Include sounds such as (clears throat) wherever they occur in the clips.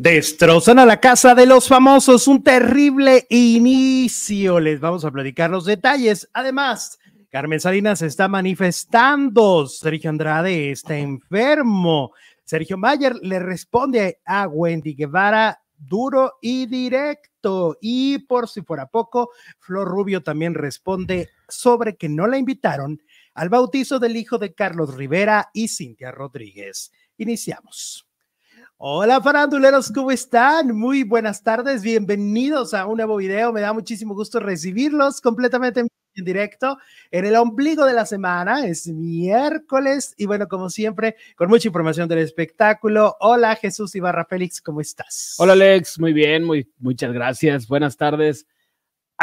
Destrozan a la casa de los famosos, un terrible inicio. Les vamos a platicar los detalles. Además, Carmen Salinas está manifestando. Sergio Andrade está enfermo. Sergio Mayer le responde a Wendy Guevara duro y directo. Y por si fuera poco, Flor Rubio también responde sobre que no la invitaron al bautizo del hijo de Carlos Rivera y Cintia Rodríguez. Iniciamos. Hola faranduleros, ¿cómo están? Muy buenas tardes, bienvenidos a un nuevo video. Me da muchísimo gusto recibirlos completamente en directo en el ombligo de la semana. Es miércoles y bueno, como siempre, con mucha información del espectáculo. Hola Jesús Ibarra Félix, ¿cómo estás? Hola Alex, muy bien, muy, muchas gracias. Buenas tardes.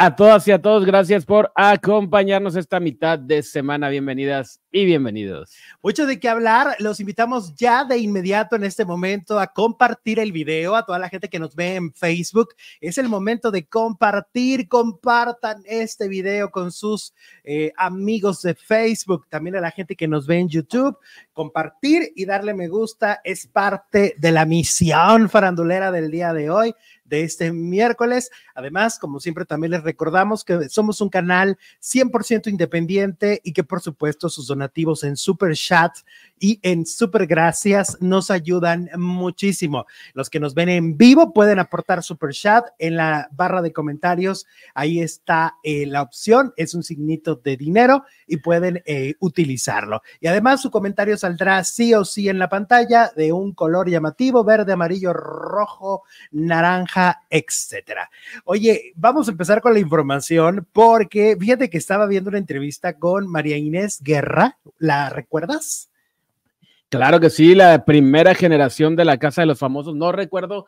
A todas y a todos, gracias por acompañarnos esta mitad de semana. Bienvenidas y bienvenidos. Mucho de qué hablar. Los invitamos ya de inmediato en este momento a compartir el video a toda la gente que nos ve en Facebook. Es el momento de compartir. Compartan este video con sus eh, amigos de Facebook, también a la gente que nos ve en YouTube. Compartir y darle me gusta es parte de la misión farandulera del día de hoy de este miércoles. Además, como siempre, también les recordamos que somos un canal 100% independiente y que por supuesto sus donativos en Super Chat y en Super Gracias nos ayudan muchísimo. Los que nos ven en vivo pueden aportar Super Chat en la barra de comentarios. Ahí está eh, la opción, es un signito de dinero y pueden eh, utilizarlo. Y además su comentario saldrá sí o sí en la pantalla de un color llamativo, verde, amarillo, rojo, naranja etcétera. Oye, vamos a empezar con la información porque fíjate que estaba viendo una entrevista con María Inés Guerra, ¿la recuerdas? Claro que sí, la primera generación de la Casa de los Famosos, no recuerdo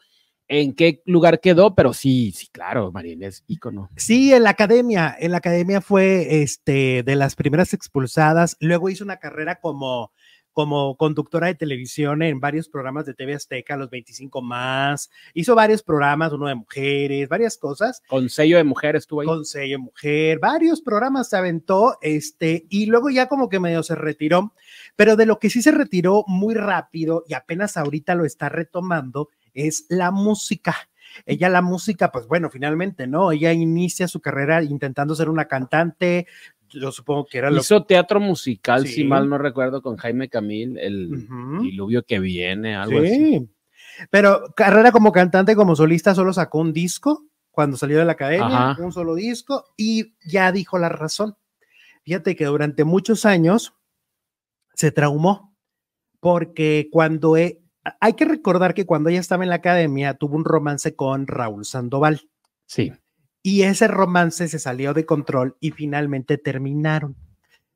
en qué lugar quedó, pero sí, sí, claro, María Inés, ícono. Sí, en la academia, en la academia fue este de las primeras expulsadas, luego hizo una carrera como como conductora de televisión en varios programas de TV Azteca, los 25 más, hizo varios programas, uno de mujeres, varias cosas. Con sello de mujer estuvo ahí. Con sello de mujer, varios programas se aventó, este, y luego ya como que medio se retiró, pero de lo que sí se retiró muy rápido y apenas ahorita lo está retomando es la música. Ella la música, pues bueno, finalmente, ¿no? Ella inicia su carrera intentando ser una cantante, yo supongo que era lo Hizo teatro musical, si mal no recuerdo, con Jaime Camil, el diluvio que viene, algo sí. Pero carrera como cantante, como solista, solo sacó un disco cuando salió de la academia, un solo disco, y ya dijo la razón. Fíjate que durante muchos años se traumó, porque cuando hay que recordar que cuando ella estaba en la academia tuvo un romance con Raúl Sandoval. Sí y ese romance se salió de control y finalmente terminaron.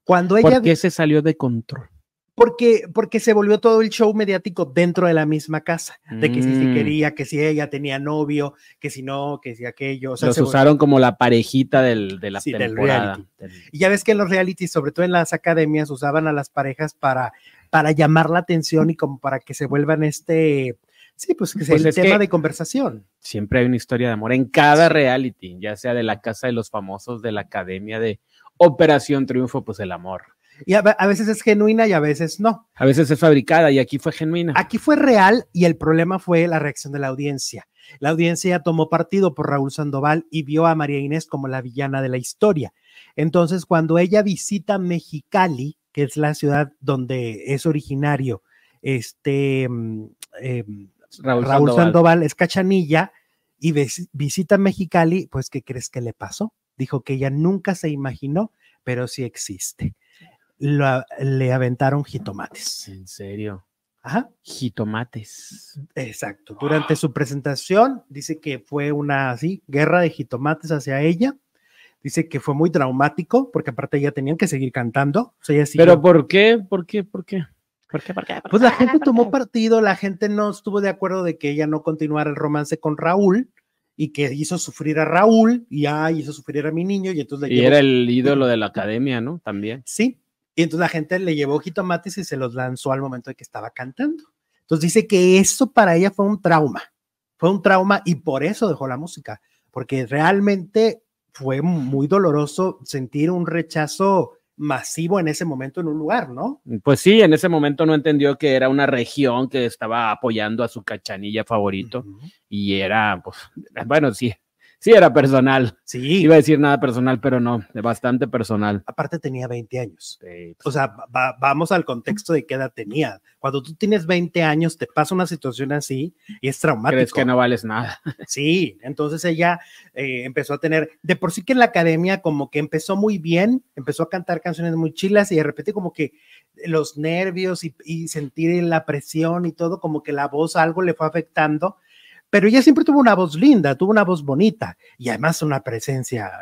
Cuando ella, ¿Por qué se salió de control? Porque, porque se volvió todo el show mediático dentro de la misma casa, de que si se mm. quería, que si ella tenía novio, que si no, que si aquello. O sea, Los usaron como la parejita del, de la temporada. Y ya ves que en los realities, sobre todo en las academias, usaban a las parejas para, para llamar la atención y como para que se vuelvan este, Sí, pues que es pues el tema de conversación. Siempre hay una historia de amor en cada reality, ya sea de la casa de los famosos, de la academia de Operación Triunfo, pues el amor. Y a, veces es genuina y a veces no. A veces es fabricada y aquí fue genuina. Aquí fue real y el problema fue la reacción de la audiencia. La audiencia tomó partido por Raúl Sandoval y vio a María Inés como la villana de la historia. Entonces, cuando ella visita Mexicali, que es la ciudad donde es originario este mm, Raúl, Sandoval. es cachanilla y visita Mexicali, pues ¿qué crees que le pasó? Dijo que ella nunca se imaginó, pero sí existe. le aventaron jitomates. ¿En serio? Ajá. Jitomates. Exacto. Durante su presentación dice que fue una así guerra de jitomates hacia ella. Dice que fue muy traumático porque aparte ella tenían que seguir cantando. Pero ¿por qué? ¿Por qué? ¿Por qué? Pues la gente tomó partido, la gente no estuvo de acuerdo de que ella no continuara el romance con Raúl y que hizo sufrir a Raúl y ya hizo sufrir a mi niño y entonces y era el ídolo de la academia, ¿no? También. Sí, y entonces la gente le llevó jitomates y se los lanzó al momento de que estaba cantando. Entonces dice que eso para ella fue un trauma, fue un trauma y por eso dejó la música, porque realmente fue muy doloroso sentir un rechazo masivo en ese momento en un lugar, ¿no? Pues sí, en ese momento no entendió que era una región que estaba apoyando a su cachanilla favorito y era, pues, bueno, sí, sí era personal. Sí, Iba a decir nada personal, pero no, bastante personal. aparte tenía 20 años. Sí, O sea, va- vamos al contexto de qué edad tenía. Cuando tú tienes 20 años, te pasa una situación así y es traumático. crees que no vales nada. (laughs) Sí, entonces ella eh, empezó a tener, de por sí que en la academia como que empezó muy bien, empezó a cantar canciones muy chilas y de repente como que los nervios y, y sentir la presión y todo, como que la voz algo le fue afectando, pero ella siempre tuvo una voz linda, tuvo una voz bonita y además una presencia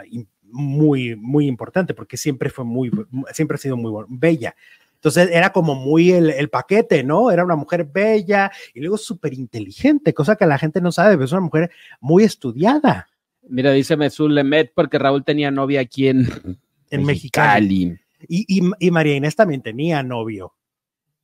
muy, muy importante porque siempre fue muy, siempre ha sido muy bella. Entonces era como muy el, el paquete, ¿no? Era una mujer bella y luego súper inteligente, cosa que la gente no sabe, pero es una mujer muy estudiada Mira, dice Mesul Lemet porque Raúl tenía novia aquí en, en Mexicali. Mexicali. Y, y, y María Inés también tenía novio.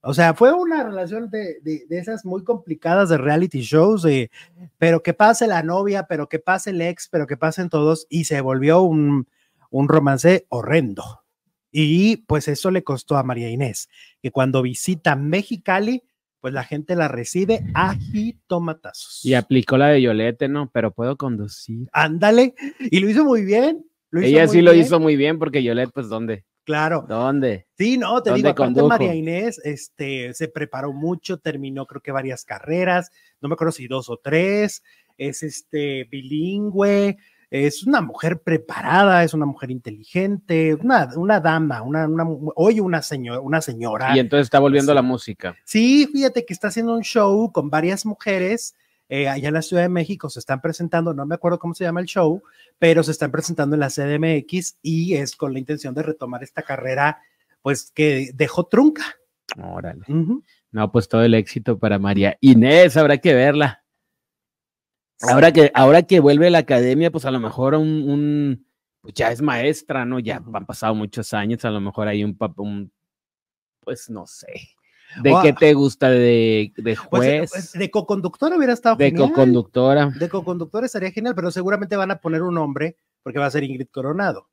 O sea, fue una relación de, de, de esas muy complicadas de reality shows, de, pero que pase la novia, pero que pase el ex, pero que pasen todos, y se volvió un, un romance horrendo. Y pues eso le costó a María Inés, que cuando visita Mexicali, pues la gente la recibe a jitomatazos. Y aplicó la de Yolete, ¿no? Pero puedo conducir. Ándale, y lo hizo muy bien. lo hizo Ella muy sí lo bien, hizo muy bien porque Yolette, pues, ¿dónde? Claro. ¿Dónde? Sí, no, te ¿Dónde digo, aparte condujo? María Inés este, se preparó mucho, terminó creo que varias carreras, no me acuerdo si dos o tres, es este bilingüe, es una mujer preparada, es una mujer inteligente, una, una dama, una, una, hoy una, señora una señora. Y entonces está volviendo Sí. la música. Sí, fíjate que está haciendo un show con varias mujeres. Eh, allá en la Ciudad de México se están presentando, no me acuerdo cómo se llama el show, pero se están presentando en la CDMX y es con la intención de retomar esta carrera, pues que dejó trunca. Órale. No, pues todo el éxito para María Inés, habrá que verla. Ahora que, ahora que vuelve a la academia, pues a lo mejor un, un- pues ya es maestra, ¿no? Ya han pasado muchos años, a lo mejor hay un, un pues no sé. ¿De qué te gusta? ¿De, de (laughs) Pues, juez? pues, de co-conductora hubiera estado ¿De genial. co-conductora? De co-conductora estaría genial, pero seguramente van a poner un hombre porque va a ser Ingrid Coronado.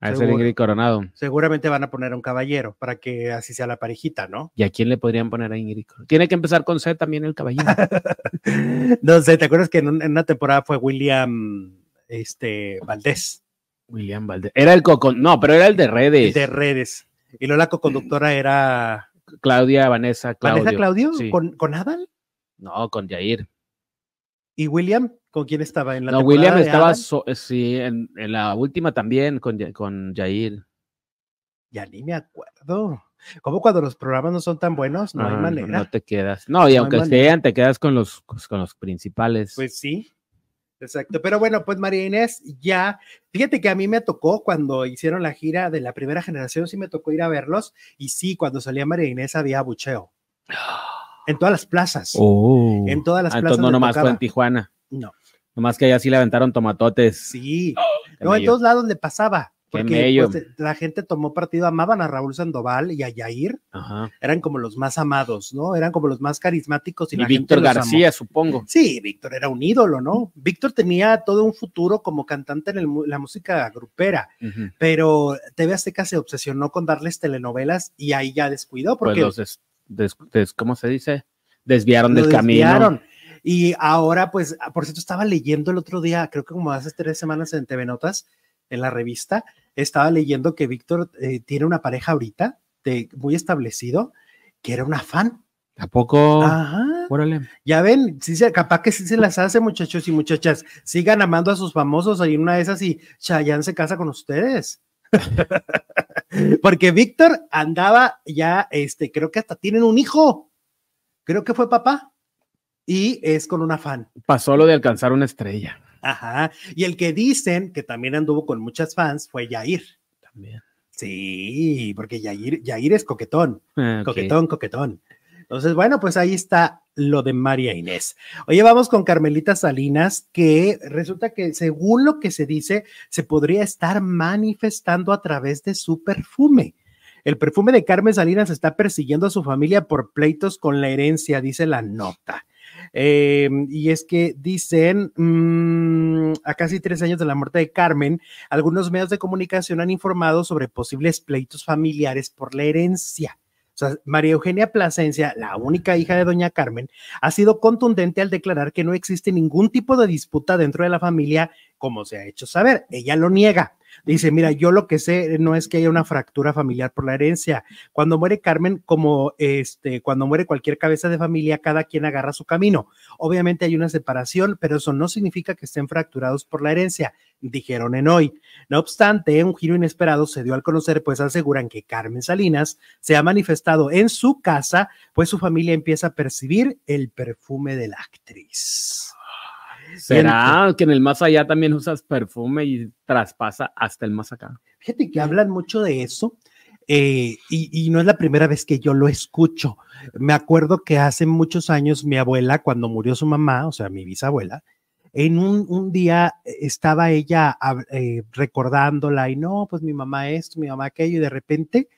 A ser. Ingrid Coronado. Seguramente van a poner a un caballero para que así sea la parejita, ¿no? ¿Y a quién le podrían poner a Ingrid Coronado? Tiene que empezar con C también el caballero. (laughs) no sé, ¿te acuerdas que en, un- en una temporada fue William este, Valdés, William Valdez. Era el cocon, no, pero era el de redes. de redes? Y luego la co-conductora era Claudia, Vanessa, Claudio. Vanessa Claudio Sí. con, con Adal. No, con Jair. ¿Y William? ¿Con quién estaba en la No, William de estaba, so- sí, en, en la última también con, con Jair. Ya ni me acuerdo. Como cuando los programas no son tan buenos, no hay manera. No te quedas. No, y No aunque sean, te quedas con los, con los principales. Pues sí, exacto. Pero bueno, pues María Inés ya, fíjate que a mí me tocó cuando hicieron la gira de la primera generación, sí me tocó ir a verlos y sí, cuando salía María Inés había bucheo. En todas las plazas. Oh. En todas las Ah, plazas no nomás fue en Tijuana. No, Nomás que allá sí le aventaron tomatotes. sí. Qué No, en todos lados le pasaba. Porque pues, la gente tomó partido, amaban a Raúl Sandoval y a Yair, Ajá. eran como los más amados, ¿no? Eran como los más carismáticos y, Y la gente Víctor amó. García, supongo. Sí, Víctor era un ídolo, ¿no? Víctor tenía todo un futuro como cantante en el la música grupera, pero TV Azteca se obsesionó con darles telenovelas y ahí ya descuidó Pues porque los, des- des- des- ¿cómo se dice? Desviaron del camino. desviaron. Y ahora, pues, ah, por cierto, estaba leyendo el otro día, creo que como hace tres semanas en TV Notas, en la revista, estaba leyendo que Víctor eh, tiene una pareja ahorita, de, muy establecido, que era una fan. ¿A poco? Ajá. Órale. Ya ven, sí capaz que sí se las hace, muchachos y muchachas. Sigan amando a sus famosos. Hay una de esas y Chayanne se casa con ustedes. (laughs) Porque Víctor andaba ya, este, creo que hasta tienen un hijo. Creo que fue papá. Y es con una fan. Pasó lo de alcanzar una estrella. Ajá. Y el que dicen que también anduvo con muchas fans fue Yair. También. Sí, porque Yair, Yair es coquetón. Ah. Coquetón, coquetón. Entonces, bueno, pues ahí está lo de María Inés. Oye, vamos con Carmelita Salinas, que resulta que según lo que se dice, se podría estar manifestando a través de su perfume. El perfume de Carmen Salinas está persiguiendo a su familia por pleitos con la herencia, dice la nota. Eh, y es que dicen, mm, a casi tres años de la muerte de Carmen, algunos medios de comunicación han informado sobre posibles pleitos familiares por la herencia. O sea, María Eugenia Plasencia, la única hija de doña Carmen, ha sido contundente al declarar que no existe ningún tipo de disputa dentro de la familia, como se ha hecho saber. Ella lo niega. Dice, mira, yo lo que sé no es que haya una fractura familiar por la herencia. Cuando muere Carmen, como este, cuando muere cualquier cabeza de familia, cada quien agarra su camino. Obviamente hay una separación, pero eso no significa que estén fracturados por la herencia, dijeron en hoy. No obstante, un giro inesperado se dio al conocer, pues aseguran que Carmen Salinas se ha manifestado en su casa, pues su familia empieza a percibir el perfume de la actriz. ¿Será que en el más allá también usas perfume y traspasa hasta el más acá? Fíjate que hablan mucho de eso. Eh, y, no es la primera vez que yo lo escucho. Me acuerdo que hace muchos años mi abuela, cuando murió su mamá, o sea, mi bisabuela, en un, día estaba ella eh, recordándola y no, pues mi mamá esto, mi mamá aquello, y de repente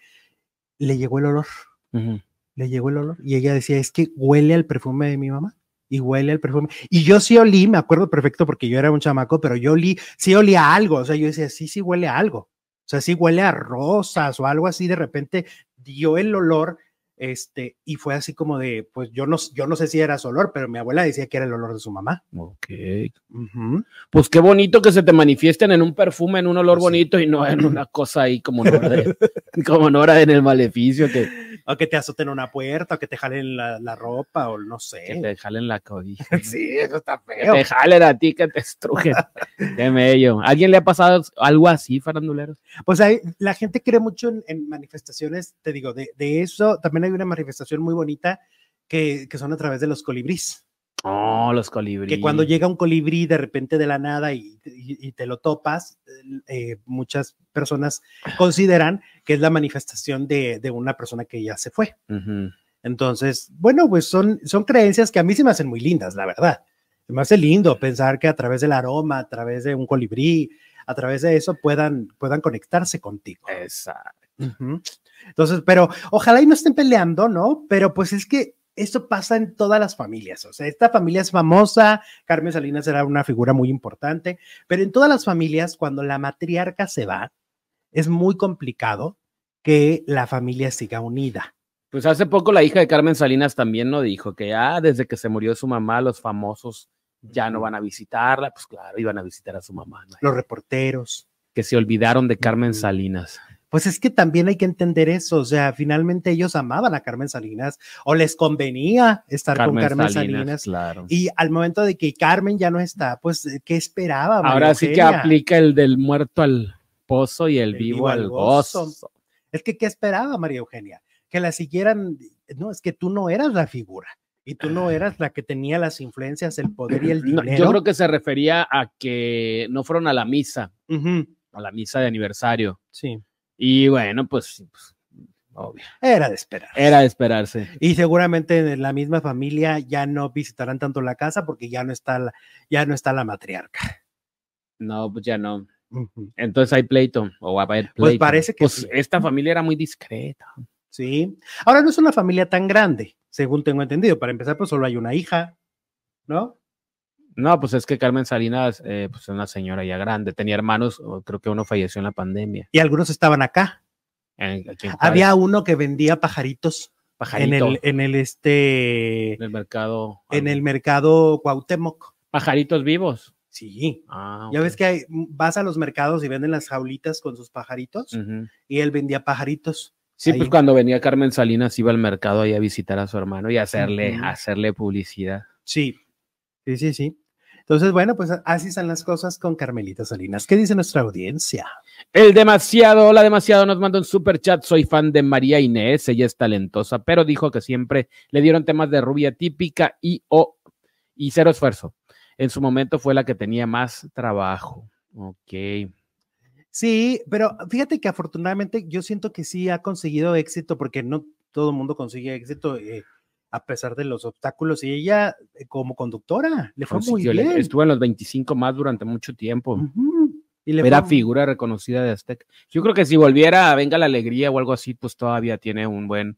le llegó el olor. Le llegó el olor. Y ella decía, es que huele al perfume de mi mamá y huele el perfume. Y yo sí olí, me acuerdo perfecto porque yo era un chamaco, pero yo olí, sí olía algo, o sea, yo decía, sí, sí huele a algo. O sea, sí huele a rosas o algo así, de repente dio el olor este, y fue así como de, pues yo no, yo no sé si era su olor, pero mi abuela decía que era el olor de su mamá. Ok. Pues qué bonito que se te manifiesten en un perfume, en un olor pues bonito y no en una cosa ahí como Nora, de, (laughs) como Nora en el maleficio. Que... O que te azoten una puerta, o que te jalen la, ropa, o no sé. Que te jalen la cobija. (laughs) sí, eso está feo. Que te jalen a ti, que te estrujen. (laughs) qué mello. ¿Alguien le ha pasado algo así, faranduleros? Pues hay, la gente cree mucho en, manifestaciones, te digo, de, de eso también hay una manifestación muy bonita que, son a través de los colibrís. Oh, los colibríes. Que cuando llega un colibrí de repente de la nada y, te lo topas, eh, muchas personas consideran que es la manifestación de, una persona que ya se fue. Entonces, bueno, pues son, son creencias que a mí se me hacen muy lindas, la verdad. Se me hace lindo pensar que a través del aroma, a través de un colibrí, a través de eso puedan, puedan conectarse contigo. Exacto. Entonces, pero ojalá y no estén peleando, ¿no? Pero pues es que esto pasa en todas las familias. O sea, esta familia es famosa, Carmen Salinas era una figura muy importante, pero en todas las familias, cuando la matriarca se va, es muy complicado que la familia siga unida. Pues hace poco la hija de Carmen Salinas también nos dijo que ya desde que se murió su mamá, los famosos ya no van a visitarla, pues claro, iban a visitar a su mamá. Los reporteros. Que se olvidaron de Carmen Salinas. Pues es que también hay que entender eso, o sea, finalmente ellos amaban a Carmen Salinas o les convenía estar con Carmen Salinas, claro. y al momento de que Carmen ya no está, pues ¿qué esperaba? Ahora sí que aplica el del muerto al pozo y el, vivo, al gozo. Es que ¿qué esperaba María Eugenia? Que la siguieran, no, es que tú no eras la figura. Y tú no eras la que tenía las influencias, el poder y el (clears throat) dinero. yo creo que se refería a que no fueron a la misa, a la misa de aniversario. Sí y bueno, pues, pues, obvio. Era de esperar. Era de esperarse. Y seguramente en la misma familia ya no visitarán tanto la casa porque ya no está la, ya no está la matriarca. No, pues ya no. Entonces hay pleito o va a haber pues pleito. Pues parece que pues esta familia era muy discreta. Sí. Ahora no es una familia tan grande, según tengo entendido. Para empezar, pues solo hay una hija, ¿no? No, pues es que Carmen Salinas, eh, pues es una señora ya grande, tenía hermanos, creo que uno falleció en la pandemia. Y algunos estaban acá. Había uno que vendía pajaritos en el, en el este en el mercado en el mercado Cuauhtémoc. Pajaritos vivos. Sí. Ah, ya ves que vas a los mercados y venden las jaulitas con sus pajaritos y él vendía pajaritos. Sí, pues cuando venía Carmen Salinas iba al mercado ahí a visitar a su hermano y hacerle, hacerle publicidad. Sí, Sí, sí, sí. Entonces, bueno, pues así están las cosas con Carmelita Salinas. ¿Qué dice nuestra audiencia? El demasiado, hola demasiado, nos manda un super chat. Soy fan de María Inés, ella es talentosa, pero dijo que siempre le dieron temas de rubia típica y o y cero esfuerzo. En su momento fue la que tenía más trabajo. Ok. Sí, pero fíjate que afortunadamente yo siento que sí ha conseguido éxito porque no todo el mundo consigue éxito. Eh, a pesar de los obstáculos. Y ella, eh, como conductora, le fue muy bien. Estuvo en los 25 más durante mucho tiempo. y le Era figura reconocida de Azteca. Yo creo que si volviera a Venga la Alegría o algo así, pues todavía tiene un buen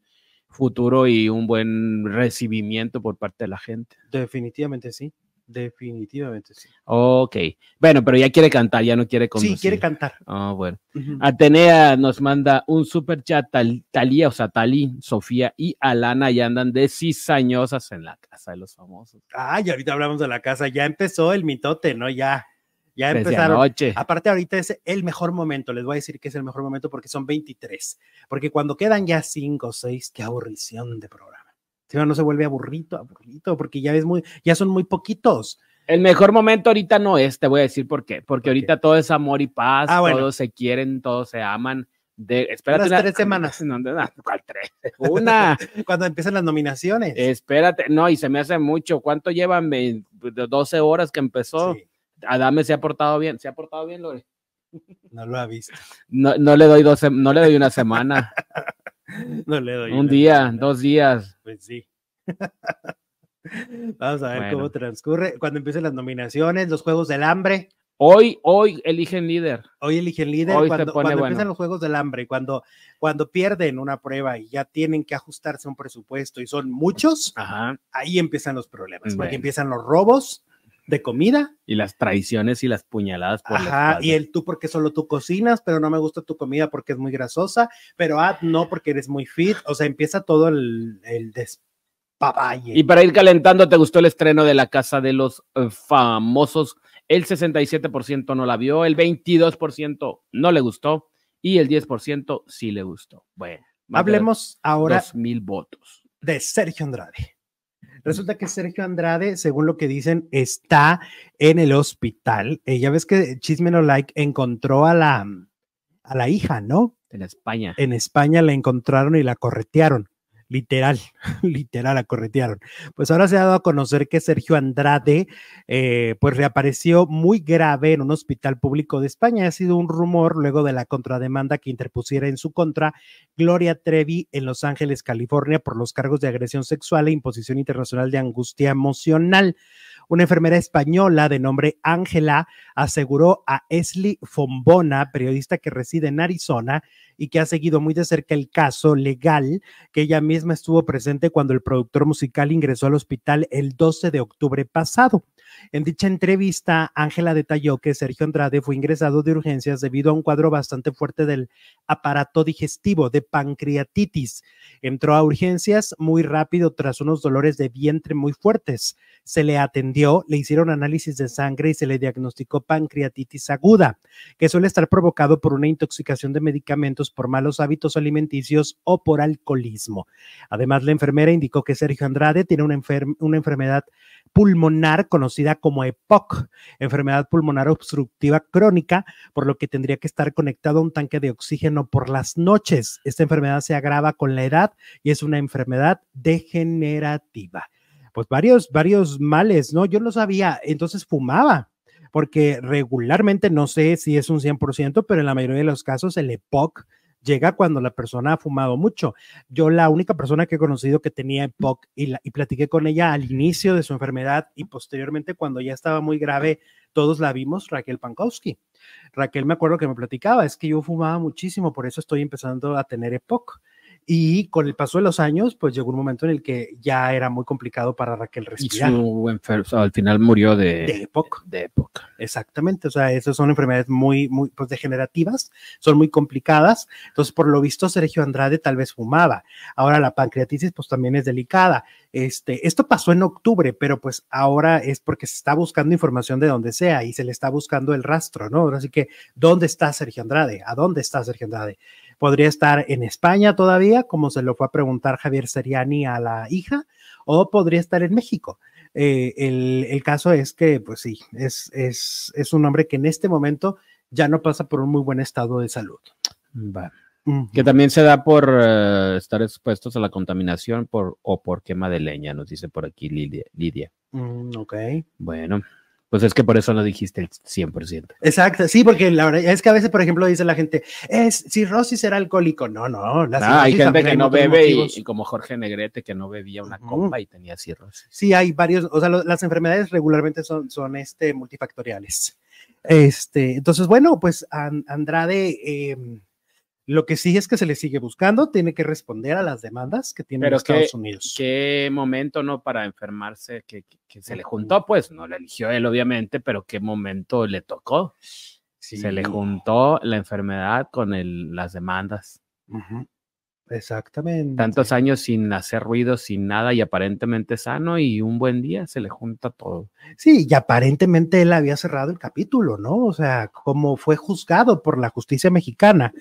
futuro y un buen recibimiento por parte de la gente. Definitivamente sí. Definitivamente sí. Ok. Bueno, pero ya quiere cantar, ya no quiere conducir. Sí, quiere cantar. Ah, bueno. Ujú. Atenea nos manda un super chat, Tal- Talía, o sea, Tali, Sofía y Alana ya andan de cizañosas en la casa de los famosos. Ay, ahorita hablamos de la casa, ya empezó el mitote, ¿no? Ya, ya empezaron. anoche. Aparte, ahorita es el mejor momento, les voy a decir que es el mejor momento porque son 23. Porque cuando quedan ya 5 o 6, qué aburrición de programa. Si no, no se vuelve aburrido, aburrido, porque ya es muy, ya son muy poquitos. El mejor momento ahorita no es, te voy a decir por qué. Porque ahorita todo es amor y paz, Ah, bueno. todos se quieren, todos se aman. De, espérate Unas tres (laughs) semanas. No, no, no, ¿cuál tres? (laughs) Una. Cuando empiezan las nominaciones. espérate, no, y se me hace mucho. ¿Cuánto llevan? Ve- de 12 horas que empezó. Sí, Adame se ha portado bien. ¿Se ha portado bien, Lore? no lo ha visto. No, no le doy 12, no le doy una semana, (laughs) (laughs) No le doy. un día, dos días. Pues sí. (laughs) Vamos a ver Bueno. cómo transcurre. Cuando empiecen las nominaciones, los Juegos del Hambre. Hoy, hoy eligen líder. Hoy eligen líder. Hoy cuando pone cuando bueno. empiezan los Juegos del Hambre, cuando, cuando pierden una prueba y ya tienen que ajustarse a un presupuesto y son muchos, Ajá. ahí empiezan los problemas. Porque empiezan los robos de comida. Y las traiciones y las puñaladas por Ajá, y el tú porque solo tú cocinas, pero no me gusta tu comida porque es muy grasosa, pero ah, no porque eres muy fit, o sea, empieza todo el, el despapalle. Y para ir calentando, ¿te gustó el estreno de La Casa de los eh, Famosos? El 67% no la vio, el 22% no le gustó y el 10% sí le gustó. Bueno, Hablemos ahora mil votos. de Sergio Andrade. Resulta que Sergio Andrade, según lo que dicen, está en el hospital. Eh, ya ves que Chisme No Like encontró a la, a la hija, ¿no? En España. En España la encontraron y la corretearon. Literal, (laughs) literal, la corretearon. Pues ahora se ha dado a conocer que Sergio Andrade, eh, pues reapareció muy grave en un hospital público de España. Ha sido un rumor luego de la contrademanda que interpusiera en su contra Gloria Trevi en Los Ángeles, California, por los cargos de agresión sexual e imposición internacional de angustia emocional. Una enfermera española de nombre Ángela aseguró a Esli Fombona, periodista que reside en Arizona y que ha seguido muy de cerca el caso legal, que ella misma estuvo presente cuando el productor musical ingresó al hospital el 12 de octubre pasado. En dicha entrevista, Ángela detalló que Sergio Andrade fue ingresado de urgencias debido a un cuadro bastante fuerte del aparato digestivo de pancreatitis. Entró a urgencias muy rápido tras unos dolores de vientre muy fuertes. Se le atendió, le hicieron análisis de sangre y se le diagnosticó pancreatitis aguda, que suele estar provocado por una intoxicación de medicamentos, por malos hábitos alimenticios o por alcoholismo. Además, la enfermera indicó que Sergio Andrade tiene una, una enfermedad pulmonar conocida como EPOC, enfermedad pulmonar obstructiva crónica, por lo que tendría que estar conectado a un tanque de oxígeno por las noches. Esta enfermedad se agrava con la edad y es una enfermedad degenerativa. Pues varios, varios males, ¿no? Yo no sabía, entonces fumaba, porque regularmente no sé si es un 100%, pero en la mayoría de los casos el EPOC llega cuando la persona ha fumado mucho. Yo la única persona que he conocido que tenía EPOC y, la, platiqué con ella al inicio de su enfermedad y posteriormente cuando ya estaba muy grave, todos la vimos, Raquel Pankowski. Raquel me acuerdo que me platicaba, es que yo fumaba muchísimo, por eso estoy empezando a tener EPOC. Y con el paso de los años, pues llegó un momento en el que ya era muy complicado para Raquel Y respirar. su enfer- o sea, al final murió de, De EPOC. de época. Exactamente, o sea, esas son enfermedades muy, muy, pues degenerativas, son muy complicadas. Entonces, por lo visto, Sergio Andrade tal vez fumaba. Ahora la pancreatitis, pues también es delicada. Este, esto pasó en octubre, pero pues ahora es porque se está buscando información de donde sea y se le está buscando el rastro, ¿no? Así que, ¿dónde está Sergio Andrade? ¿A dónde está Sergio Andrade? Podría estar en España todavía, como se lo fue a preguntar Javier Seriani a la hija, o podría estar en México. Eh, el, el, caso es que, pues sí, es, es, es, un hombre que en este momento ya no pasa por un muy buen estado de salud. Va. Uh -huh. Que también se da por uh, estar expuestos a la contaminación por, o por quema de leña, nos dice por aquí Lidia. Lidia. Mm, ok. Bueno, pues es que por eso no dijiste el 100%. Exacto, sí, porque la verdad es que a veces, por ejemplo, dice la gente, es cirrosis será alcohólico. No, no, la ah, hay gente que no bebe y, y, como Jorge Negrete que no bebía una uh -huh. copa y tenía cirrosis. Sí, hay varios, o sea, lo, las enfermedades regularmente son, son este, multifactoriales. Este, entonces, bueno, pues Andrade, eh, Lo que sí es que se le sigue buscando, tiene que responder a las demandas que tiene Estados qué- Unidos. Qué momento, ¿no? Para enfermarse, que, que- que se le juntó, pues no le eligió él, obviamente, pero qué momento le tocó. Sí. Se le juntó la enfermedad con el- las demandas. Ujú. Exactamente. Tantos años sin hacer ruido, sin nada y aparentemente sano y un buen día se le junta todo. Sí, y aparentemente él había cerrado el capítulo, ¿no? O sea, como fue juzgado por la justicia mexicana,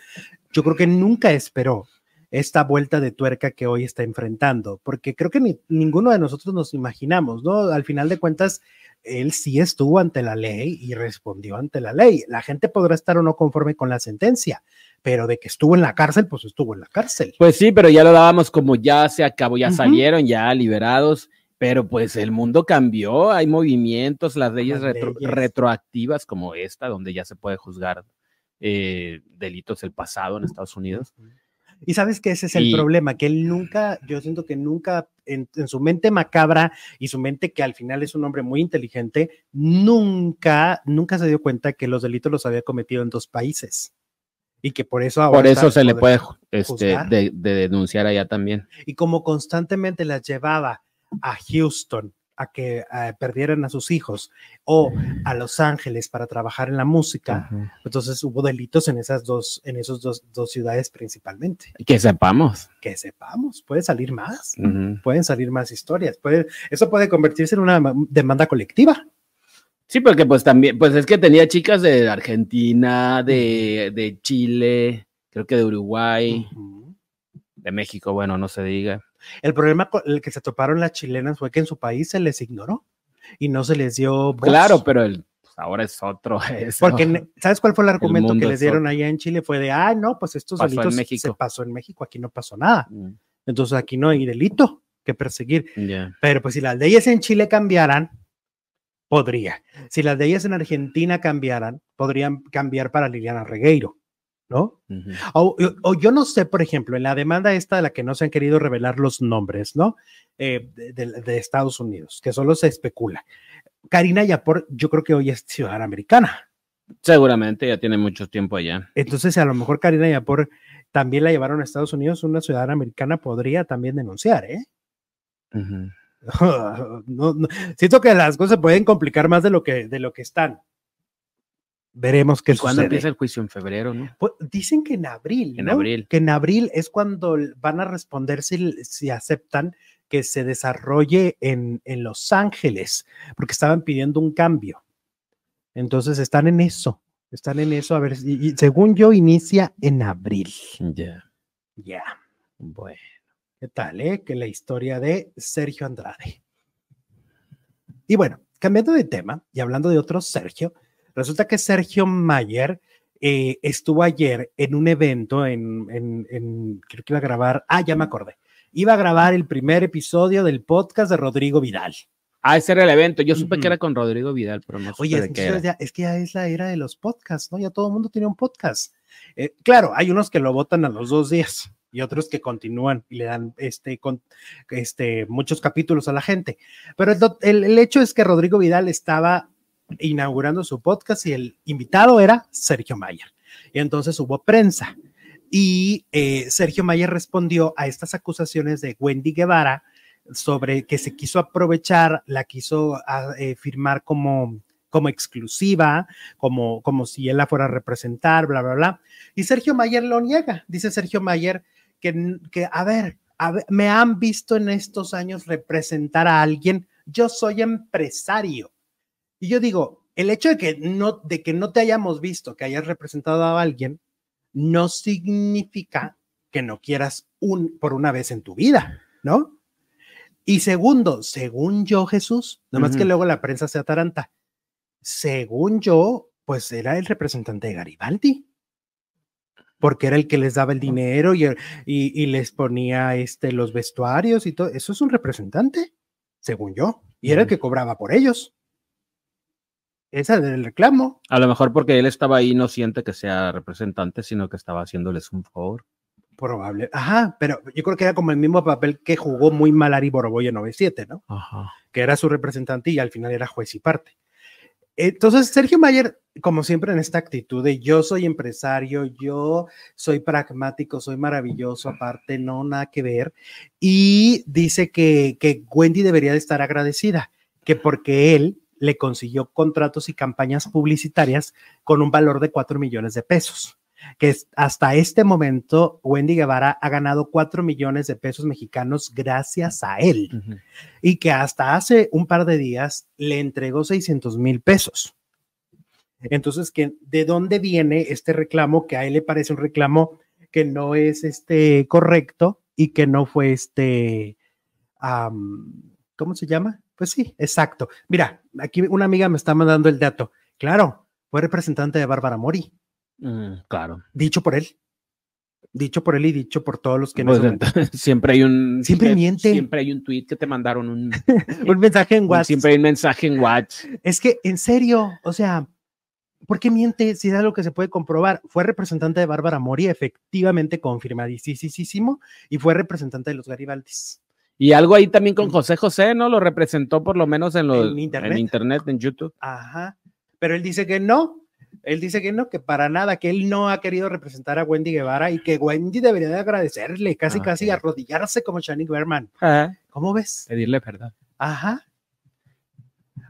yo creo que nunca esperó esta vuelta de tuerca que hoy está enfrentando, porque creo que ni- ninguno de nosotros nos imaginamos, ¿no? Al final de cuentas, él sí estuvo ante la ley y respondió ante la ley. La gente podrá estar o no conforme con la sentencia, pero de que estuvo en la cárcel, pues estuvo en la cárcel. Pues sí, pero ya lo dábamos como ya se acabó, ya salieron, ya liberados, pero pues el mundo cambió, hay movimientos, las leyes, Las retro- leyes. retroactivas como esta, donde ya se puede juzgar eh, delitos del pasado en Estados Unidos. Y sabes que ese es el Y- problema, que él nunca, yo siento que nunca, en, en su mente macabra y su mente que al final es un hombre muy inteligente, nunca, nunca se dio cuenta que los delitos los había cometido en dos países. Y que por eso ahora. Por eso se le puede este, de, de denunciar allá también. Y como constantemente las llevaba a Houston a que eh, perdieran a sus hijos o a Los Ángeles para trabajar en la música, entonces hubo delitos en esas dos, en esos dos, dos ciudades principalmente. Que sepamos. Que sepamos, puede salir más. Pueden salir más historias. Puede, eso puede convertirse en una ma- demanda colectiva. Sí, porque pues también, pues es que tenía chicas de Argentina, de, de Chile, creo que de Uruguay, Ujú. de México, bueno, no se diga. El problema con el que se toparon las chilenas fue que en su país se les ignoró y no se les dio voz. Claro, pero el, pues, ahora es otro. (laughs) eso. Porque, ¿sabes cuál fue el argumento mundo que les es dieron allá en Chile? Fue de, ah, no, pues estos Pasó delitos se pasó en México, aquí no pasó nada. Mm, Entonces aquí no hay delito que perseguir. ya. Pero pues si las leyes en Chile cambiaran, podría. Si las leyes en Argentina cambiaran, podrían cambiar para Liliana Regueiro, ¿no? O, o yo no sé, por ejemplo, en la demanda esta de la que no se han querido revelar los nombres, ¿no? Eh, de, de- de Estados Unidos, que solo se especula. Karina Yapor, yo creo que hoy es ciudadana americana. Seguramente ya tiene mucho tiempo allá. Entonces, a lo mejor Karina Yapor también la llevaron a Estados Unidos, una ciudadana americana podría también denunciar, ¿eh? Ujú. (laughs) No, no, siento que las cosas se pueden complicar más de lo que, de lo que están. Veremos qué ¿Y ¿Cuándo sucede. empieza el juicio? En febrero, ¿no? Pues, dicen que en abril. En ¿no? abril. Que en abril es cuando van a responder si, si aceptan que se desarrolle en, en Los Ángeles, porque estaban pidiendo un cambio. Entonces están en eso. Están en eso. A ver, si- y según yo, inicia en abril. Ya. Ya. Bueno. ¿Qué tal, eh? Que la historia de Sergio Andrade. Y bueno, cambiando de tema y hablando de otro Sergio, resulta que Sergio Mayer eh, estuvo ayer en un evento en, en, en- creo que iba a grabar, ah, ya me acordé, iba a grabar el primer episodio del podcast de Rodrigo Vidal. Ah, ese era el evento. Yo supe que era con Rodrigo Vidal, pero no supe Oye, de es qué que, era. ya, es que ya es la era de los podcasts, ¿no? Ya todo el mundo tiene un podcast. Eh, claro, hay unos que lo votan a los dos días y otros que continúan y le dan este, con, este, muchos capítulos a la gente. Pero el, el hecho es que Rodrigo Vidal estaba inaugurando su podcast y el invitado era Sergio Mayer. Y entonces hubo prensa. Y eh, Sergio Mayer respondió a estas acusaciones de Wendy Guevara sobre que se quiso aprovechar, la quiso ah, eh, firmar como, como exclusiva, como, como si él la fuera a representar, bla, bla, bla. Y Sergio Mayer lo niega. Dice Sergio Mayer que, que a, ver, a ver, me han visto en estos años representar a alguien. Yo soy empresario. Y yo digo, el hecho de que no, de que no te hayamos visto, que hayas representado a alguien, no significa que no quieras un por una vez en tu vida, ¿no? Y segundo, según yo, Jesús, nomás que Ujú. luego la prensa se ataranta. Según yo, pues era el representante de Garibaldi, porque era el que les daba el dinero y, y, y les ponía este, los vestuarios y todo. Eso es un representante, según yo, y era el que cobraba por ellos. Ese era el reclamo. A lo mejor porque él estaba ahí no siente que sea representante, sino que estaba haciéndoles un favor. Probable. Ajá, pero yo creo que era como el mismo papel que jugó muy mal Ari Boroboy en 97, ¿no? Ajá. Que era su representante y al final era juez y parte. Entonces, Sergio Mayer, como siempre en esta actitud de yo soy empresario, yo soy pragmático, soy maravilloso, aparte, no, nada que ver, y dice que, que Wendy debería de estar agradecida, que porque él le consiguió contratos y campañas publicitarias con un valor de 4 millones de pesos que hasta este momento Wendy Guevara ha ganado 4 millones de pesos mexicanos gracias a él y que hasta hace un par de días le entregó 600 mil pesos. Entonces, ¿de dónde viene este reclamo que a él le parece un reclamo que no es este correcto y que no fue este, ¿cómo se llama? Pues sí, exacto. Mira, aquí una amiga me está mandando el dato. Claro, fue representante de Bárbara Mori. Mm, claro. Dicho por él. Dicho por él y dicho por todos los que pues, (laughs) Siempre hay un. Siempre miente. Siempre hay un tweet que te mandaron un. (laughs) un mensaje en WhatsApp. Siempre hay un mensaje en WhatsApp. Es que, en serio, o sea, ¿por qué miente si es algo que se puede comprobar? Fue representante de Bárbara Mori, efectivamente confirmadísimo, y fue representante de los Garibaldis. Y algo ahí también con José José, ¿no? Lo representó por lo menos en, los, internet? en internet, en YouTube. Ajá. Pero él dice que no, él dice que no, que para nada, que él no ha querido representar a Wendy Guevara y que Wendy debería de agradecerle, casi ah, casi arrodillarse como Shani Berman. ¿Cómo ves? Pedirle perdón. Ajá.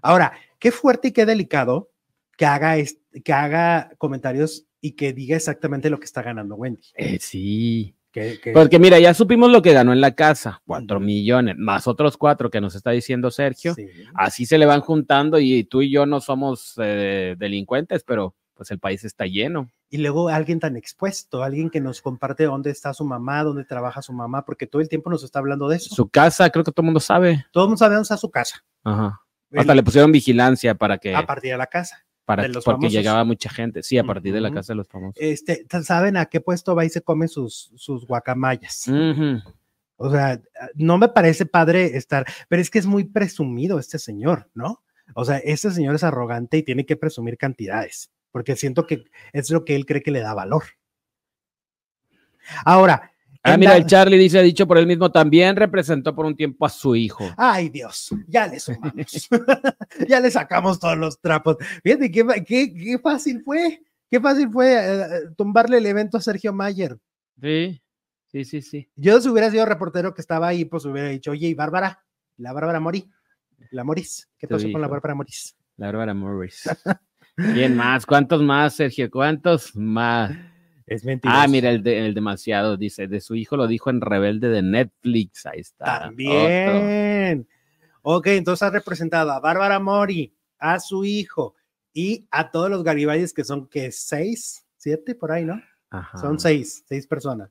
Ahora, qué fuerte y qué delicado que haga, que haga comentarios y que diga exactamente lo que está ganando Wendy. Eh, sí. Porque mira, ya supimos lo que ganó en la casa, cuatro millones, más otros cuatro que nos está diciendo Sergio. Así se le van juntando y tú y yo no somos eh, delincuentes, pero pues el país está lleno. Y luego alguien tan expuesto, alguien que nos comparte dónde está su mamá, dónde trabaja su mamá, porque todo el tiempo nos está hablando de eso. Su casa, creo que todo el mundo sabe. Todo el mundo sabe dónde está su casa. Ajá. Hasta le pusieron vigilancia para que... A partir de la casa porque llegaba mucha gente, sí, a partir de la casa de los famosos. Este, ¿saben a qué puesto va y se come sus, sus guacamayas? O sea, no me parece padre estar, pero es que es muy presumido este señor, ¿no? O sea, este señor es arrogante y tiene que presumir cantidades, porque siento que es lo que él cree que le da valor. Ahora, Ah, mira, el Charlie dice, ha dicho por él mismo, también representó por un tiempo a su hijo. Ay, Dios, ya le sumamos. (laughs) ya le sacamos todos los trapos. Fíjate, qué, qué, fácil fue. Qué fácil fue eh, eh, tumbarle el evento a Sergio Mayer. Sí, sí, sí, sí. Yo si hubiera sido reportero que estaba ahí, pues hubiera dicho, oye, ¿y Bárbara? La Bárbara Mori. La Moris. ¿Qué pasó con la Bárbara Moris? La Bárbara Moris. (laughs) ¿Quién más? ¿Cuántos más, Sergio? ¿Cuántos más? Es mentira. Ah, mira, el, el, demasiado, dice, de su hijo lo dijo en Rebelde de Netflix. Ahí está. También. Ok, entonces ha representado a Bárbara Mori, a su hijo y a todos los Garibaldis que son, que ¿Seis? ¿Siete? Por ahí, ¿no? Son seis, seis personas.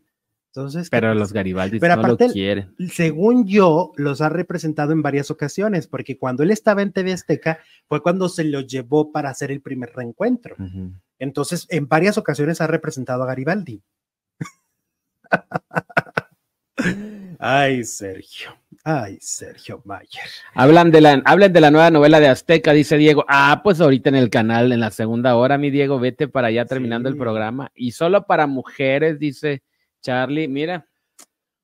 Entonces, pero los Garibaldi no lo quieren. Según yo, los ha representado en varias ocasiones, porque cuando él estaba en TV Azteca fue cuando se lo llevó para hacer el primer reencuentro. Entonces, en varias ocasiones ha representado a Garibaldi. (laughs) Ay, Sergio. Ay, Sergio Mayer. Hablan de la, hablan de la nueva novela de Azteca, dice Diego. Ah, pues ahorita en el canal, en la segunda hora, mi Diego, vete para allá terminando el programa. Y solo para mujeres, dice Charlie, mira,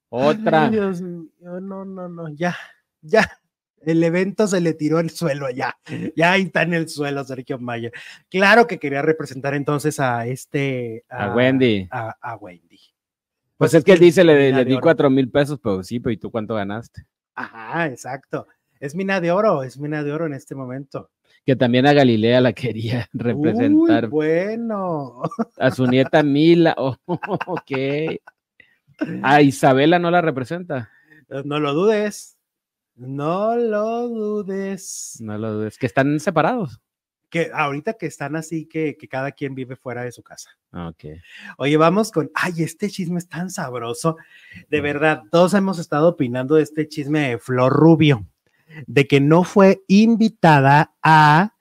otra. Dios mío, no, no, no, ya, ya. El evento se le tiró el suelo ya. Ya está en el suelo Sergio Mayer. Claro que quería representar entonces a este. A, Wendy. A, Wendy. Pues, es que él dice, le, le di cuatro mil pesos, pero sí, pero ¿y tú cuánto ganaste? Ajá, exacto. Es mina de oro, es mina de oro en este momento. Que también a Galilea la quería (laughs) representar. bueno. (laughs) A su nieta Mila. Oh, (laughs) ok. A Isabela no la representa. No lo dudes. No lo dudes. No lo dudes. Que están separados. Que ahorita que están así, que, que cada quien vive fuera de su casa. Ok. Oye, vamos con. Ay, este chisme es tan sabroso. De verdad, todos hemos estado opinando de este chisme de Flor Rubio de que no fue invitada a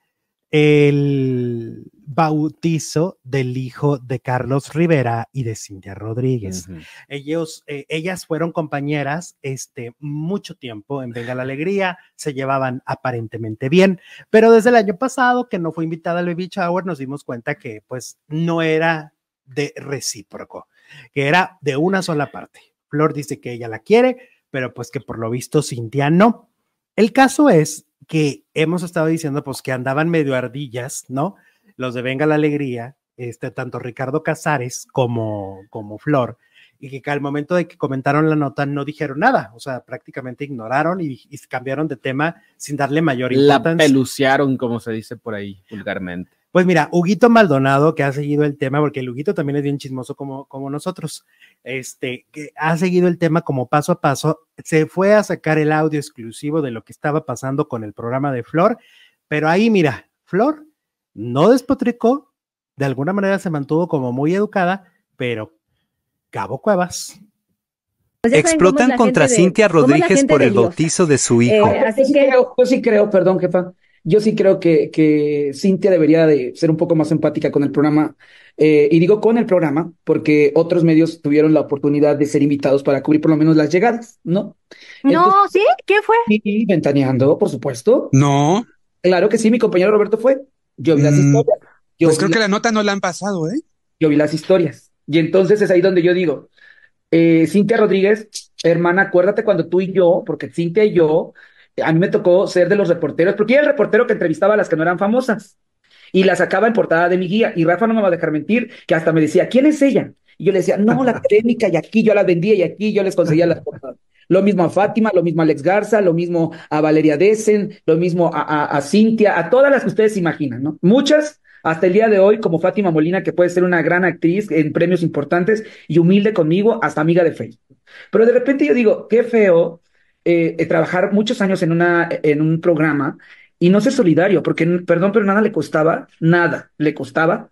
el bautizo del hijo de Carlos Rivera y de Cintia Rodríguez. Ellos, eh, ellas fueron compañeras este, mucho tiempo en Venga la Alegría, se llevaban aparentemente bien, pero desde el año pasado que no fue invitada al Baby Shower nos dimos cuenta que pues no era de recíproco, que era de una sola parte. Flor dice que ella la quiere, pero pues que por lo visto Cintia no. El caso es que hemos estado diciendo pues que andaban medio ardillas, ¿no? Los de Venga la Alegría, este, tanto Ricardo Casares como, como Flor, y que al momento de que comentaron la nota no dijeron nada, o sea, prácticamente ignoraron y, y cambiaron de tema sin darle mayor importancia. La peluciaron, como se dice por ahí vulgarmente. Pues mira, Huguito Maldonado, que ha seguido el tema, porque el Huguito también es bien chismoso como, como nosotros, este, que ha seguido el tema como paso a paso, se fue a sacar el audio exclusivo de lo que estaba pasando con el programa de Flor, pero ahí mira, Flor no despotricó, de alguna manera se mantuvo como muy educada, pero Cabo Cuevas. Pues Explotan contra Cintia Rodríguez por el bautizo de su hijo. Eh, así que yo sí creo, perdón, jefa, yo sí creo que, que Cintia debería de ser un poco más empática con el programa. Eh, y digo con el programa porque otros medios tuvieron la oportunidad de ser invitados para cubrir por lo menos las llegadas, ¿no? no, ¿sí? ¿Qué fue? Sí, ventaneando, por supuesto. No. Claro que sí, mi compañero Roberto fue. Yo vi las Mm, historias. Yo Pues creo que la nota no la han pasado, ¿eh? yo vi las historias. Y entonces es ahí donde yo digo, eh, Cintia Rodríguez, hermana, acuérdate cuando tú y yo, porque Cintia y yo, a mí me tocó ser de los reporteros, porque era el reportero que entrevistaba a las que no eran famosas y la sacaba en portada de mi guía. Y Rafa no me va a dejar mentir, que hasta me decía, ¿quién es ella? Y yo le decía, no, la académica, y aquí yo las vendía y aquí yo les conseguía las portadas. Lo mismo a Fátima, lo mismo a Alex Garza, lo mismo a Valeria Dessen, lo mismo a, a, a Cintia, a todas las que ustedes imaginan, ¿no? Muchas hasta el día de hoy, como Fátima Molina, que puede ser una gran actriz en premios importantes y humilde conmigo, hasta amiga de Facebook. Pero de repente yo digo, qué feo eh, eh, trabajar muchos años en, una, en un programa y no ser solidario, porque, perdón, pero nada le costaba, nada le costaba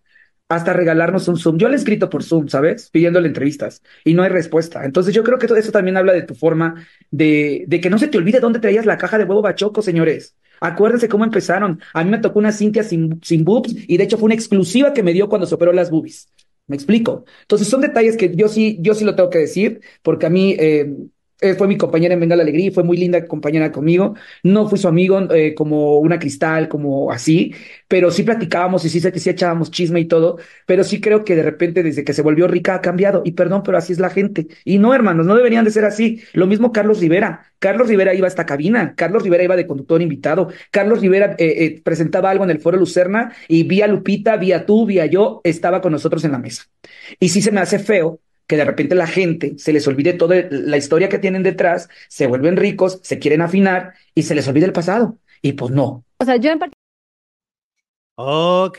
hasta regalarnos un Zoom. Yo le he escrito por Zoom, ¿sabes? Pidiéndole entrevistas y no hay respuesta. Entonces yo creo que todo eso también habla de tu forma de, de que no se te olvide dónde traías la caja de huevo bachoco, señores. Acuérdense cómo empezaron. A mí me tocó una Cintia sin, sin boobs y de hecho fue una exclusiva que me dio cuando se operó las boobies. ¿Me explico? Entonces son detalles que yo sí, yo sí lo tengo que decir, porque a mí eh, eh, fue mi compañera en Venga la Alegría fue muy linda compañera conmigo. No fui su amigo eh, como una cristal, como así, pero sí platicábamos y sí, sí echábamos chisme y todo, pero sí creo que de repente desde que se volvió rica ha cambiado. Y perdón, pero así es la gente. Y no, hermanos, no deberían de ser así. Lo mismo Carlos Rivera. Carlos Rivera iba a esta cabina, Carlos Rivera iba de conductor invitado, Carlos Rivera eh, presentaba algo en el foro Lucerna y vía Lupita, vía tú, vía yo, estaba con nosotros en la mesa. Y sí se me hace feo que de repente la gente se les olvide toda la historia que tienen detrás, se vuelven ricos, se quieren afinar y se les olvide el pasado. Y pues no. O sea, yo en Ok,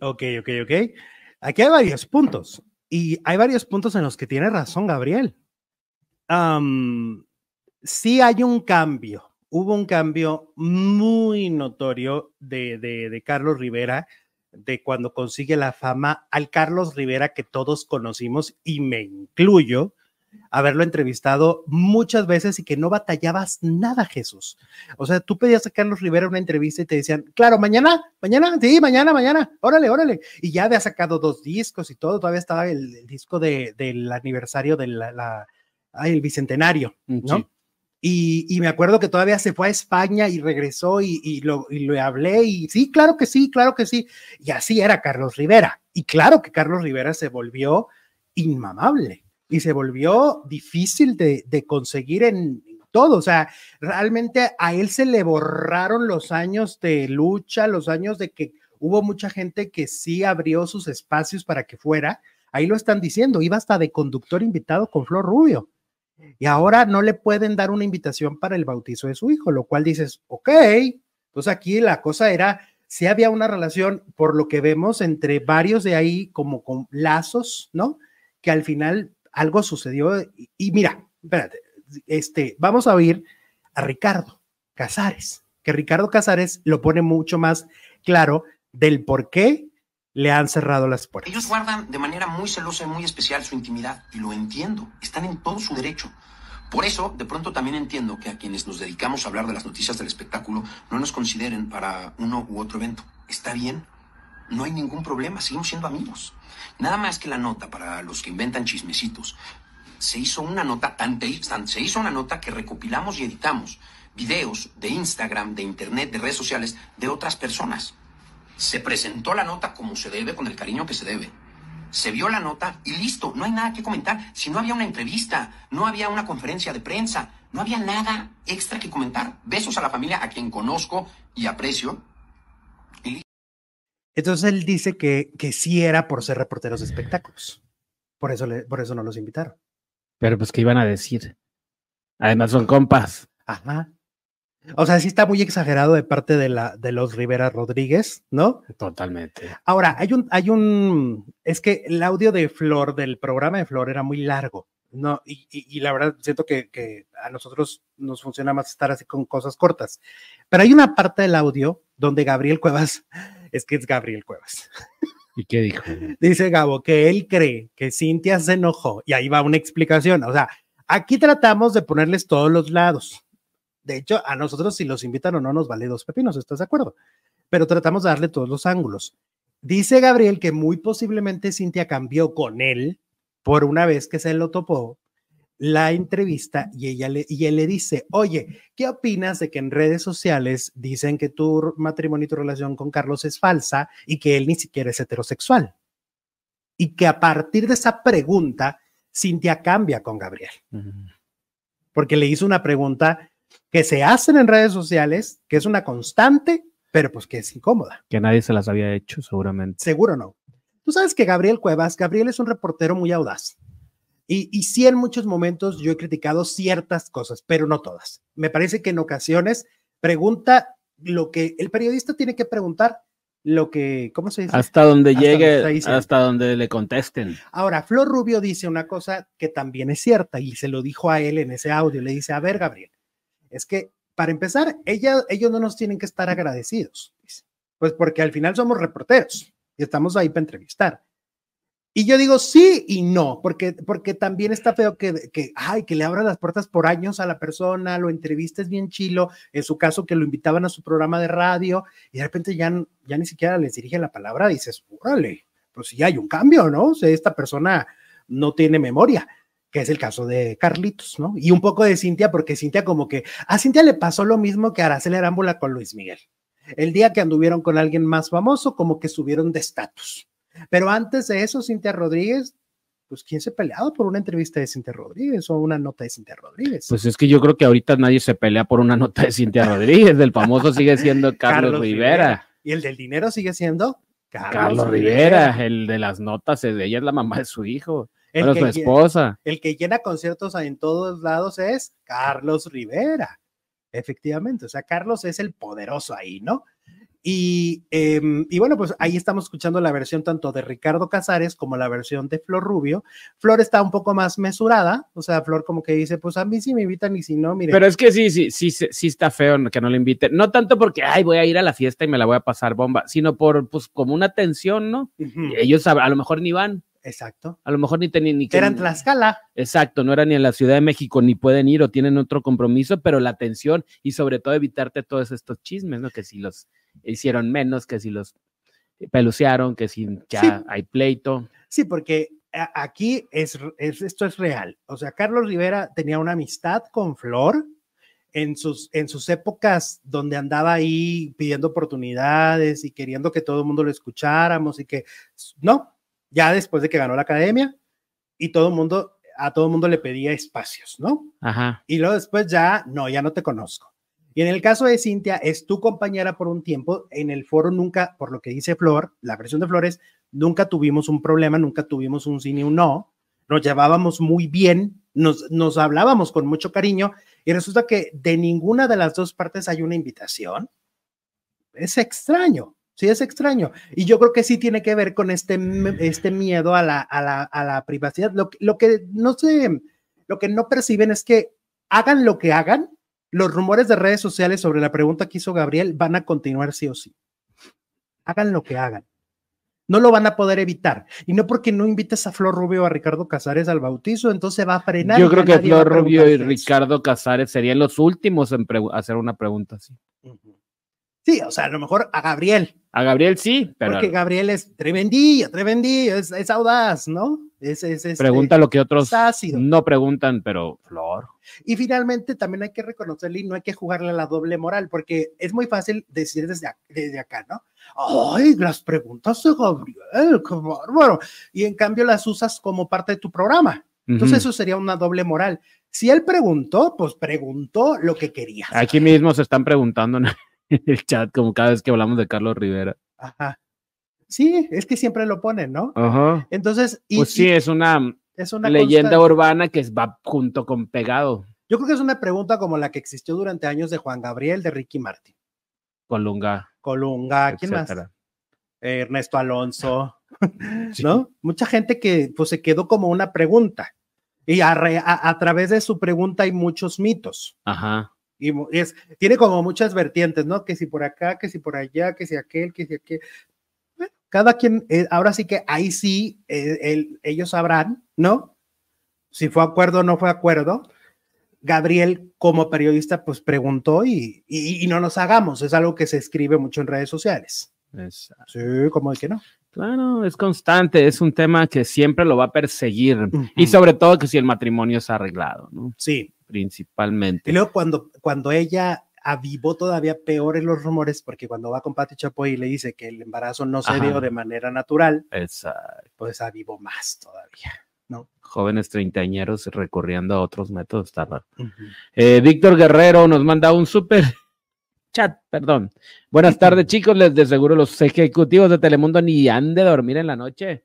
ok, ok, ok. Aquí hay varios puntos y hay varios puntos en los que tiene razón Gabriel. Um, sí hay un cambio, hubo un cambio muy notorio de, de, de Carlos Rivera de cuando consigue la fama al Carlos Rivera que todos conocimos y me incluyo, haberlo entrevistado muchas veces y que no batallabas nada, Jesús. O sea, tú pedías a Carlos Rivera una entrevista y te decían, claro, mañana, mañana, sí, mañana, mañana, órale, órale. Y ya había sacado dos discos y todo, todavía estaba el, el disco de, del aniversario del la, la, el bicentenario, ¿no? Sí. Y, me acuerdo que todavía se fue a España y regresó y, y, lo, y lo hablé y sí, claro que sí, claro que sí. Y así era Carlos Rivera. Y claro que Carlos Rivera se volvió inmamable y se volvió difícil de, de conseguir en todo. O sea, realmente a él se le borraron los años de lucha, los años de que hubo mucha gente que sí abrió sus espacios para que fuera. Ahí lo están diciendo, iba hasta de conductor invitado con Flor Rubio y ahora no le pueden dar una invitación para el bautizo de su hijo, lo cual dices, ok, pues aquí la cosa era, si había una relación, por lo que vemos, entre varios de ahí como con lazos, ¿no? Que al final algo sucedió y, mira, espérate, este, vamos a oír a Ricardo Casares, que Ricardo Casares lo pone mucho más claro del por qué le han cerrado las puertas. Ellos guardan de manera muy celosa y muy especial su intimidad, y lo entiendo, están en todo su derecho. Por eso, de pronto también entiendo que a quienes nos dedicamos a hablar de las noticias del espectáculo no nos consideren para uno u otro evento. Está bien, no hay ningún problema, seguimos siendo amigos. Nada más que la nota para los que inventan chismecitos. Se hizo una nota tan, tan se hizo una nota que recopilamos y editamos videos de Instagram, de internet, de redes sociales de otras personas se presentó la nota como se debe, con el cariño que se debe. se vio la nota y listo, no hay nada que comentar. Si no había una entrevista, no había una conferencia de prensa, no había nada extra que comentar. Besos a la familia a quien conozco y aprecio. Entonces él dice que, que sí era por ser reporteros de espectáculos. Por eso, le, por eso no los invitaron. Pero pues, ¿qué iban a decir? Además son compas. Ajá. O sea, sí está muy exagerado de parte de, la, de los Rivera Rodríguez, ¿no? Totalmente. Ahora, hay un, hay un, es que el audio de Flor, del programa de Flor, era muy largo, ¿no? Y, y, la verdad siento que, que, a nosotros nos funciona más estar así con cosas cortas. Pero hay una parte del audio donde Gabriel Cuevas, (laughs) es que es Gabriel Cuevas. ¿Y qué dijo? (laughs) Dice Gabo que él cree que Cintia se enojó y ahí va una explicación. O sea, aquí tratamos de ponerles todos los lados de hecho, a nosotros si los invitan o no nos vale dos pepinos, ¿estás de acuerdo? Pero tratamos de darle todos los ángulos. Dice Gabriel que muy posiblemente Cintia cambió con él por una vez que se lo topó la entrevista y, ella le, y él le dice, oye, ¿qué opinas de que en redes sociales dicen que tu matrimonio y tu relación con Carlos es falsa y que él ni siquiera es heterosexual? Y que a partir de esa pregunta, Cintia cambia con Gabriel. Porque le hizo una pregunta que se hacen en redes sociales, que es una constante, pero pues que es incómoda. Que nadie se las había hecho, seguramente. Seguro no. Tú sabes que Gabriel Cuevas, Gabriel es un reportero muy audaz. Y, y sí, en muchos momentos yo he criticado ciertas cosas, pero no todas. Me parece que en ocasiones pregunta lo que el periodista tiene que preguntar, lo que, ¿cómo se dice? Hasta donde llegue, hasta donde le contesten. Ahora, Flor Rubio dice una cosa que también es cierta y se lo dijo a él en ese audio. Le dice, a ver, Gabriel, es que para empezar, ella, ellos no nos tienen que estar agradecidos, pues porque al final somos reporteros y estamos ahí para entrevistar. Y yo digo sí y no, porque, porque también está feo que, que, ay, que le abran las puertas por años a la persona, lo entrevistes bien chilo, en su caso que lo invitaban a su programa de radio y de repente ya, ya ni siquiera les dirige la palabra, dices, órale, pues sí hay un cambio, ¿no? O esta persona no tiene memoria que es el caso de Carlitos, ¿no? Y un poco de Cintia, porque Cintia como que, a Cintia le pasó lo mismo que a Araceli Arámbula con Luis Miguel. El día que anduvieron con alguien más famoso, como que subieron de estatus. Pero antes de eso, Cintia Rodríguez, pues ¿quién se peleado por una entrevista de Cintia Rodríguez o una nota de Cintia Rodríguez? Pues es que yo creo que ahorita nadie se pelea por una nota de Cintia Rodríguez, del famoso sigue siendo (laughs) Carlos, Rivera. Y el del dinero sigue siendo Carlos, Rivera. El de las notas, ella es la mamá de su hijo. El que, esposa. El que llena conciertos en todos lados es Carlos Rivera. Efectivamente, o sea, Carlos es el poderoso ahí, ¿no? Y, em, y, bueno, pues ahí estamos escuchando la versión tanto de Ricardo Casares como la versión de Flor Rubio. Flor está un poco más mesurada, o sea, Flor como que dice, pues a mí sí me invitan y si no, mire. Pero es que sí, sí, sí, sí está feo que no le inviten. No tanto porque, ay, voy a ir a la fiesta y me la voy a pasar bomba, sino por, pues, como una tensión, ¿no? Ellos a, a, lo mejor ni van. Exacto. A lo mejor ni tenían ni que. Eran Tlaxcala. Exacto, no eran ni en la Ciudad de México, ni pueden ir o tienen otro compromiso, pero la atención y sobre todo evitarte todos estos chismes, ¿no? Que si los hicieron menos, que si los pelucearon, que si ya hay pleito. Sí, porque aquí es, esto es real. O sea, Carlos Rivera tenía una amistad con Flor en sus, en sus épocas donde andaba ahí pidiendo oportunidades y queriendo que todo el mundo lo escucháramos y que no, ya después de que ganó la academia y todo el mundo, a todo el mundo le pedía espacios, ¿no? Ajá. Y luego después ya, no, ya no te conozco. Y en el caso de Cintia, es tu compañera por un tiempo. En el foro nunca, por lo que dice Flor, la versión de Flores, nunca tuvimos un problema, nunca tuvimos un sí ni un no. Nos llevábamos muy bien, nos, nos hablábamos con mucho cariño y resulta que de ninguna de las dos partes hay una invitación. Es extraño. Sí, es extraño. Y yo creo que sí tiene que ver con este, este miedo a la, a la, a la privacidad. Lo, lo, que no sé, lo que no perciben es que hagan lo que hagan, los rumores de redes sociales sobre la pregunta que hizo Gabriel van a continuar sí o sí. Hagan lo que hagan. No lo van a poder evitar. Y no porque no invites a Flor Rubio o a Ricardo Casares al bautizo, entonces va a frenar. Yo creo que Flor Rubio y Ricardo Casares serían los últimos en hacer una pregunta así. Sí, o sea, a lo mejor a Gabriel. A Gabriel sí, pero. Porque Gabriel es tremendillo, tremendillo, es, es audaz, ¿no? Es, es, este, pregunta lo que otros es no preguntan, pero Flor. Y finalmente también hay que reconocerle y no hay que jugarle a la doble moral, porque es muy fácil decir desde, desde acá, ¿no? Ay, las preguntas de Gabriel, qué bárbaro. Y en cambio las usas como parte de tu programa. Entonces eso sería una doble moral. Si él preguntó, pues preguntó lo que quería. Aquí mismo se están preguntando en (laughs) el chat, como cada vez que hablamos de Carlos Rivera. Ajá. Sí, es que siempre lo ponen, ¿no? Ajá. Entonces, y, Pues sí, y es una, es una leyenda constante. urbana que va junto con pegado. Yo creo que es una pregunta como la que existió durante años de Juan Gabriel, de Ricky Martin, Colunga, Colunga, ¿quién más? Eh, Ernesto Alonso, (laughs) Sí. ¿no? Mucha gente que pues se quedó como una pregunta. Y a, re- a- a través de su pregunta hay muchos mitos. Ajá. Y es, tiene como muchas vertientes, ¿no? Que si por acá, que si por allá, que si aquel, que si aquel. Bueno, cada quien, eh, ahora sí que ahí sí, eh, el- ellos sabrán, ¿no? Si fue acuerdo o no fue acuerdo. Gabriel, como periodista, pues preguntó y, y, y no nos hagamos. Es algo que se escribe mucho en redes sociales. Es- Sí, como de que no. Claro, es constante, es un tema que siempre lo va a perseguir. Y sobre todo que si el matrimonio es arreglado, ¿no? Sí. Y Principalmente. luego cuando, cuando ella avivó todavía peor en los rumores, porque cuando va con Pati Chapoy y le dice que el embarazo no se Ajá. dio de manera natural, Esa- pues avivó más todavía. jóvenes treintañeros recurriendo a otros métodos, está raro. Eh, Víctor Guerrero nos manda un súper chat, perdón. Buenas tardes, (laughs) chicos. Les de seguro los ejecutivos de Telemundo ni han de dormir en la noche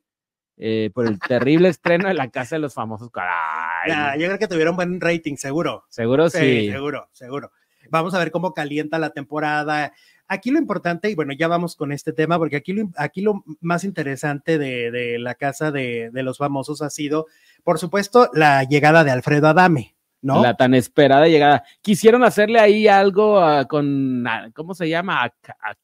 eh, por el terrible estreno de la casa de los famosos. Caray. Ya, yo creo que tuvieron buen rating, seguro. Seguro sí. seguro, seguro. Vamos a ver cómo calienta la temporada. Aquí lo importante, y bueno, ya vamos con este tema, porque aquí lo, aquí lo más interesante de, de la casa de, de los famosos ha sido, por supuesto, la llegada de Alfredo Adame, ¿no? La tan esperada llegada. Quisieron hacerle ahí algo ah, con, ah, ¿cómo se llama? A- a-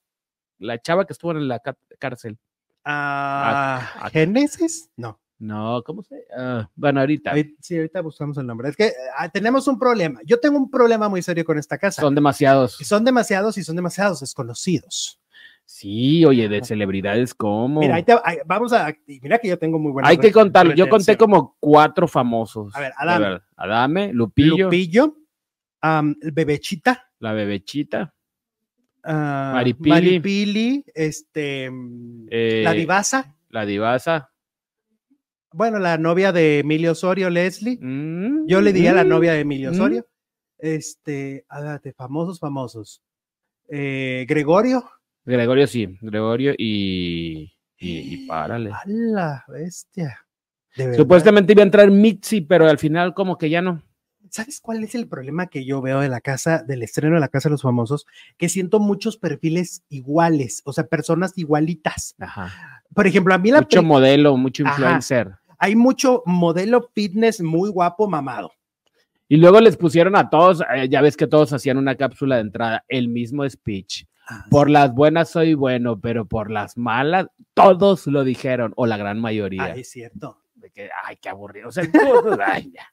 la chava que estuvo en la cárcel. Ah, a- ¿Génesis? No. No, ¿cómo se? ah, bueno, ahorita. Sí, ahorita buscamos el nombre. Es que tenemos un problema. Yo tengo un problema muy serio con esta casa. Son demasiados. Son demasiados y son demasiados desconocidos. Sí, oye, de celebridades como. Mira, ahí te- ahí- vamos a. Mira que yo tengo muy buena. Hay que contarlo. Yo conté como cuatro famosos. A ver, Adame. verdad. Adame, Lupillo, Lupillo, Bebechita, la bebechita, ah, Maripili. Maripili, este, mm, Eh, la divasa, la divasa. bueno, la novia de Emilio Osorio, Leslie. Mm, Yo le diría la mm, novia de Emilio mm. Osorio. Este, ah, de famosos, famosos. Eh, Gregorio. Gregorio sí, Gregorio y. Y, y párale. A la bestia. Supuestamente iba a entrar Mitzi, pero al final, como que ya no. ¿Sabes cuál es el problema que yo veo de la casa, del estreno de la Casa de los Famosos? Que siento muchos perfiles iguales, o sea, personas igualitas. Ajá. Por ejemplo, a mí la Mucho modelo, mucho Ajá. influencer. hay mucho modelo fitness muy guapo, mamado. Y luego les pusieron a todos, eh, ya ves que todos hacían una cápsula de entrada, el mismo speech. Por las buenas soy bueno, pero por las malas, todos lo dijeron, o la gran mayoría. Ah, es cierto. de que, ay, qué aburrido. O sea, todos, (laughs) ay, ya.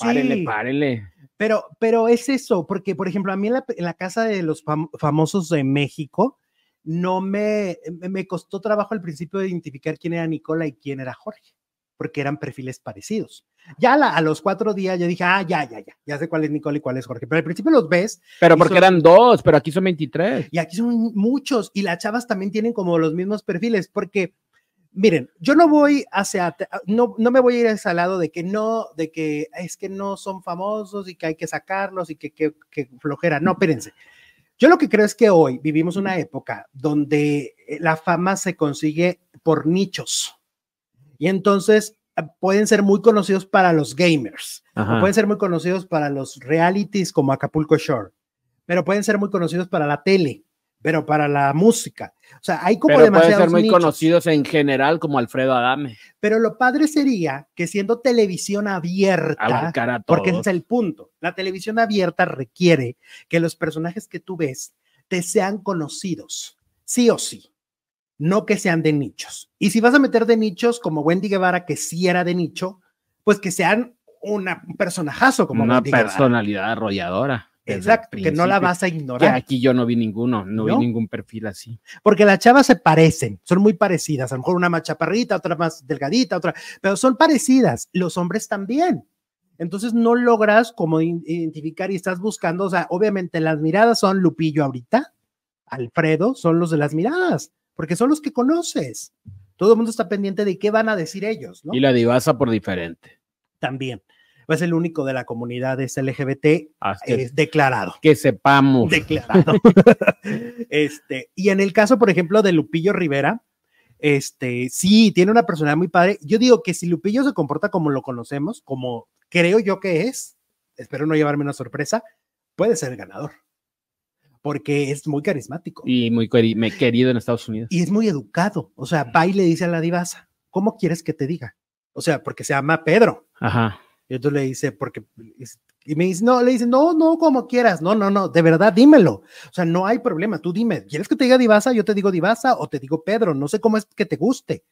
Párenle, Sí. párenle. Pero, pero es eso, porque, por ejemplo, a mí en la, en la casa de los fam- famosos de México, no me, me- me costó trabajo al principio de identificar quién era Nicola y quién era Jorge, porque eran perfiles parecidos. Ya la- a los cuatro días yo dije, ah, ya, ya, ya, ya sé cuál es Nicola y cuál es Jorge, pero al principio los ves Pero porque son- eran dos, pero aquí son 23. y aquí son muchos y las chavas también tienen como los mismos perfiles, porque miren, yo no voy hacia, no, no me voy a ir a ese lado de que no, de que es que no son famosos y que hay que sacarlos y que, que, que flojera. No, espérense. Yo lo que creo es que hoy vivimos una época donde eh, la fama se consigue por nichos y entonces eh, pueden ser muy conocidos para los gamers, o pueden ser muy conocidos para los realities como Acapulco Shore, pero pueden ser muy conocidos para la tele, pero para la música. O sea, hay como Pero pueden demasiados ser muy nichos. conocidos en general, como Alfredo Adame. Pero lo padre sería que siendo televisión abierta, a porque ese es el punto, la televisión abierta requiere que los personajes que tú ves te sean conocidos, sí o sí, no que sean de nichos. Y si vas a meter de nichos como Wendy Guevara, que sí era de nicho, pues que sean una, un personajazo como Una Wendy Guevara. personalidad arrolladora. Exacto, que no la vas a ignorar. Que aquí yo no vi ninguno, no, vi ningún perfil así. Porque las chavas se parecen, son muy parecidas. A lo mejor una más chaparrita, otra más delgadita, otra, pero son parecidas. Los hombres también. Entonces no logras como identificar y estás buscando, o sea, obviamente las miradas son Lupillo ahorita, Alfredo, son los de las miradas, porque son los que conoces. Todo el mundo está pendiente de qué van a decir ellos, ¿no? Y la divasa por diferente. También. Es el único de la comunidad es LGBT ah, declarado. Que sepamos. Declarado. (laughs) este, y en el caso, por ejemplo, de Lupillo Rivera, este, sí, tiene una personalidad muy padre. Yo digo que si Lupillo se comporta como lo conocemos, como creo yo que es, espero no llevarme una sorpresa, puede ser el ganador. Porque es muy carismático. Y muy querido en Estados Unidos. Y es muy educado. O sea, va y le dice a la divasa, ¿cómo quieres que te diga? O sea, porque se llama Pedro. Ajá. Y entonces le dice, porque, y me dice, no, le dice, no, no, como quieras, no, no, no, de verdad, dímelo. O sea, no hay problema, tú dime, ¿quieres que te diga Divasa? Yo te digo Divasa o te digo Pedro, no sé cómo es que te guste,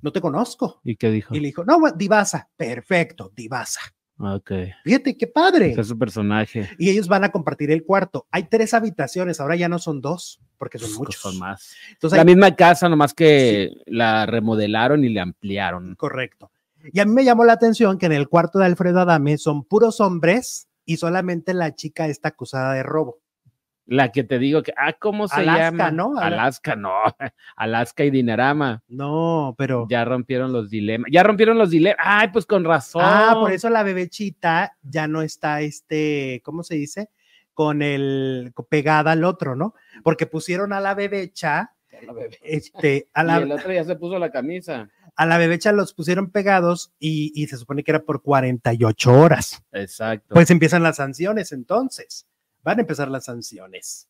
no te conozco. ¿Y qué dijo? Y le dijo, no, Divasa, perfecto, Divasa. Ok. Fíjate qué padre. es su personaje. Y ellos van a compartir el cuarto. Hay tres habitaciones, ahora ya no son dos, porque son muchos. Son más. Entonces, la misma casa, nomás que la remodelaron y le ampliaron. Correcto. Y a mí me llamó la atención que en el cuarto de Alfredo Adame son puros hombres y solamente la chica está acusada de robo. La que te digo que, ah, ¿cómo se Alaska, llama? ¿no? Alaska, no. (laughs) Alaska y Dinarama. No, pero. Ya rompieron los dilemas. Ya rompieron los dilemas. Ay, pues con razón. Ah, por eso la bebechita ya no está, este, ¿cómo se dice? Con el pegada al otro, ¿no? Porque pusieron a la bebecha. La Este, a (laughs) la, y el otro ya se puso la camisa. A la bebecha los pusieron pegados y, y se supone que era por 48 horas. Exacto. Pues empiezan las sanciones entonces van a empezar las sanciones.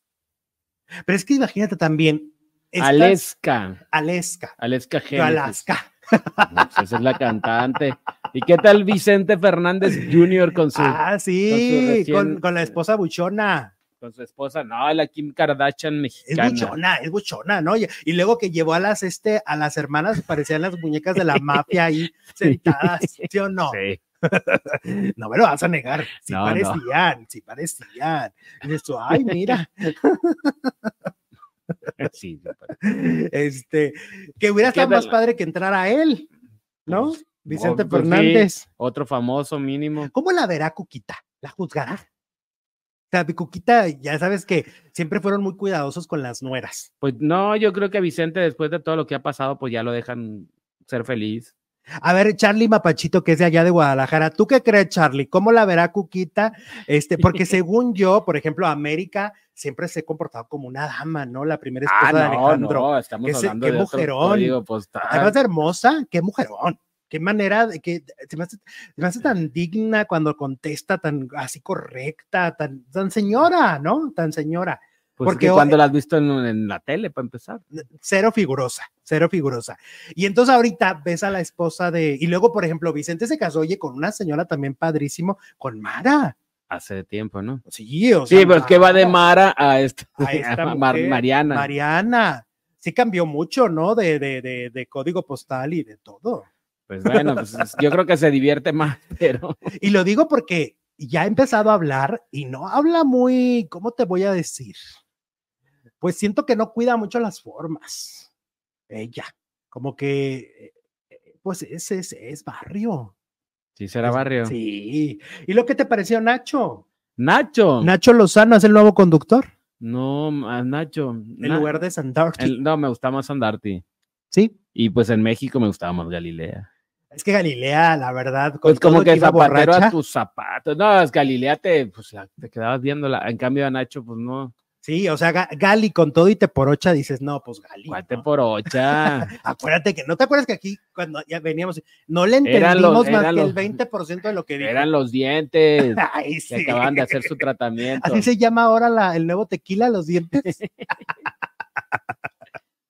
Pero es que imagínate también. Aleska. Aleska. Aleska Alaska. Pues esa es la cantante. ¿Y qué tal Vicente Fernández Jr. con su. Ah, sí, con, con, la esposa buchona. Con su esposa, no, la Kim Kardashian mexicana. Es buchona, es buchona, ¿no? Y, luego que llevó a las, este, a las hermanas, parecían las muñecas de la (laughs) mafia ahí sentadas, ¿sí o no? Sí. No me lo vas a negar. Sí parecían, sí parecían. Y esto, ay, mira. (laughs) sí, este, que hubiera estado más padre que entrar a él, ¿no? Pues, Vicente pues Fernández. otro famoso mínimo. ¿Cómo la verá Cuquita? ¿La juzgará? O sea, Cuquita, ya sabes que siempre fueron muy cuidadosos con las nueras. Pues no, yo creo que Vicente, después de todo lo que ha pasado, pues ya lo dejan ser feliz. A ver, Charlie Mapachito, que es de allá de Guadalajara, ¿tú qué crees, Charlie? ¿Cómo la verá Cuquita? Este, porque (laughs) según yo, por ejemplo, América siempre se ha comportado como una dama, ¿no? La primera esposa ah, de Alejandro. No, estamos hablando qué mujerón. Además de hermosa, qué mujerón. Qué manera de que se me, hace, tan (laughs) digna cuando contesta, tan así correcta, tan, tan señora, ¿no? Tan señora. Pues Porque cuando la has visto en, la tele, para empezar. Cero figurosa, cero figurosa. Y entonces ahorita ves a la esposa de, y luego, por ejemplo, Vicente se casó, oye, con una señora también padrísimo, con Mara. Hace tiempo, ¿no? Sí, o sea. Sí, pero es que va de Mara a esta, (laughs) Mariana. Mariana. Sí cambió mucho, ¿no? De, de, de, de código postal y de todo. Pues bueno, pues yo creo que se divierte más, (laughs) pero. Y lo digo porque ya ha empezado a hablar y no habla muy, ¿cómo te voy a decir? Pues siento que no cuida mucho las formas. Ella, como que, eh, pues ese es, barrio. Sí, será barrio. Sí. ¿Y lo que te pareció Nacho? Nacho. Nacho Lozano es el nuevo conductor. No, Nacho. En lugar de Sandarti. no, me gusta más Sandarti. Sí. Y pues en México me gustaba más Galilea. Es que Galilea, la verdad, pues como que, zapatero a tus zapatos. No, es Galilea te, pues, te quedabas viéndola. En cambio a Nacho, pues no. Sí, o sea, Gali con todo y te por ocha dices, no, pues Gali. ¿Cuál te por ocha? (laughs) Acuérdate que, ¿no te acuerdas que aquí, cuando ya veníamos, no le entendimos más que el 20% de lo que dijo? Eran los dientes (laughs) Ay, sí. que acaban de hacer su tratamiento. Así se llama ahora la, el nuevo tequila, los dientes. (laughs)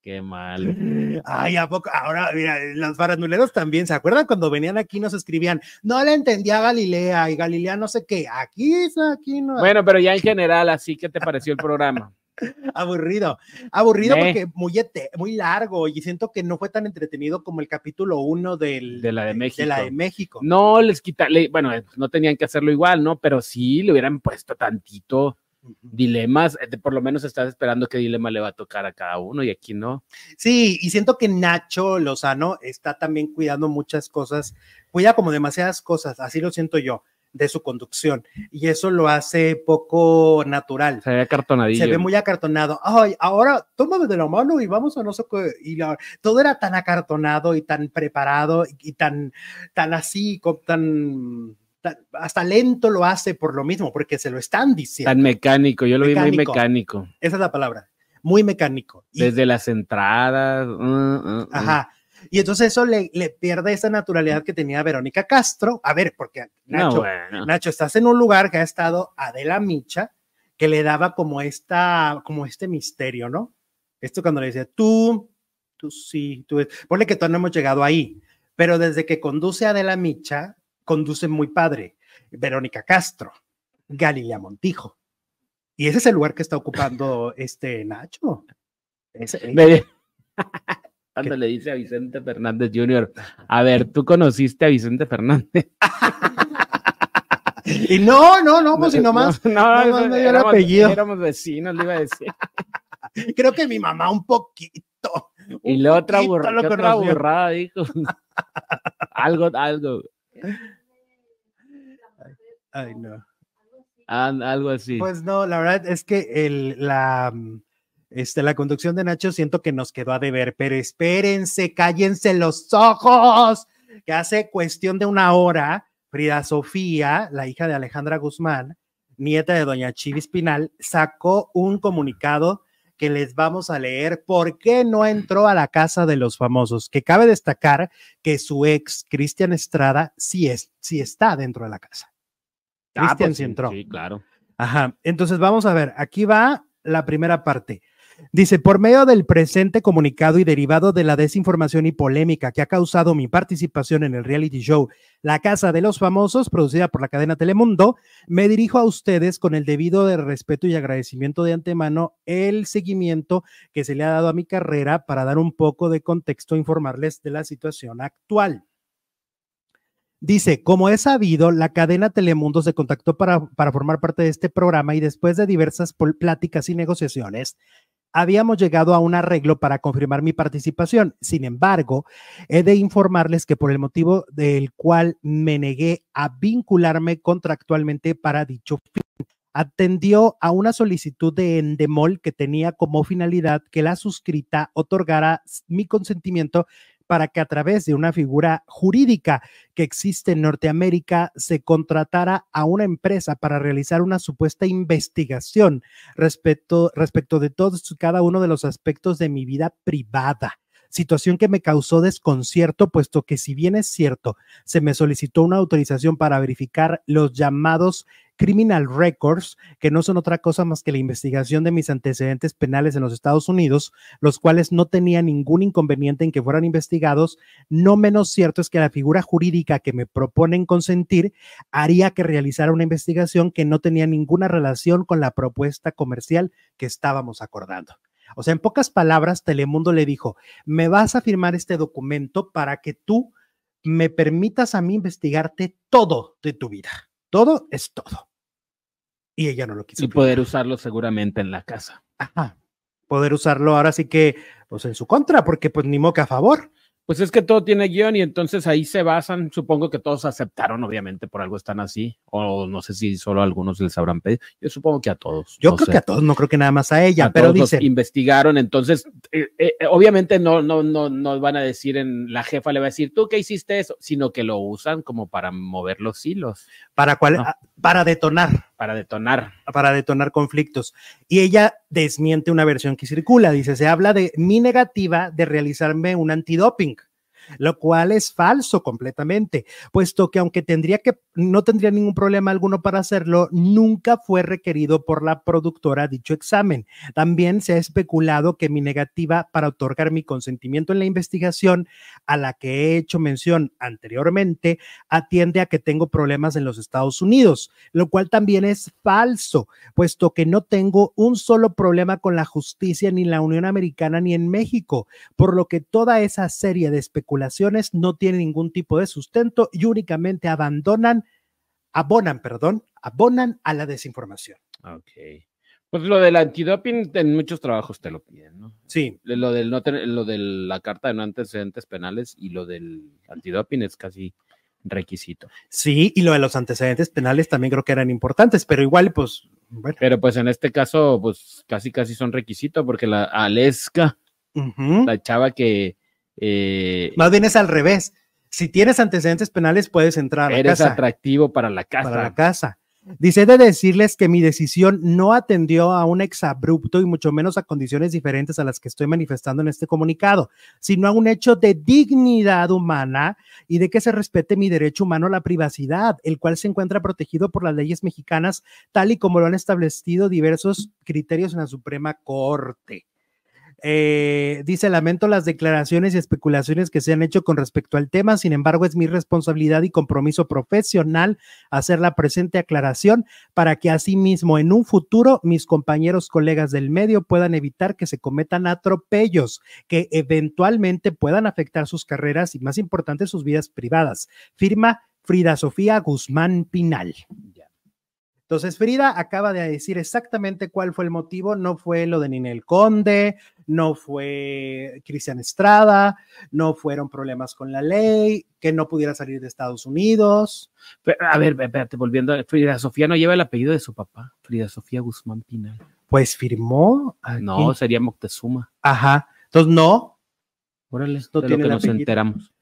Qué mal. (laughs) Ay, ¿a poco? Ahora, mira, los faranduleros también, ¿se acuerdan cuando venían aquí nos escribían? No le entendía a Galilea y Galilea no sé qué. Aquí, aquí no. Bueno, pero ya en general, así, ¿qué te pareció el programa? (laughs) aburrido, aburrido porque muy, muy largo y siento que no fue tan entretenido como el capítulo 1 del de la de México. De la de México. No les quita, bueno, no tenían que hacerlo igual, ¿no? Pero sí le hubieran puesto tantito dilemas, eh, por lo menos estás esperando qué dilema le va a tocar a cada uno y aquí no. Sí, y siento que Nacho Lozano está también cuidando muchas cosas, cuida como demasiadas cosas, así lo siento yo de su conducción y eso lo hace poco natural. Se ve acartonadillo. Se ve muy acartonado. Ay, ahora tómame de la mano y vamos a no sé qué. Y todo era tan acartonado y tan preparado y tan, tan así, tan, hasta lento lo hace por lo mismo, porque se lo están diciendo. Tan mecánico, yo lo vi muy mecánico. Esa es la palabra, muy mecánico. Desde las entradas. Uh, uh, uh. Ajá. Y entonces eso le, le, pierde esa naturalidad que tenía Verónica Castro. A ver, porque Nacho, Nacho, estás en un lugar que ha estado Adela Micha, que le daba como esta, como este misterio, ¿no? Esto cuando le decía, tú, tú sí, tú, ponle que todavía no hemos llegado ahí, pero desde que conduce Adela Micha, conduce muy padre. Verónica Castro, Galilea Montijo. Y ese es el lugar que está ocupando (laughs) este Nacho. Ese, (laughs) cuando le dice a Vicente Fernández Jr., a ver, ¿tú conociste a Vicente Fernández? (laughs) y no, no, no, pues si nomás, no, no, no, éramos, apellido. éramos vecinos, le iba a decir. Creo que mi mamá un poquito. y la otra, burra, otra burrada dijo. algo, algo. Ay, no. algo así. Pues no, la verdad es que el, la, este, la conducción de Nacho siento que nos quedó a deber, pero espérense, cállense los ojos, que hace cuestión de una hora, Frida Sofía, la hija de Alejandra Guzmán, nieta de doña Chivi Espinal, sacó un comunicado que les vamos a leer por qué no entró a la casa de los famosos, que cabe destacar que su ex, Cristian Estrada, sí, es, sí está dentro de la casa. Ah, Cristian pues sí entró. Sí, claro. Ajá, entonces vamos a ver, aquí va la primera parte. Dice, por medio del presente comunicado y derivado de la desinformación y polémica que ha causado mi participación en el reality show La Casa de los Famosos, producida por la cadena Telemundo, me dirijo a ustedes con el debido de respeto y agradecimiento de antemano el seguimiento que se le ha dado a mi carrera para dar un poco de contexto e informarles de la situación actual. Dice, como es sabido, la cadena Telemundo se contactó para, para, formar parte de este programa y después de diversas pláticas y negociaciones, habíamos llegado a un arreglo para confirmar mi participación. Sin embargo, he de informarles que por el motivo del cual me negué a vincularme contractualmente para dicho fin, atendió a una solicitud de Endemol que tenía como finalidad que la suscrita otorgara mi consentimiento para que a través de una figura jurídica que existe en Norteamérica se contratara a una empresa para realizar una supuesta investigación respecto, respecto de todos cada uno de los aspectos de mi vida privada situación que me causó desconcierto, puesto que si bien es cierto, se me solicitó una autorización para verificar los llamados criminal records, que no son otra cosa más que la investigación de mis antecedentes penales en los Estados Unidos, los cuales no tenía ningún inconveniente en que fueran investigados, no menos cierto es que la figura jurídica que me proponen consentir haría que realizara una investigación que no tenía ninguna relación con la propuesta comercial que estábamos acordando. O sea, en pocas palabras, Telemundo le dijo, me vas a firmar este documento para que tú me permitas a mí investigarte todo de tu vida. Todo es todo. Y ella no lo quiso. Y poder usarlo seguramente en la casa. Ajá. Poder usarlo ahora sí que, pues en su contra, porque pues ni moca a favor. Pues es que todo tiene guion y entonces ahí se basan. Supongo que todos aceptaron, obviamente, por algo están así. O no sé si solo algunos les habrán pedido. Yo supongo que a todos. Yo creo que a todos, no creo que nada más a ella, pero dice. Investigaron, entonces, eh, eh, obviamente no, no, no, no van a decir en la jefa le va a decir tú qué hiciste eso, sino que lo usan como para mover los hilos. ¿Para cuál? Ah, para detonar. Para detonar. Para detonar conflictos. Y ella desmiente una versión que circula. Dice: se habla de mi negativa de realizarme un antidoping lo cual es falso completamente, puesto que aunque tendría que, no tendría ningún problema alguno para hacerlo, nunca fue requerido por la productora dicho examen. También se ha especulado que mi negativa para otorgar mi consentimiento en la investigación a la que he hecho mención anteriormente atiende a que tengo problemas en los Estados Unidos, lo cual también es falso, puesto que no tengo un solo problema con la justicia ni en la Unión Americana ni en México, por lo que toda esa serie de especulaciones no tiene ningún tipo de sustento y únicamente abandonan, abonan, perdón, abonan a la desinformación. Ok. Pues lo del antidoping en muchos trabajos te lo piden, ¿no? Sí. Lo, del no lo de la carta de no antecedentes penales y lo del antidoping es casi requisito. Sí, y lo de los antecedentes penales también creo que eran importantes, pero igual, pues. Bueno. Pero pues en este caso, pues casi casi son requisito porque la Aleska, la chava que. Eh, Más bien es al revés. Si tienes antecedentes penales, puedes entrar a la casa. Eres atractivo para la casa. Para la casa. Dice de decirles que mi decisión no atendió a un exabrupto y mucho menos a condiciones diferentes a las que estoy manifestando en este comunicado, sino a un hecho de dignidad humana y de que se respete mi derecho humano a la privacidad, el cual se encuentra protegido por las leyes mexicanas, tal y como lo han establecido diversos criterios en la Suprema Corte. Eh, dice, lamento las declaraciones y especulaciones que se han hecho con respecto al tema, sin embargo es mi responsabilidad y compromiso profesional hacer la presente aclaración para que asimismo en un futuro mis compañeros colegas del medio puedan evitar que se cometan atropellos que eventualmente puedan afectar sus carreras y más importante sus vidas privadas. Firma Frida Sofía Guzmán Pinal. Entonces, Frida acaba de decir exactamente cuál fue el motivo. No fue lo de Ninel Conde, no fue Cristian Estrada, no fueron problemas con la ley, que no pudiera salir de Estados Unidos. a ver, espérate, volviendo, Frida Sofía no lleva el apellido de su papá, Frida Sofía Guzmán Pinal. Pues firmó. No, sería Moctezuma. Ajá. Entonces, no. Órale, no de lo que nos enteramos.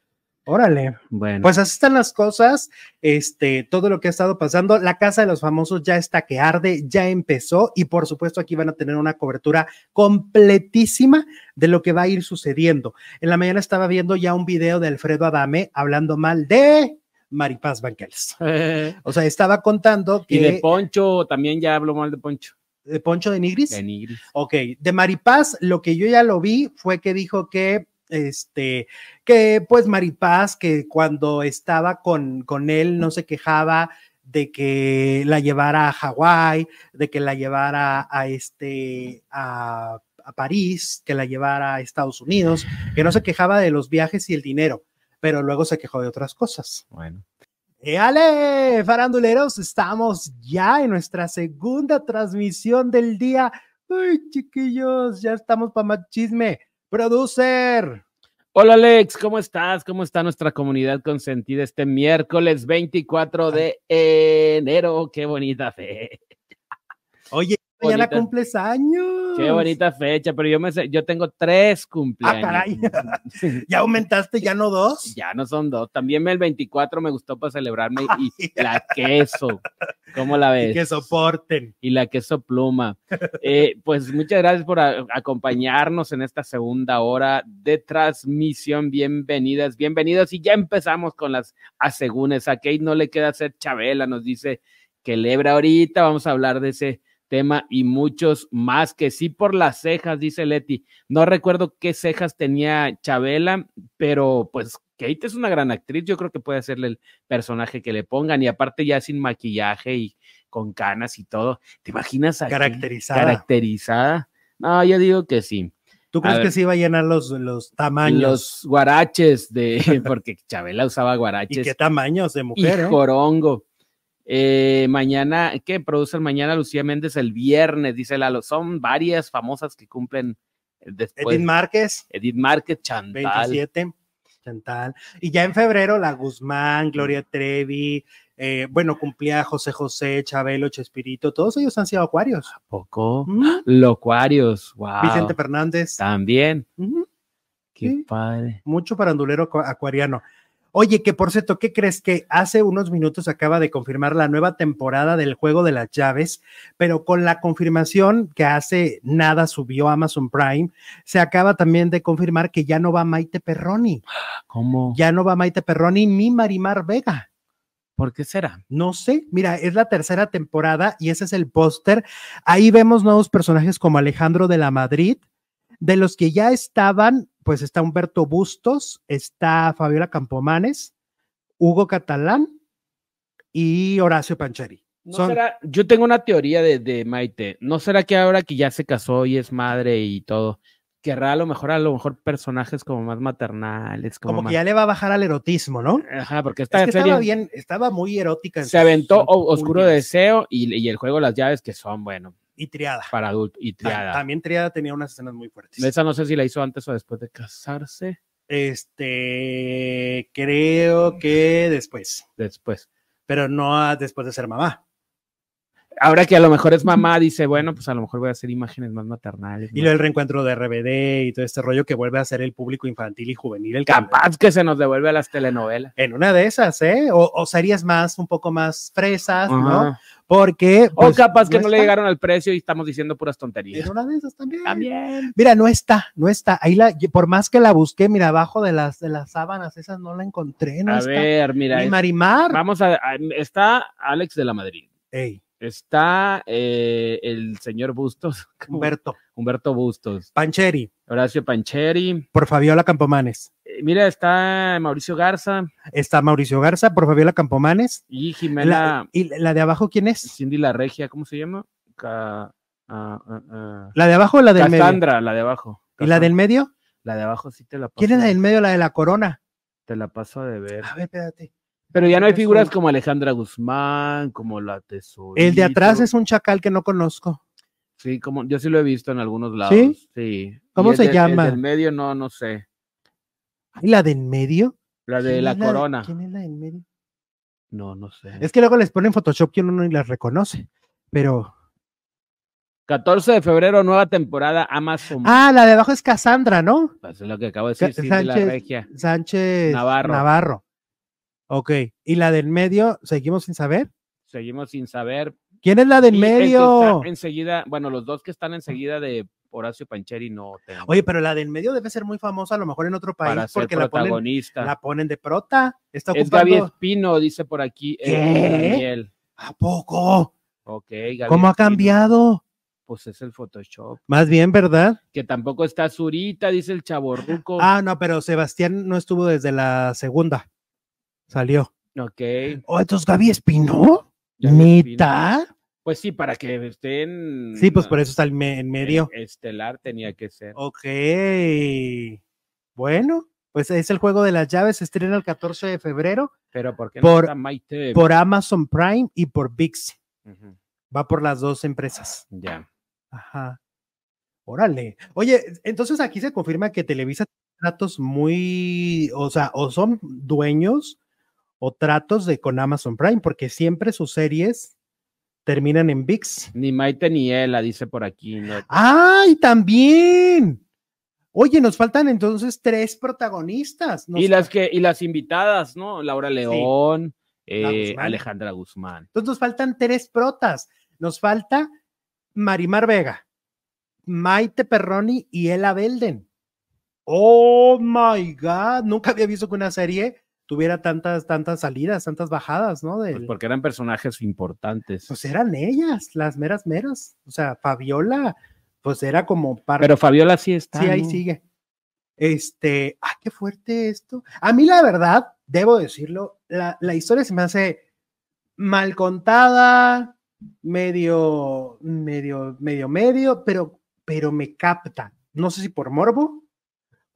Órale. Bueno. Pues así están las cosas. Este, todo lo que ha estado pasando. La casa de los famosos ya está que arde, ya empezó y por supuesto aquí van a tener una cobertura completísima de lo que va a ir sucediendo. En la mañana estaba viendo ya un video de Alfredo Adame hablando mal de Maripaz Banquels. (laughs) o sea, estaba contando que. Y de Poncho, también ya habló mal de Poncho. ¿De Poncho de Nigris? De Nigris. Ok, de Maripaz, lo que yo ya lo vi fue que dijo que este, que pues Maripaz, que cuando estaba con, con él no se quejaba de que la llevara a Hawái, de que la llevara a este, a, a París, que la llevara a Estados Unidos, que no se quejaba de los viajes y el dinero, pero luego se quejó de otras cosas. Bueno. ¡Ale, faranduleros! Estamos ya en nuestra segunda transmisión del día. ¡Ay, chiquillos! Ya estamos para más chisme. Producer. Hola Alex, ¿cómo estás? ¿Cómo está nuestra comunidad consentida este miércoles 24 de enero? Qué bonita fe. Oye, mañana cumples años. Qué bonita fecha, pero yo me sé, yo tengo tres cumpleaños. Ah, caray. (laughs) ¿Ya aumentaste? ¿Ya no dos? Ya no son dos. También el 24 me gustó para celebrarme y la queso. ¿Cómo la ves? Y que soporten. Y la queso pluma. Eh, pues muchas gracias por acompañarnos en esta segunda hora de transmisión. Bienvenidas, bienvenidos. Y ya empezamos con las asegúnes. A Kate no le queda hacer Chabela, nos dice que lebra ahorita. Vamos a hablar de ese tema y muchos más que sí por las cejas, dice Leti. No recuerdo qué cejas tenía Chabela, pero pues Kate es una gran actriz, yo creo que puede hacerle el personaje que le pongan y aparte ya sin maquillaje y con canas y todo. ¿Te imaginas caracterizada? Caracterizada. No, yo digo que sí. ¿Tú crees que sí va a llenar los, los tamaños? Los guaraches de, (laughs) porque Chabela usaba guaraches. ¿Y qué tamaños de mujer? Y corongo. Eh, mañana, ¿qué produce mañana Lucía Méndez el viernes? Dice Lalo, son varias famosas que cumplen después. Edith Márquez. Edith Márquez, Chantal. 27. Chantal. Y ya en febrero, la Guzmán, Gloria Trevi, eh, bueno, cumplía José José, Chabelo, Chespirito, todos ellos han sido acuarios. ¿A poco? Locuarios, wow. Vicente Fernández. También. Qué padre. Mucho parandulero acuariano. Oye, que por cierto, ¿qué crees que hace unos minutos acaba de confirmar la nueva temporada del juego de las llaves, pero con la confirmación que hace nada subió Amazon Prime, se acaba también de confirmar que ya no va Maite Perroni. ¿Cómo? Ya no va Maite Perroni ni Marimar Vega. ¿Por qué será? No sé, mira, es la tercera temporada y ese es el póster. Ahí vemos nuevos personajes como Alejandro de la Madrid, de los que ya estaban, pues está Humberto Bustos, está Fabiola Campomanes, Hugo Catalán y Horacio Pancheri. ¿No Son- será- yo tengo una teoría de, de Maite. ¿No será que ahora que ya se casó y es madre y todo, querrá a lo mejor a lo mejor personajes como más maternales? Como, como más- que ya le va a bajar al erotismo, ¿no? Ajá, porque Es esta que serie estaba bien, estaba muy erótica. en se aventó Oscuro. Deseo y, y el juego las llaves que son, bueno, Y triada. para adultos y triada. También triada tenía unas escenas muy fuertes. Esa no sé si la hizo antes o después de casarse. Este, creo que después, Después. pero no después de ser mamá. Ahora que a lo mejor es mamá, dice, bueno, pues a lo mejor voy a hacer imágenes más maternales. Y luego el reencuentro de RBD y todo este rollo que vuelve a ser el público infantil y juvenil. El Capaz que se nos devuelve a las telenovelas. En una de esas, ¿eh? O, o series más, un poco más fresas, ¿no? Porque. O pues, capaz que no, le llegaron al precio y estamos diciendo puras tonterías. En una de esas también. También. Mira, no está, no está. Ahí la, por más que la busqué, mira, abajo de las, de las sábanas, esas no la encontré, no a está. ver, mira. Es- Marimar. vamos a, a- Está Alex de la Madrid. Ey, Está eh, el señor Bustos. (laughs) Humberto. Humberto Bustos. Pancheri, Horacio Pancheri. por Fabiola Campomanes. Eh, mira, está Mauricio Garza Está Mauricio Garza, por Fabiola Campomanes. y La- Jimena ¿Y la de abajo quién es? Cindy La Regia, ¿cómo se llama? Ca- ah, ah, ah. ¿La de abajo o la del medio? Cassandra, la de abajo. ¿Y la del medio? La de abajo sí te la paso. ¿Quién es la del medio? La de la corona. Te la paso de ver. A ver, espérate. Pero ya no hay figuras como Alejandra Guzmán, como la Tesoro. El de atrás es un chacal que no conozco. Sí, como yo sí lo he visto en algunos lados. ¿Sí? Sí. ¿Cómo se del- llama? El del medio no, no sé. ¿Y la del medio? La de ¿Quién la de- corona. ¿Quién es la del medio? No, no sé. Es que luego les ponen Photoshop que uno ni las reconoce. Pero. 14 de febrero, nueva temporada Amazon. Ah, la de abajo es Cassandra, ¿no? Pues es lo que acabo de decir, Cindy la Sánchez- Regia. Sánchez Navarro. Navarro. Ok. ¿Y la del medio? ¿Seguimos sin saber? Seguimos sin saber. ¿Quién es la del Y medio? enseguida, bueno, los dos que están enseguida de Horacio Pancheri no tengo. Oye, pero la del medio debe ser muy famosa, a lo mejor en otro país, para ser porque la ponen, protagonista. la ponen de prota. Está Es Gaby ocupando. Espino, dice por aquí. eh, ¿Qué? Daniel. ¿A poco? Ok, Gaby ¿Cómo ha cambiado? Pues es el Photoshop. Más bien, ¿verdad? Que tampoco está Zurita, dice el chaborruco. Ah, no, pero Sebastián no estuvo desde la segunda. Salió. Ok. Oh, entonces Gaby Espino. ¿Neta? Pues sí, para que estén. Sí, pues por eso está el me- en medio. Estelar tenía que ser. Ok. Bueno, pues es el juego de las llaves. Se estrena el 14 de febrero Pero ¿por qué no por- está Maite? por Amazon Prime y por VIX. Va por las dos empresas. Ya. Ajá. Órale. Oye, entonces aquí se confirma que Televisa tiene tratos muy, o sea, o son dueños o tratos de con Amazon Prime, porque siempre sus series terminan en VIX. Ni Maite ni Ela, dice por aquí. ¿no? ¡Ay, también! Oye, nos faltan entonces tres protagonistas. Nos Y las que, y las invitadas, ¿no? Laura León, eh, Guzmán. Alejandra Guzmán. Entonces nos faltan tres protas. Nos falta Marimar Vega, Maite Perroni y Ella Belden. Oh my God, nunca había visto que una serie tuviera tantas, tantas salidas, tantas bajadas, ¿no? Pues porque eran personajes importantes. pues eran ellas, las meras meras. O sea, Fabiola, pues era como parte. Pero Fabiola sí está. sí, ahí ¿no? sigue. Este, ah, qué fuerte esto. A mí, la verdad, debo decirlo, la, la historia se me hace mal contada, medio, medio, medio, medio, pero, pero me capta. No sé si por morbo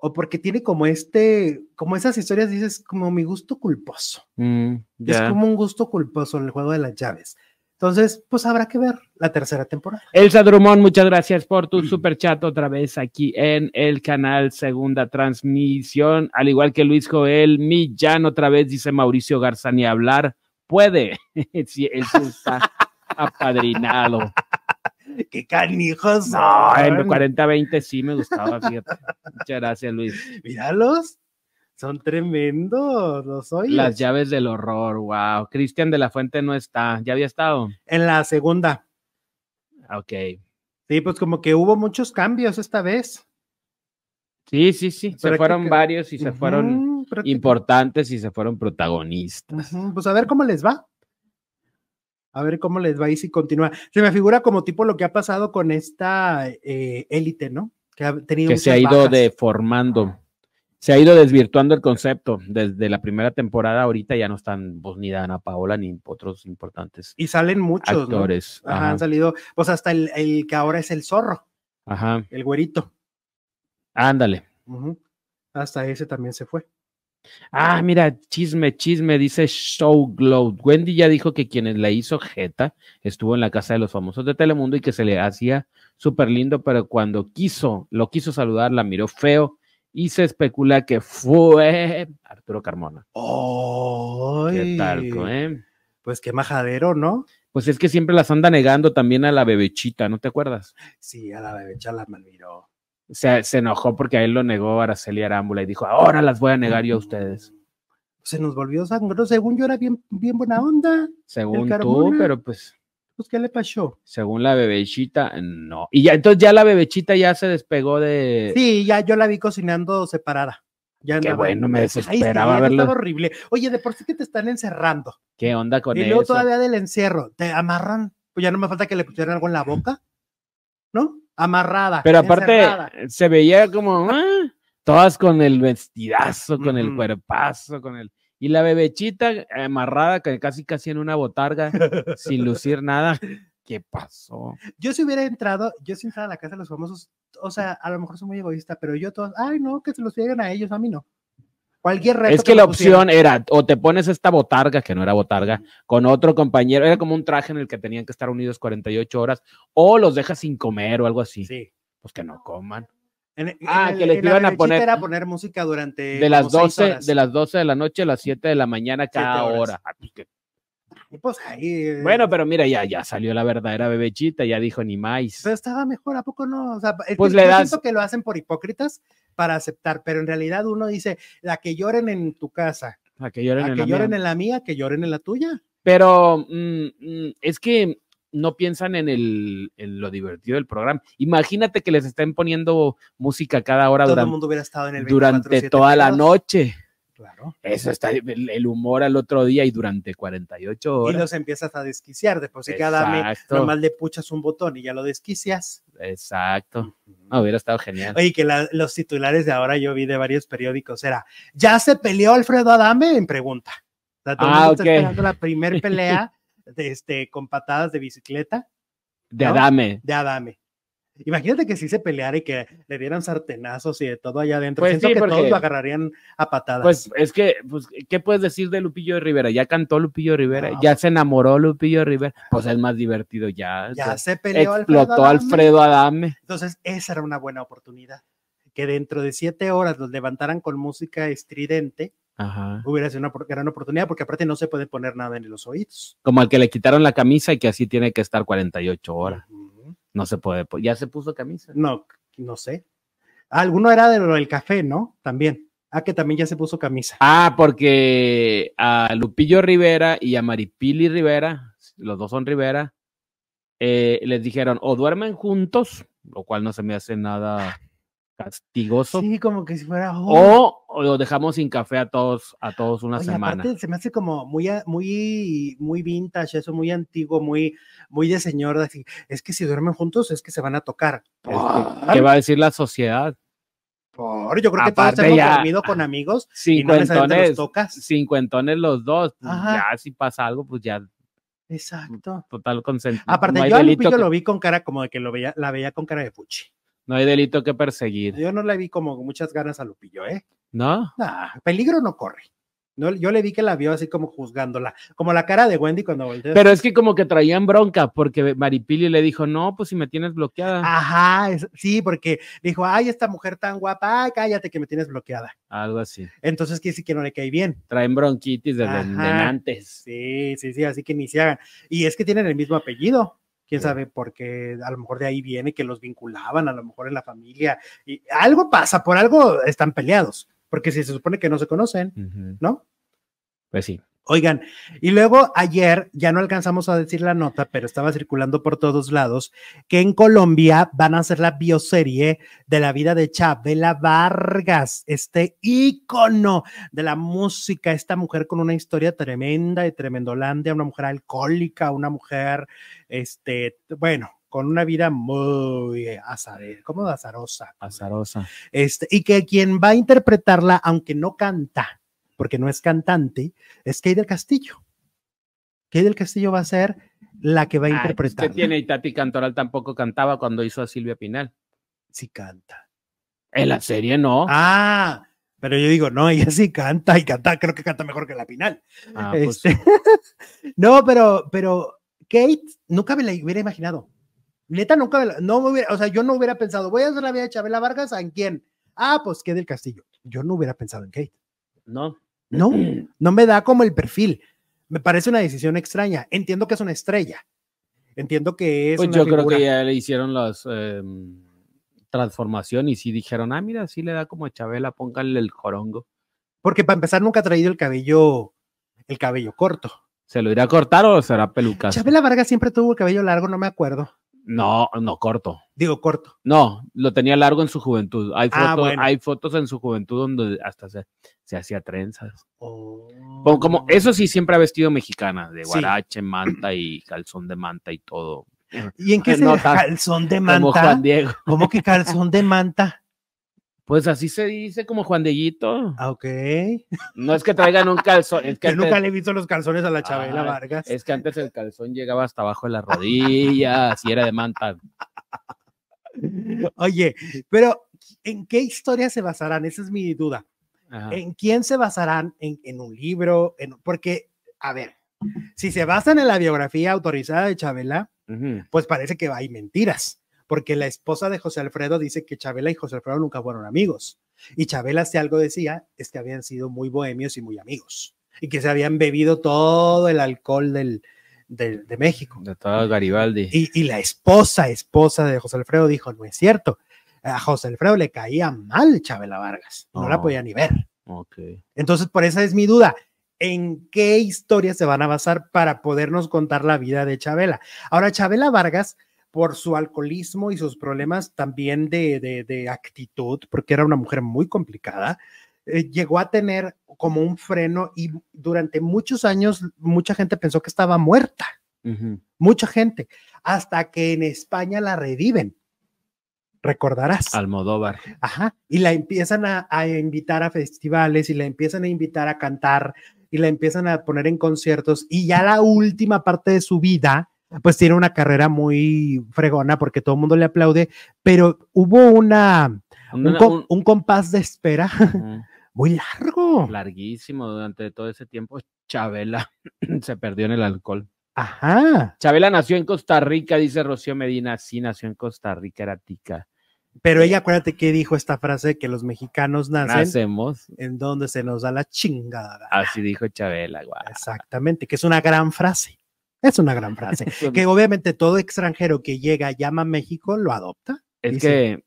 o porque tiene como este, como esas historias, dices, como mi gusto culposo. Mm, Es como un gusto culposo en el juego de las llaves. Entonces, pues habrá que ver la tercera temporada. Elsa Drummond, muchas gracias por tu (clears throat) super chat otra vez aquí en el canal Segunda Transmisión. Al igual que Luis Joel Millán, otra vez dice Mauricio Garza, ni hablar puede. (laughs) sí, él sí está (laughs) apadrinado. (laughs) ¡Qué canijos! No, en son! 40-20 sí me gustaba, fíjate. Muchas gracias, Luis. Míralos. Son tremendos, los soy. Las llaves del horror, wow. Cristian de la Fuente no está, ya había estado. En la segunda. Ok. Sí, pues como que hubo muchos cambios esta vez. Sí, sí, sí. Se fueron varios y se fueron importantes y se fueron protagonistas. Pues a ver cómo les va. A ver cómo les va y si continúa. Se me figura como tipo lo que ha pasado con esta eh, élite, ¿no? Que ha tenido que se ha ido deformando se ha ido desvirtuando el concepto. Desde la primera temporada, ahorita ya no están pues, ni Dana Paola ni otros importantes. Y salen muchos actores. Ajá, han salido, pues hasta el, que ahora es el zorro. Ajá. El güerito. Ándale. Hasta ese también se fue. Ah, mira, chisme, chisme, dice Show Glow. Wendy ya dijo que quien la hizo Jeta estuvo en la casa de los famosos de Telemundo y que se le hacía súper lindo, pero cuando quiso, lo quiso saludar, la miró feo y se especula que fue Arturo Carmona. ¿Qué tal, eh? Pues qué majadero, ¿no? Pues es que siempre las anda negando también a la bebechita, ¿no te acuerdas? Sí, a la bebecha la malmiró. Se, se enojó porque a él lo negó Araceli Arámbula y dijo, ahora las voy a negar yo a ustedes. Se nos volvió sangro, según yo era bien, bien buena onda. Según tú, pero pues pues, ¿qué le pasó? Según la bebechita, no. Y ya, entonces ya la bebechita ya se despegó de. Sí, ya yo la vi cocinando separada. Ya Qué bueno, me desesperaba verlo. horrible. Oye, de por sí que te están encerrando. ¿Qué onda con eso? Y luego todavía del encierro, te amarran. Pues ya no me falta que le pusieran algo en la boca, ¿no? Amarrada. Pero aparte, se veía como, ah, todas con el vestidazo, con el cuerpazo, con el y la bebechita amarrada casi casi en una botarga, sin lucir nada. (laughs) ¿Qué pasó? Yo si hubiera entrado, yo si entrara a la casa de los famosos, o sea, a lo mejor soy muy egoísta, pero yo todos, ay no, que se los lleguen a ellos, a mí no. Cualquier reto Es que, la opción era, o te pones esta botarga, que no era botarga, con otro compañero, era como un traje en el que tenían que estar unidos 48 horas, o los dejas sin comer o algo así. Sí. Pues que no coman ah, que les iban a poner. Era poner música durante. De las, 12, de las 12 de la noche a las 7 de la mañana cada hora. Ah, pues pues ahí, eh, bueno, pero mira, ya, ya salió la verdadera bebechita, ya dijo ni más. Pero estaba mejor, ¿a poco no? O sea, pues le das... siento que lo hacen por hipócritas para aceptar, pero en realidad uno dice, la que lloren en tu casa, la que lloren, en, que la lloren en la mía, que lloren en la tuya. Pero mm, mm, es que no piensan en, el, en lo divertido del programa. Imagínate que les estén poniendo música cada hora Todo durante, el mundo hubiera estado en el durante toda la noche. Claro. Eso está el, humor al otro día y durante 48 horas. Y los empiezas a desquiciar. Después de cada mes, nomás le puchas un botón y ya lo desquicias. Exacto. hubiera estado genial. Oye, que los titulares de ahora yo vi de varios periódicos era, ¿ya se peleó Alfredo Adame? En pregunta. O sea, ah, ok. esperando la primera pelea (laughs) este, con patadas de bicicleta. De Adame. De Adame. Imagínate que si se peleara y que le dieran sartenazos y de todo allá adentro. Pues Siento que todos lo agarrarían a patadas. Pues es que, pues, ¿qué puedes decir de Lupillo Rivera? Ya cantó Lupillo Rivera, ya se enamoró Lupillo Rivera, pues es más divertido ya. Ya se peleó Explotó Alfredo Adame. Entonces, esa era una buena oportunidad. Que dentro de siete horas los levantaran con música estridente hubiera sido una gran oportunidad porque aparte no se puede poner nada en los oídos. Como al que le quitaron la camisa y que así tiene que estar 48 horas. No se puede, ya se puso camisa. No, no sé. alguno era de lo del café, ¿no? También. Ah, que también ya se puso camisa. Ah, porque a Lupillo Rivera y a Maripili Rivera, los dos son Rivera, eh, les dijeron o duermen juntos, lo cual no se me hace nada castigoso. Sí, como que si fuera. Oh. O, lo dejamos sin café a todos, a todos una semana. se me hace como muy, muy, muy vintage, eso muy antiguo, muy, muy de señor. Es que si duermen juntos es que se van a tocar. ¿Qué va a decir la sociedad? Por, yo creo que todos hemos dormido con (laughs) amigos y no los tocas. Cincuentones los dos. Pues ya si pasa algo, pues ya Exacto. Total consentimiento. Aparte, yo a Lupillo lo vi con cara como de que lo veía, la veía con cara de puchi. No hay delito que perseguir. Yo no le vi como muchas ganas a Lupillo, ¿eh? ¿No? peligro no corre. No, yo le vi que la vio así como juzgándola, como la cara de Wendy cuando volteó. Pero es que como que traían bronca, porque Maripili le dijo, no, pues si me tienes bloqueada. Ajá, sí, porque dijo, ay, esta mujer tan guapa, ay, cállate que me tienes bloqueada. Algo así. Entonces quiere decir que no le cae bien. Traen bronquitis desde antes. Sí, sí, sí, así que ni se hagan. Y es que tienen el mismo apellido quién sabe, porque a lo mejor de ahí viene que los vinculaban, a lo mejor en la familia, y algo pasa, por algo están peleados, porque si se supone que no se conocen. ¿no? Pues sí. Oigan, y luego ayer, ya no alcanzamos a decir la nota, pero estaba circulando por todos lados, que en Colombia van a hacer la bioserie de la vida de Chabela Vargas, este ícono de la música, esta mujer con una historia tremenda de Tremendolandia, una mujer alcohólica, una mujer, este, bueno, con una vida muy azare, como azarosa. Azarosa. Este, y que quien va a interpretarla, aunque no canta, porque no es cantante, es Kay del Castillo. Kay del Castillo va a ser la que va a Ay, interpretar. ¿Qué tiene? Y Tati Cantoral tampoco cantaba cuando hizo a Silvia Pinal. Sí canta. En la serie no. Ah, pero yo digo, no, ella sí canta y canta, creo que canta mejor que la Pinal. Ah, pues, Este, (laughs) no, pero, pero Kate nunca me la hubiera imaginado. Neta, nunca me la, no me hubiera, o sea, yo no hubiera pensado, voy a hacer la vida de Chabela Vargas, ¿en quién? Ah, pues Kay del Castillo. Yo no hubiera pensado en Kate. no. No, no me da como el perfil. Me parece una decisión extraña. Entiendo que es una estrella. Entiendo que es Pues una yo creo que ya le hicieron las em, transformación y sí dijeron, ah, mira, sí le da como a Chabela, pónganle el jorongo. Porque para empezar nunca ha traído el cabello, el cabello corto. ¿Se lo irá a cortar o será pelucas? Chabela Vargas siempre tuvo el cabello largo, no me acuerdo. No, no corto. Digo corto. No, lo tenía largo en su juventud. Hay fotos, Ah, bueno. hay fotos en su juventud donde hasta se, se hacía trenzas. Oh. Como, como- eso sí siempre ha vestido mexicana, de Sí. guarache, manta y calzón de manta y todo. ¿Y en qué (laughs) se calzón de Como manta? Juan Diego. ¿Cómo que calzón de manta? Pues así se dice como Juan Dieguito. Ah, Ok. No es que traigan un calzón, es (laughs) que, Yo nunca le he visto los calzones a la Chabela Vargas. es que antes el calzón llegaba hasta abajo de la rodilla, así era de manta. (laughs) Oye, pero ¿en qué historia se basarán? Esa es mi duda. Ajá. ¿En quién se basarán? ¿En, en un libro? En, porque, a ver, si se basan en la biografía autorizada de Chabela, pues parece que hay mentiras, porque la esposa de José Alfredo dice que Chabela y José Alfredo nunca fueron amigos. Y Chabela, si algo decía, es que habían sido muy bohemios y muy amigos, y que se habían bebido todo el alcohol del, del- de México. De todo Garibaldi. Y, y la esposa, esposa de José Alfredo dijo, no es cierto. A José Alfredo le caía mal Chabela Vargas, no la Oh. podía ni ver. Ok. Entonces, por esa es mi duda. ¿En qué historia se van a basar para podernos contar la vida de Chabela? Ahora, Chabela Vargas, por su alcoholismo y sus problemas también de, de- de actitud, porque era una mujer muy complicada, eh, llegó a tener como un freno y durante muchos años mucha gente pensó que estaba muerta, mucha gente, hasta que en España la reviven. Recordarás. Almodóvar. Ajá, y la empiezan a, a invitar a festivales y la empiezan a invitar a cantar y la empiezan a poner en conciertos y ya la última parte de su vida, pues tiene una carrera muy fregona porque todo el mundo le aplaude, pero hubo una, un, Una- com- un- un compás de espera (laughs) muy largo. larguísimo durante todo ese tiempo. Chabela (clears throat) se perdió en el alcohol. Ajá, Chabela nació en Costa Rica, dice Rocío Medina. Sí, nació en Costa Rica, era tica. pero ella acuérdate que dijo esta frase que los mexicanos nacen Nacemos. en donde se nos da la chingada. Así dijo Chabela, guau. Exactamente, que es una gran frase. Es una gran frase. (laughs) que obviamente todo extranjero que llega, llama a México, lo adopta. Es dice, que,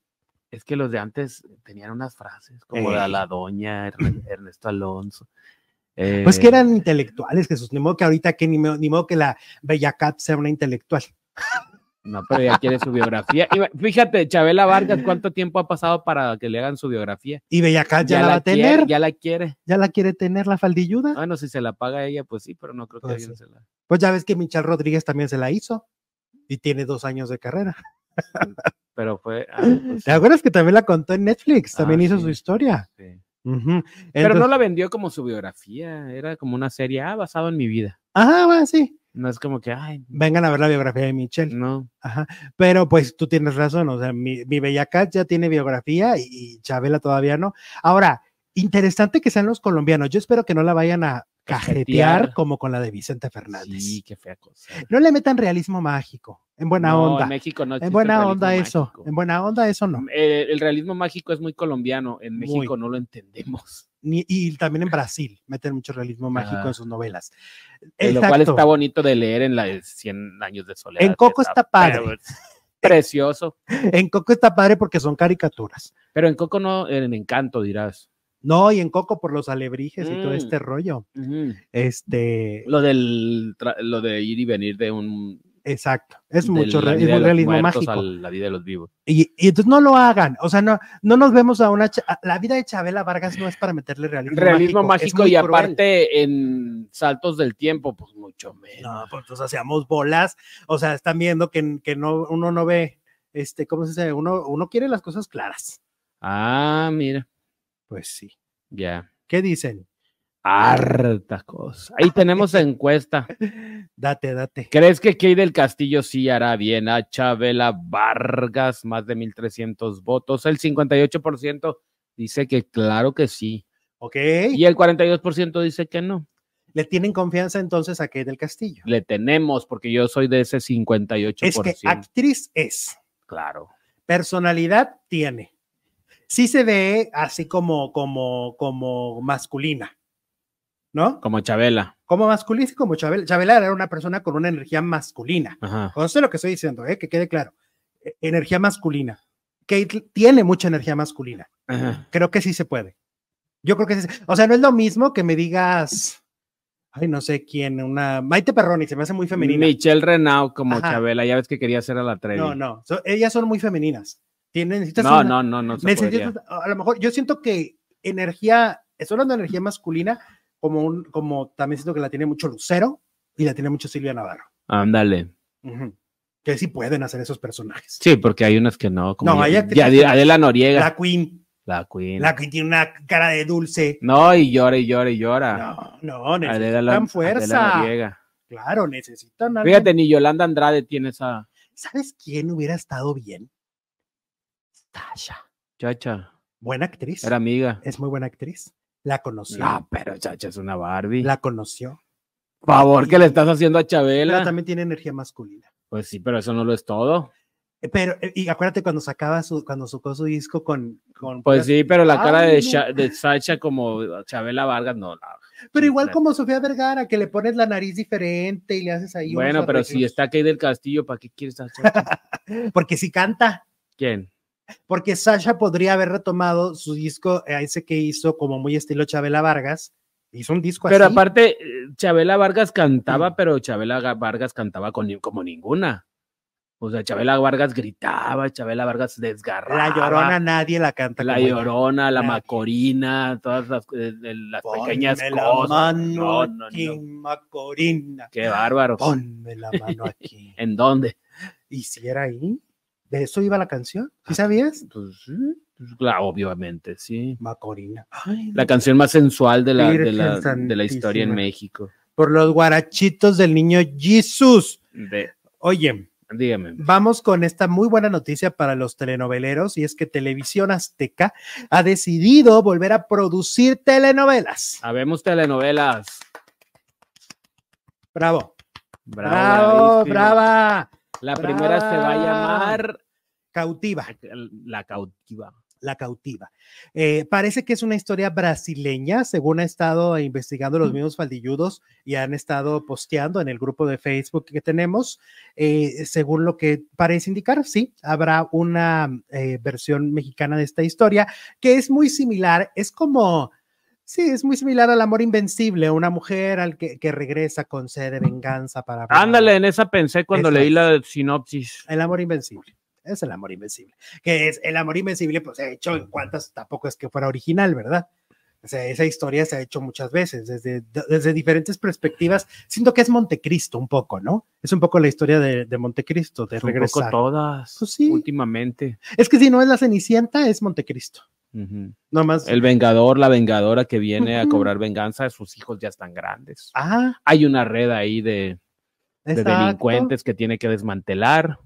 es que los de antes tenían unas frases como de la doña Erne- (laughs) Ernesto Alonso. Pues que Eh, eran intelectuales, Jesús. Ni modo que ahorita que ni, mo- ni modo que la Bella Cat sea una intelectual. (laughs) No, pero ya quiere su biografía. Y fíjate, Chabela Vargas, ¿cuánto tiempo ha pasado para que le hagan su biografía? Y Bella Cat ya, la, va a quiere, tener, ya. ya la quiere. la quiere tener la faldilluda. Bueno, si se la paga ella, pues sí, pero no creo que Pues alguien sí. se la. Pues ya ves que Michelle Rodríguez también se la hizo y tiene dos años de carrera. (laughs) Pero fue. ah, (laughs) pues ¿Te acuerdas que también la contó en Netflix? También Ah, hizo sí. su historia. sí. Pero no la vendió como su biografía, era como una serie, ah, basado en mi vida. Ajá, bueno, sí. No es como que, ay, Vengan a ver la biografía de Michelle. no. Ajá. Pero pues tú tienes razón, o sea, mi, mi Bella Cat ya tiene biografía y, y Chabela todavía no. Ahora, interesante que sean los colombianos. Yo espero que no la vayan a cajetear Cajetear. como con la de Vicente Fernández. Sí, qué fea cosa. No le metan realismo mágico, en buena No, onda. En México no En buena onda eso, mágico. en buena onda eso no. Eh, el realismo mágico es muy colombiano, en Muy. México no lo entendemos. Ni- y también en Brasil meten mucho realismo mágico en sus novelas. Lo cual está bonito de leer en la de 100 años de soledad. En Coco está padre. (laughs) Precioso. En Coco está padre porque son caricaturas. Pero en Coco no, en Encanto dirás. No, y en Coco por los alebrijes y todo Mm. este rollo. Ujú. Este, Lo del lo de ir y venir de un exacto. Es de mucho la re- vida es de un los realismo mágico. la vida de los vivos. Y, y entonces no lo hagan. O sea, no, no nos vemos a una. La vida de Chabela Vargas no es para meterle realismo, Realismo mágico y cruel. aparte en saltos del tiempo, pues mucho menos. No, pues o sea, hacíamos bolas. O sea, están viendo que, que no, uno no ve, este, ¿cómo se dice? Uno, uno quiere las cosas claras. Ah, mira, Pues sí. ya. ¿Qué dicen? Harta cosa. Ahí tenemos (laughs) encuesta. Date, date. ¿Crees que Key del Castillo sí hará bien a Chabela Vargas? Más de 1.300 votos. El 58% dice que claro que sí. Ok. Y el 42% dice que no. Le tienen confianza entonces a Kate del Castillo. Le tenemos, porque yo soy de ese 58%. Es que actriz es. Claro. Personalidad tiene. Sí se ve así como, como, como masculina. ¿No? Como Chabela. Como masculina, como Chabela. Chabela era una persona con una energía masculina. Ajá. Conste lo que estoy diciendo, ¿eh? que quede claro. E- Energía masculina. Kate tiene mucha energía masculina. Ajá. Creo que sí se puede. Yo creo que sí. se- O sea, no es lo mismo que me digas, ay, no sé quién, una Maite Perroni, se me hace muy femenina. Michelle Renaud como Ajá. Chabela. Ya ves que quería hacer a la Trevi. No, no, so- ellas son muy femeninas. Tienen, necesitas No, una- no, no, no podría. a lo mejor yo siento que energía, estoy hablando de energía masculina, como un, como también siento que la tiene mucho Lucero y la tiene mucho Silvia Navarro. Ándale. Que sí pueden hacer esos personajes. Sí, porque hay unas que no. Como No, hay Adela Noriega. La Queen, La Queen. la Queen tiene una cara de dulce. No, y llora y llora y llora. No, no, Adela, necesitan Adela fuerza. Noriega. Claro, necesitan algo. Fíjate, ni Yolanda Andrade tiene esa ¿Sabes quién hubiera estado bien? Tasha. chacha. Buena actriz. Era amiga. Es muy buena actriz. La conoció. No, pero chacha es una Barbie. La conoció. Favor que le estás haciendo a Pero Chabela. también tiene energía masculina. Pues sí, pero eso no lo es todo. Eh, Pero, eh, y acuérdate cuando sacaba su, cuando sacó su disco con. con Pues sí, pero la cara de. Sha- de Sacha como Chabela Vargas, no. la- Pero igual como Sofía Vergara, que le pones la nariz diferente y le haces ahí. Bueno, pero si está aquí del Castillo, ¿para qué quieres (laughs) a? Porque si canta. ¿Quién? Porque Sasha podría haber retomado su disco, eh, ese que hizo como muy estilo Chabela Vargas. Hizo un disco Pero así. aparte, eh, Chabela Vargas cantaba, pero Chabela Ga- Vargas cantaba con, como ninguna. O sea, Chabela Vargas gritaba, Chabela Vargas desgarraba. La llorona nadie la canta. La como llorona, la macorina, todas las, eh, las pequeñas Ponme la cosas. mano No, no, aquí, no. Macorina. Qué bárbaro. Ponme la mano aquí. (laughs) ¿En dónde? ¿Y si ahí? ¿De eso iba la canción? ¿Sí sabías? Pues, sí, pues, claro, obviamente, sí. Macorina. Ay, La canción más sensual de la, de la, de la historia en. México. Por los guarachitos del niño Jesús. De, Oye, dígame. vamos con esta muy buena noticia para los telenoveleros y es que Televisión Azteca ha decidido volver a producir telenovelas. Habemos telenovelas. Bravo. Bravo, Bravo, brava. La primera se va a llamar Cautiva. La Cautiva. La cautiva. Eh, parece que es una historia brasileña, según ha estado investigando los mismos faldilludos y han estado posteando en el grupo de Facebook que tenemos. Eh, según lo que parece indicar, sí, habrá una eh, versión mexicana de esta historia que es muy similar, es como, sí, es muy similar al amor invencible, una mujer al que, que regresa con sed de venganza para... Ándale, en esa pensé cuando leí la sinopsis. El amor invencible. Es el amor invencible. Que es el amor invencible, pues ha hecho en cuantas, tampoco es que fuera original, ¿verdad? O sea, esa historia se ha hecho muchas veces, desde, desde diferentes perspectivas. Siento que es Montecristo un poco, ¿no? Es un poco la historia de, de Montecristo, de Un poco regresar. todas. Pues sí. Últimamente. Es que si no es la Cenicienta, es Montecristo. Ujú. No más. El vengador, la vengadora que viene a cobrar venganza, sus hijos ya están grandes. Ah, Hay una red ahí de, delincuentes que tiene que desmantelar.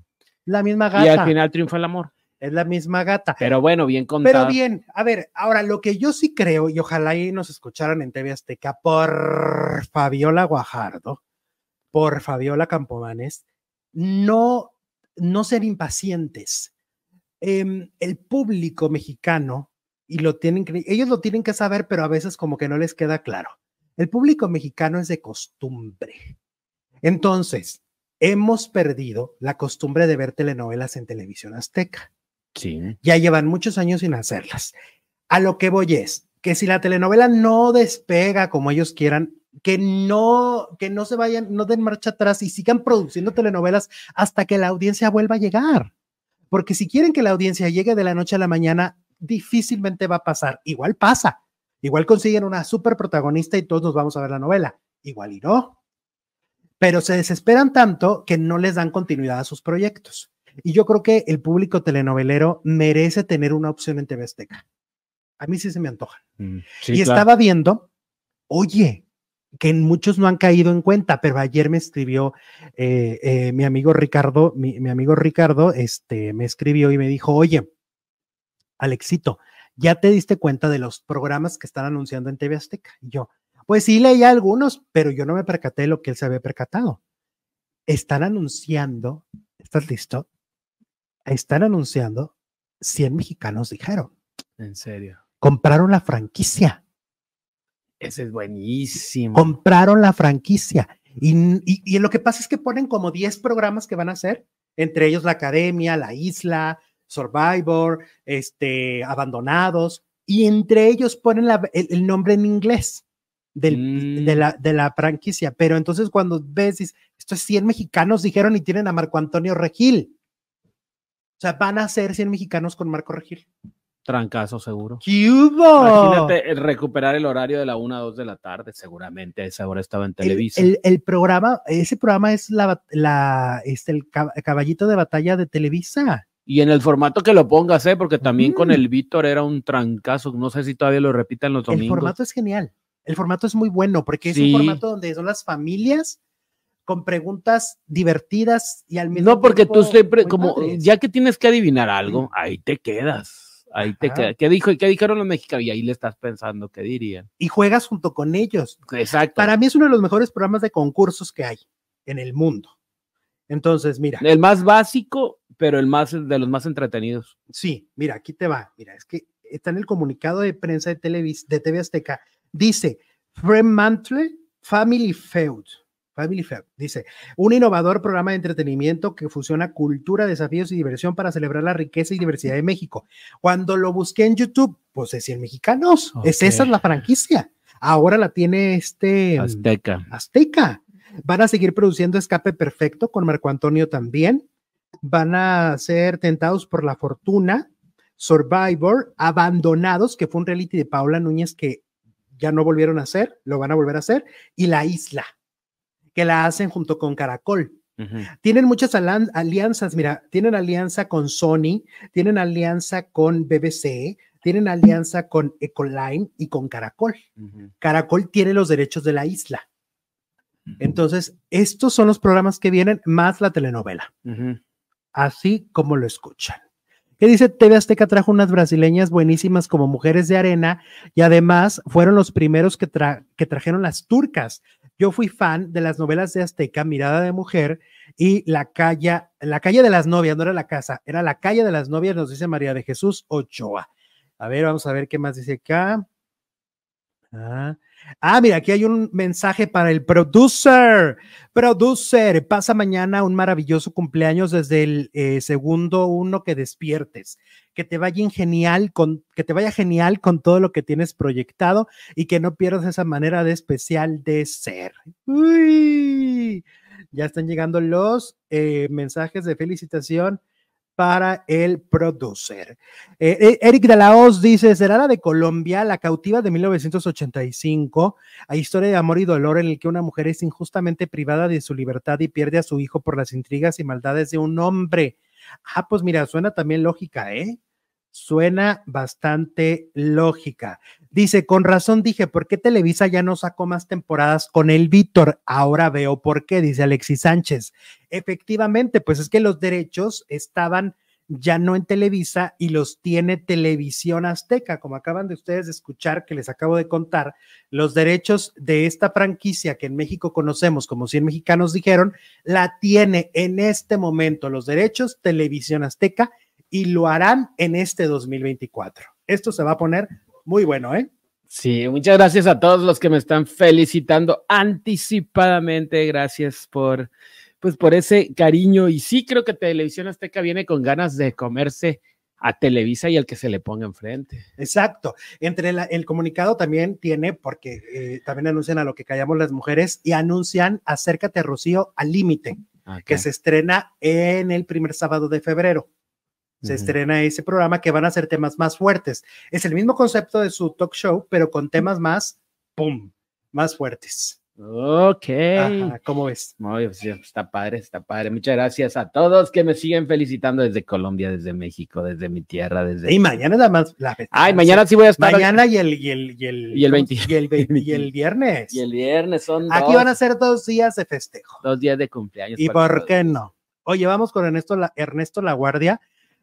La misma Y al gata. final triunfa el amor. Es la misma gata. Pero bueno, bien contado. Pero bien, a ver, ahora lo que yo sí creo, y ojalá ahí nos escucharan en TV Azteca por Fabiola Guajardo, por Fabiola Campomanes, no, no ser impacientes. Em, el público mexicano, y lo tienen que, ellos lo tienen que saber, pero a veces como que no les queda claro. El público mexicano es de costumbre. Entonces, hemos perdido la costumbre de ver telenovelas en televisión azteca Sí. ya llevan muchos años sin hacerlas. A lo que voy es, que si la telenovela no despega como ellos quieran, que no, que no se vayan, no den marcha atrás y sigan produciendo telenovelas hasta que la audiencia vuelva a llegar. Porque si quieren que la audiencia llegue de la noche a la mañana, difícilmente va a pasar. Igual pasa. Igual consiguen una super protagonista y todos nos vamos a ver la novela. Igual y no. Pero se desesperan tanto que no les dan continuidad a sus proyectos. Y yo creo que el público telenovelero merece tener una opción en TV Azteca. A mí sí se me antoja. Mm, y estaba viendo, oye, que muchos no han caído en cuenta, pero ayer me escribió eh, eh, mi amigo Ricardo, mi, mi, amigo Ricardo, este, me escribió y me dijo, oye, Alexito, ¿ya te diste cuenta de los programas que están anunciando en TV Azteca? Y yo, pues sí leí algunos, pero yo no me percaté de lo que él se había percatado. Están anunciando, ¿estás listo? Están anunciando 100 mexicanos, dijeron. En serio. Compraron la franquicia. Ese es buenísimo. Compraron la franquicia. Y, lo que pasa es que ponen como 10 programas que van a hacer, entre ellos la Academia, la Isla, Survivor, este, Abandonados, y entre ellos ponen el, nombre en inglés de, mm. la, de la franquicia. Pero entonces cuando ves, esto es 100 mexicanos, dijeron, y tienen a Marco Antonio Regil. O sea, van a ser 100 mexicanos con Marco Regil. Trancazo seguro. ¿Qué hubo? Imagínate recuperar el horario de la 1 a 2 de la tarde, seguramente a esa hora estaba en Televisa. El, programa, ese programa es la, la este, el caballito de batalla de Televisa. Y en el formato que lo pongas, ¿eh? porque también con el Víctor era un trancazo. No sé si todavía lo repitan los domingos. El formato es genial. El formato es muy bueno porque es un formato donde son las familias con preguntas divertidas y al mismo tiempo. No, porque tú siempre, como ya que tienes que adivinar algo, ahí te quedas. Ahí te queda. ¿Qué dijo y qué dijeron los mexicanos? Y ahí le estás pensando qué dirían. Y juegas junto con ellos. Exacto. Para mí es uno de los mejores programas de concursos que hay en el mundo. Entonces, mira. El más básico, pero el más de los más entretenidos. Sí, mira, aquí te va. Mira, es que está en el comunicado de prensa de, Televis, de TV Azteca. Dice, Fremantle Family Feud Family Fair, dice, un innovador programa de entretenimiento que fusiona cultura, desafíos y diversión para celebrar la riqueza y diversidad de México. Cuando lo busqué en YouTube, pues decían mexicanos, es esa es la franquicia. Ahora la tiene este mm, Azteca. Azteca. Van a seguir produciendo Escape Perfecto con Marco Antonio también. Van a ser tentados por la fortuna, Survivor, Abandonados, que fue un reality de Paula Núñez que ya no volvieron a hacer, lo van a volver a hacer, y La Isla que la hacen junto con Caracol. Tienen muchas alianzas, mira, tienen alianza con Sony, tienen alianza con BBC, tienen alianza con Ecoline y con Caracol. Caracol tiene los derechos de la isla. Entonces, estos son los programas que vienen más la telenovela. Así como lo escuchan. ¿Qué dice TV Azteca trajo unas brasileñas buenísimas como Mujeres de Arena y además fueron los primeros que, que trajeron las turcas. Yo fui fan de las novelas de Azteca, Mirada de Mujer y La calle, la calle de las novias, no era la casa, era la calle de las novias, nos dice María de Jesús Ochoa. A ver, vamos a ver qué más dice acá. Ah, ah, mira, aquí hay un mensaje para el producer. Producer, pasa mañana un maravilloso cumpleaños desde el eh, segundo uno que despiertes. Que te vaya genial con, que te vaya genial con todo lo que tienes proyectado y que no pierdas esa manera de especial de ser. Uy, ya están llegando los eh, mensajes de felicitación para el producer. Eh, eh, Eric de la Hoz dice, será la de Colombia, la cautiva de 1985, a historia de amor y dolor en el que una mujer es injustamente privada de su libertad y pierde a su hijo por las intrigas y maldades de un hombre. Ah, pues mira, suena también lógica, ¿eh? Suena bastante lógica. Dice, con razón dije, ¿por qué Televisa ya no sacó más temporadas con el Víctor? Ahora veo por qué, dice Alexis Sánchez. Efectivamente, pues es que los derechos estaban ya no en Televisa y los tiene Televisión Azteca, como acaban de ustedes de escuchar que les acabo de contar, los derechos de esta franquicia que en México conocemos como 100 mexicanos dijeron, la tiene en este momento los derechos Televisión Azteca y lo harán en este 2024. Esto se va a poner muy bueno, ¿eh? Sí, muchas gracias a todos los que me están felicitando anticipadamente. Gracias por, pues, por ese cariño. Y sí creo que Televisión Azteca viene con ganas de comerse a Televisa y al que se le ponga enfrente. Exacto. Entre el comunicado también tiene, porque eh, también anuncian a lo que callamos las mujeres y anuncian Acércate Rocío al límite, que se estrena en el primer sábado de febrero. Se estrena ese programa que van a ser temas más fuertes. Es el mismo concepto de su talk show, pero con temas más, ¡pum!, más fuertes. Ok. ¿Cómo ves? Pues, está padre, está padre. Muchas gracias a todos que me siguen felicitando desde Colombia, desde México, desde mi tierra, desde. Y mañana nada más la Ay, mañana sí voy a estar. Mañana y el y el y el, y el, 20... y (laughs) el, y el viernes. Y el viernes son. Aquí van a ser dos días de festejo. Dos días de cumpleaños. ¿Y por qué no? Oye, vamos con Ernesto La, Ernesto Laguardia.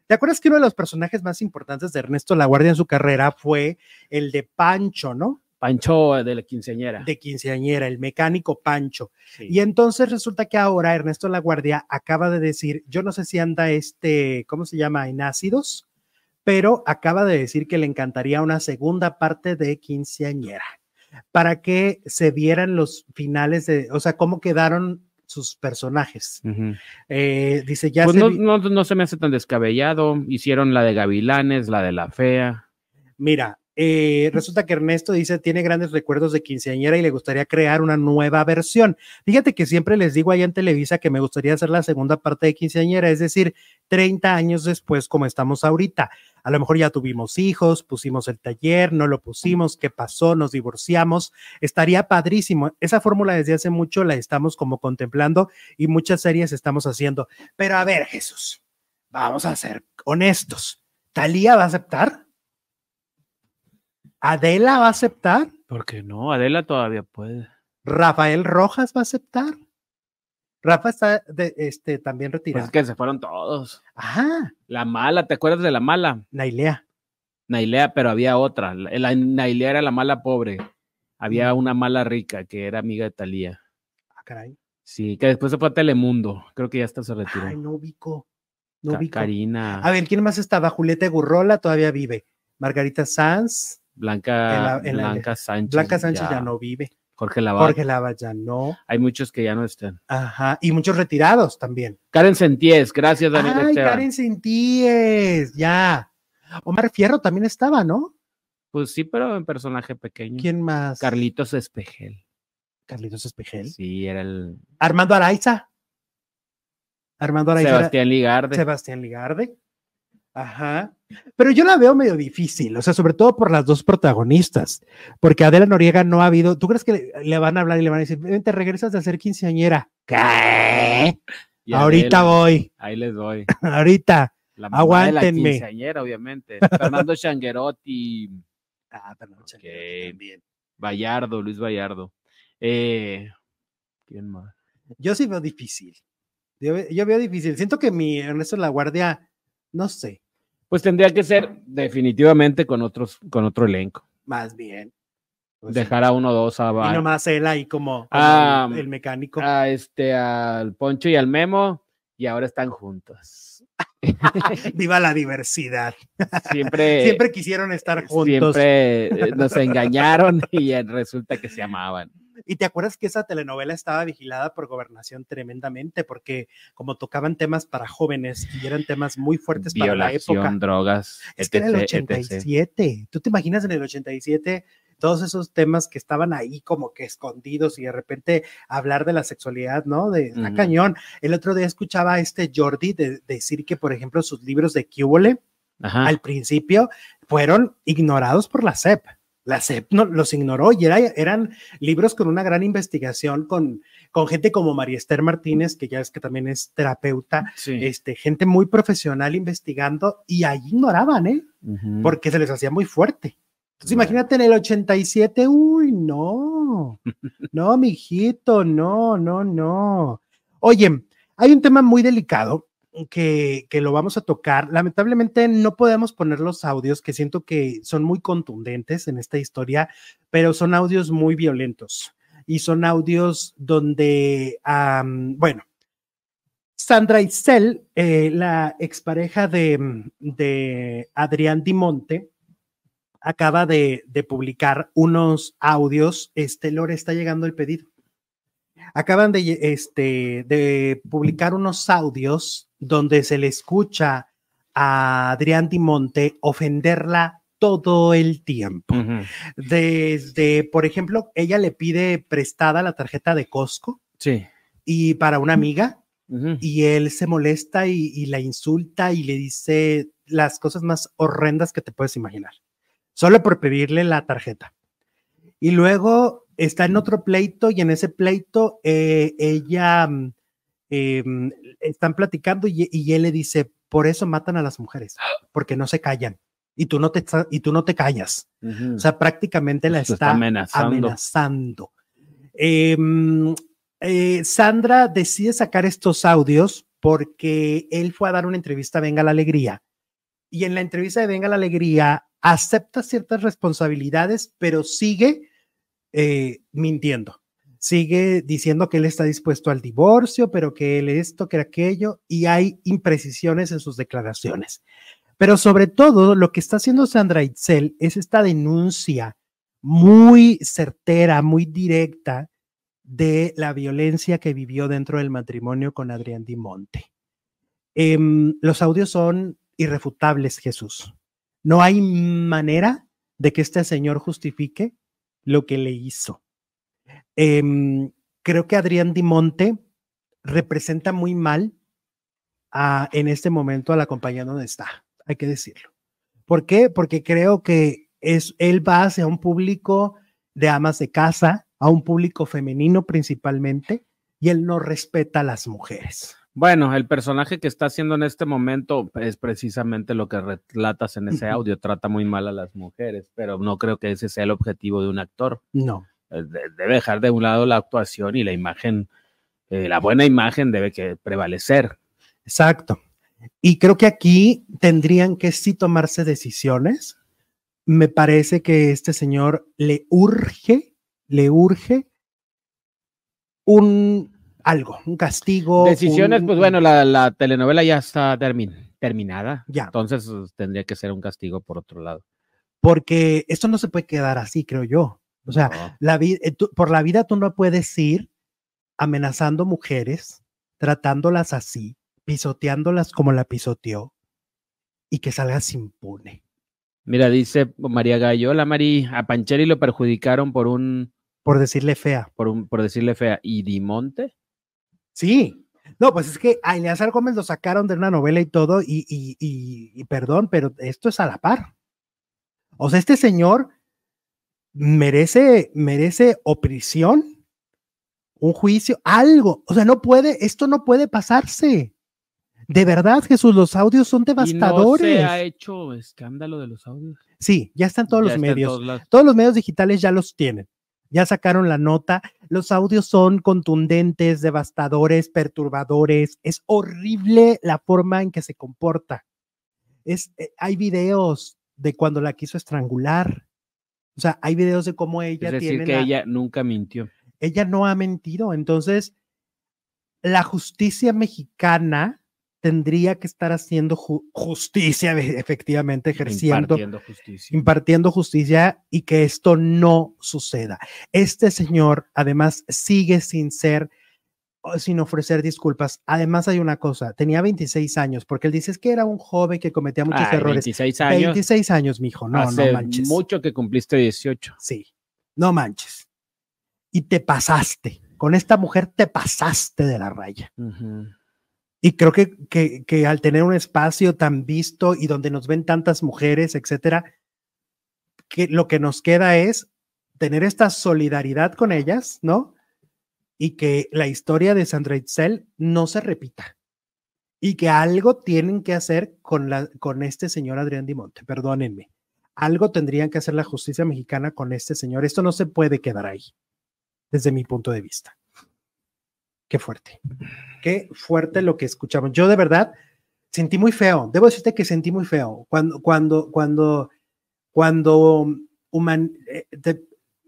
¿Te acuerdas que uno de los personajes más importantes de Ernesto Laguardia en su carrera fue el de Pancho, ¿no? Pancho de la quinceañera. De quinceañera, el mecánico Pancho. Y entonces resulta que ahora Ernesto Laguardia acaba de decir, yo no sé si anda este, ¿cómo se llama? En ácidos, pero acaba de decir que le encantaría una segunda parte de quinceañera para que se vieran los finales de, o sea, cómo quedaron sus personajes. Eh, dice, ya pues no, no, no se me hace tan descabellado. Hicieron la de Gavilanes, la de la fea. Mira, eh, resulta que Ernesto dice tiene grandes recuerdos de quinceañera y le gustaría crear una nueva versión. Fíjate que siempre les digo ahí en Televisa que me gustaría hacer la segunda parte de quinceañera, es decir, 30 años después como estamos ahorita. A lo mejor ya tuvimos hijos, pusimos el taller, no lo pusimos, qué pasó, nos divorciamos. Estaría padrísimo. Esa fórmula desde hace mucho la estamos como contemplando y muchas series estamos haciendo. Pero a ver, Jesús, vamos a ser honestos. ¿Talía va a aceptar? ¿Adela va a aceptar? ¿Por qué no? Adela todavía puede. ¿Rafael Rojas va a aceptar? Rafa está de, este, también pues retirado. es que se fueron todos. Ajá. La mala, ¿te acuerdas de la mala? Nailea. Nailea, pero había otra. La, Nailea era la mala pobre. Había una mala rica que era amiga de Talía. Ah, caray. Sí, que después se fue a Telemundo. Creo que ya está se retiró. Ay, no ubico. No ubico. Karina. A ver, ¿quién más estaba? Julieta Gurrola todavía vive. Margarita Sanz. Blanca, Blanca Sánchez. Blanca Sánchez ya, no vive. Jorge Lava. Jorge Lava ya no. Hay muchos que ya no están. Ajá, y muchos retirados también. Karen Senties, gracias, Daniel. Ay, Karen Senties, ya. Omar Fierro también estaba, ¿no? Pues sí, pero en personaje pequeño. ¿Quién más? Carlitos Espejel. Carlitos Espejel. Sí, era el. Armando Araiza. Armando Araiza. Sebastián Ligarde. Sebastián Ligarde. Ajá. Pero yo la veo medio difícil, o sea, sobre todo por las dos protagonistas, porque Adela Noriega no ha habido. ¿Tú crees que le, van a hablar y le van a decir, te regresas de ser quinceañera? ¿Qué? Ahorita voy. Ahí les doy. (laughs) Ahorita. La Aguántenme. la quinceañera, obviamente. Fernando Changuerotti. (laughs) Ah, Fernando okay. también. Vallardo, Luis Vallardo. Eh, ¿Quién más? Yo sí veo difícil. Yo, yo veo difícil. Siento que mi Ernesto La Guardia no sé. Pues tendría que ser definitivamente con otros, con otro elenco. Más bien. Pues Dejar a uno o dos a Y nomás él ahí como, el, mecánico. A este, al Poncho y al Memo, y ahora están juntos. (laughs) Viva la diversidad. Siempre, (laughs) siempre quisieron estar juntos. Siempre eh, nos (laughs) engañaron y resulta que se amaban. Y te acuerdas que esa telenovela estaba vigilada por gobernación tremendamente, porque como tocaban temas para jóvenes y eran temas muy fuertes para la época. drogas. Es que era el 87. ¿Tú te imaginas en el 87 todos esos temas que estaban ahí como que escondidos y de repente hablar de la sexualidad, ¿no? De la cañón. El otro día escuchaba a este Jordi de, decir que, por ejemplo, sus libros de Cúbole al principio fueron ignorados por la SEP la CEP no, los ignoró y eran libros con una gran investigación, con, con gente como María Esther Martínez, que ya es que también es terapeuta, este, gente muy profesional investigando y ahí ignoraban, ¿eh? Porque se les hacía muy fuerte. Entonces, imagínate en el 87, uy, no, (laughs) no, mijito, no, no, no. Oye, hay un tema muy delicado que, lo vamos a tocar. Lamentablemente no podemos poner los audios que siento que son muy contundentes en esta historia, pero son audios muy violentos y son audios donde, bueno, Sandra Isel, eh, la expareja de, de Adrián Dimonte, acaba de, de, publicar unos audios. Este, Lore, está llegando el pedido. Acaban de, este, de publicar unos audios donde se le escucha a Adrián Dimonte ofenderla todo el tiempo. Desde, por ejemplo, ella le pide prestada la tarjeta de Costco. Sí. Y para una amiga, y él se molesta y, la insulta y le dice las cosas más horrendas que te puedes imaginar, solo por pedirle la tarjeta. Y luego está en otro pleito y en ese pleito eh, ella em, están platicando y, él le dice, por eso matan a las mujeres, porque no se callan. Y tú no te, y tú no te callas. O sea, prácticamente la está, amenazando. Em, eh, Sandra decide sacar estos audios porque él fue a dar una entrevista a Venga la Alegría y en la entrevista de Venga la Alegría acepta ciertas responsabilidades, pero sigue eh, mintiendo. Sigue diciendo que él está dispuesto al divorcio, pero que él esto, que aquello, y hay imprecisiones en sus declaraciones. Pero sobre todo, lo que está haciendo Sandra Itzel es esta denuncia muy certera, muy directa de la violencia que vivió dentro del matrimonio con Adrián Dimonte. Eh, los audios son irrefutables, Jesús. No hay manera de que este señor justifique lo que le hizo. Em, creo que Adrián Dimonte representa muy mal a, en este momento a la compañía donde está, hay que decirlo. ¿Por qué? Porque creo que es, él va hacia un público de amas de casa, a un público femenino principalmente, y él no respeta a las mujeres. Bueno, el personaje que está haciendo en este momento es precisamente lo que relatas en ese audio. Trata muy mal a las mujeres, pero no creo que ese sea el objetivo de un actor. No. Eh, debe dejar de un lado la actuación y la imagen, eh, la buena imagen debe que prevalecer. Exacto. Y creo que aquí tendrían que sí tomarse decisiones. Me parece que este señor le urge le urge un algo, un castigo. Decisiones, pues bueno, la, telenovela ya está terminada. Ya. Entonces tendría que ser un castigo por otro lado. Porque esto no se puede quedar así, creo yo. O sea, la eh, por la vida tú no puedes ir amenazando mujeres, tratándolas así, pisoteándolas como la pisoteó y que salgas impune. Mira, dice María Gallo, hola Mari, a Pancheri lo perjudicaron por un por decirle fea. Por, un, por decirle fea. ¿Y Dimonte? Sí. No, pues es que a Eleazar Gómez lo sacaron de una novela y todo, y, y, y, perdón, pero esto es a la par. O sea, este señor merece, merece un juicio, algo. O sea, no puede, esto no puede pasarse. De verdad, Jesús, los audios son devastadores. ¿Y no se ha hecho escándalo de los audios? Sí, ya están todos los medios. todos los medios digitales ya los tienen ya sacaron la nota. Los audios son contundentes, devastadores, perturbadores. Es horrible la forma en que se comporta. Es, eh, hay videos de cuando la quiso estrangular. O sea, hay videos de cómo ella es decir, que ella nunca mintió. Ella no ha mentido. Entonces, la justicia mexicana tendría que estar haciendo justicia, efectivamente, ejerciendo, impartiendo justicia. impartiendo justicia y que esto no suceda. Este señor, además, sigue sin ser, sin ofrecer disculpas. Además, hay una cosa, tenía 26 años, porque él dice que era un joven que cometía muchos errores. 26 años. 26 años, mijo, no, no manches. Mucho que cumpliste 18. Sí, no manches. Y te pasaste. Con esta mujer te pasaste de la raya. Y creo que, que, al tener un espacio tan visto y donde nos ven tantas mujeres, etcétera, que lo que nos queda es tener esta solidaridad con ellas, ¿no? Y que la historia de Sandra Itzel no se repita. Y que algo tienen que hacer con, la, con este señor Adrián Dimonte, perdónenme. Algo tendrían que hacer la justicia mexicana con este señor. Esto no se puede quedar ahí, desde mi punto de vista. Qué fuerte. Qué fuerte lo que escuchamos. Yo de verdad sentí muy feo. Debo decirte que sentí muy feo cuando, cuando, cuando, cuando human, eh, te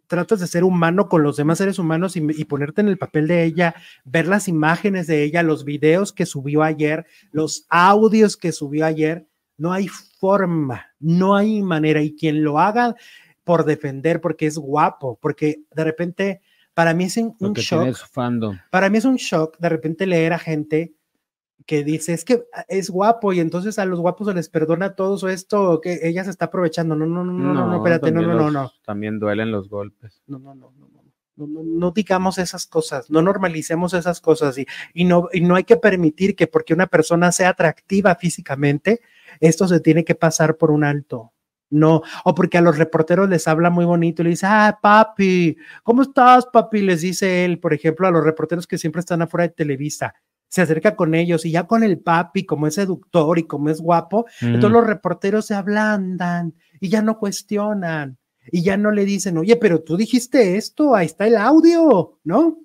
tratas de ser humano con los demás seres humanos y, ponerte en el papel de ella, ver las imágenes de ella, los videos que subió ayer, los audios que subió ayer. No hay forma, no hay manera. Y quien lo haga por defender, porque es guapo, porque de repente para mí es un shock. Para mí es un shock de repente leer a gente que dice, es que es guapo y entonces a los guapos se les perdona todo esto, que ella se está aprovechando. No, no, no, no, no, no espérate, no, no, no, no. También duelen los golpes. No, no, no, no, no. No, no, no, digamos esas cosas, no normalicemos esas cosas y, y, no, y no hay que permitir que porque una persona sea atractiva físicamente, esto se tiene que pasar por un alto. No, o porque a los reporteros les habla muy bonito y le dice, ah, papi, ¿cómo estás, papi? Les dice él, por ejemplo, a los reporteros que siempre están afuera de Televisa, se acerca con ellos y ya con el papi, como es seductor y como es guapo, entonces los reporteros se ablandan y ya no cuestionan y ya no le dicen, oye, pero tú dijiste esto, ahí está el audio, ¿no?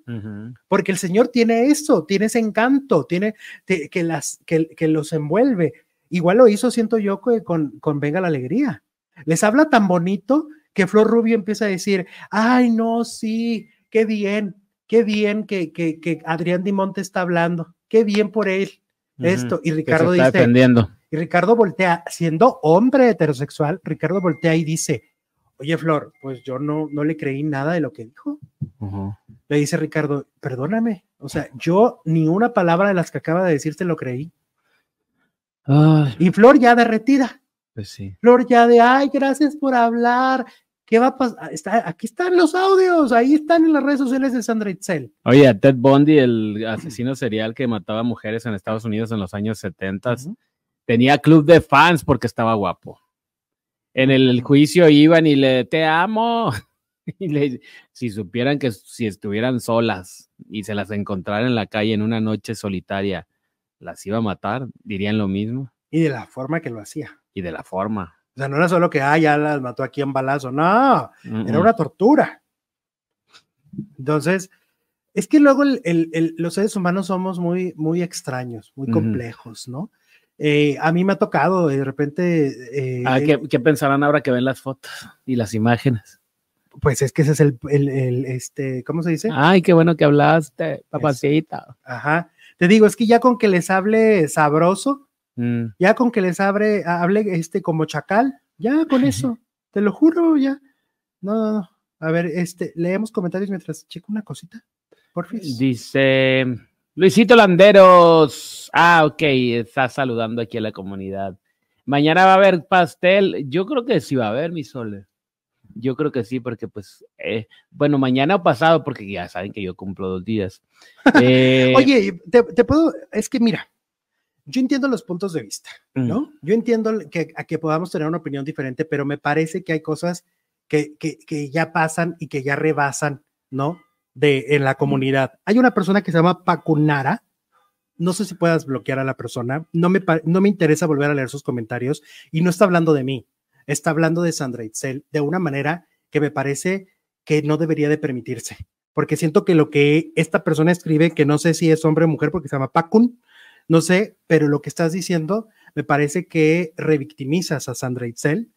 Porque el Señor tiene eso, tiene ese encanto, tiene que, las, que, que, los envuelve. Igual lo hizo, siento yo, con, con Venga la Alegría. Les habla tan bonito que Flor Rubio empieza a decir, ay, no, sí, qué bien, qué bien que, que, que Adrián Dimonte está hablando qué bien por él esto. Y Ricardo dice, defendiendo. y Ricardo voltea, siendo hombre heterosexual, Ricardo voltea y dice, oye Flor, pues yo no, no le creí nada de lo que dijo. Le dice Ricardo, perdóname, o sea, yo ni una palabra de las que acaba de decirte lo creí. Y Flor ya derretida. Pues sí. Flor ya de, ay, gracias por hablar, ¿Qué va a pasar? Está, aquí están los audios, ahí están en las redes sociales de Sandra Itzel. Oye, Ted Bundy, el asesino serial que mataba mujeres en Estados Unidos en los años 70, tenía club de fans porque estaba guapo. En el juicio iban y le, te amo. (laughs) Y le, si supieran que si estuvieran solas y se las encontraran en la calle en una noche solitaria, las iba a matar, dirían lo mismo. Y de la forma que lo hacía. Y de la forma. O sea, no era solo que, ah, ya las mató aquí en balazo, no, era una tortura. Entonces, es que luego los seres humanos somos muy, muy extraños, muy complejos, ¿no? Eh, a mí me ha tocado de repente. Eh, ah, ¿qué, pensarán ahora que ven las fotos y las imágenes? Pues es que ese es el, el, este, ¿cómo se dice? Ay, qué bueno que hablaste, papacita. Ajá. Te digo, es que ya con que les hable sabroso, Mm. Ya con que les abre, hable este como chacal, ya con eso, te lo juro, ya. No, no, no. A ver, este, leemos comentarios mientras checo una cosita. Por fin. Dice Luisito Landeros. Ah, ok, está saludando aquí a la comunidad. Mañana va a haber pastel. Yo creo que sí va a haber, mi sole. Yo creo que sí, porque pues, eh, bueno, mañana o pasado, porque ya saben que yo cumplo dos días. (laughs) Eh, Oye, te, puedo, es que mira, yo entiendo los puntos de vista, ¿no? Yo entiendo que, a que podamos tener una opinión diferente, pero me parece que hay cosas que, que, que, ya pasan y que ya rebasan, ¿no? De, en la comunidad. Hay una persona que se llama Pacunara, no sé si puedas bloquear a la persona, no me, no me interesa volver a leer sus comentarios y no está hablando de mí, está hablando de Sandra Itzel de una manera que me parece que no debería de permitirse, porque siento que lo que esta persona escribe, que no sé si es hombre o mujer porque se llama Pacun, no sé, pero lo que estás diciendo me parece que revictimizas a Sandra Itzel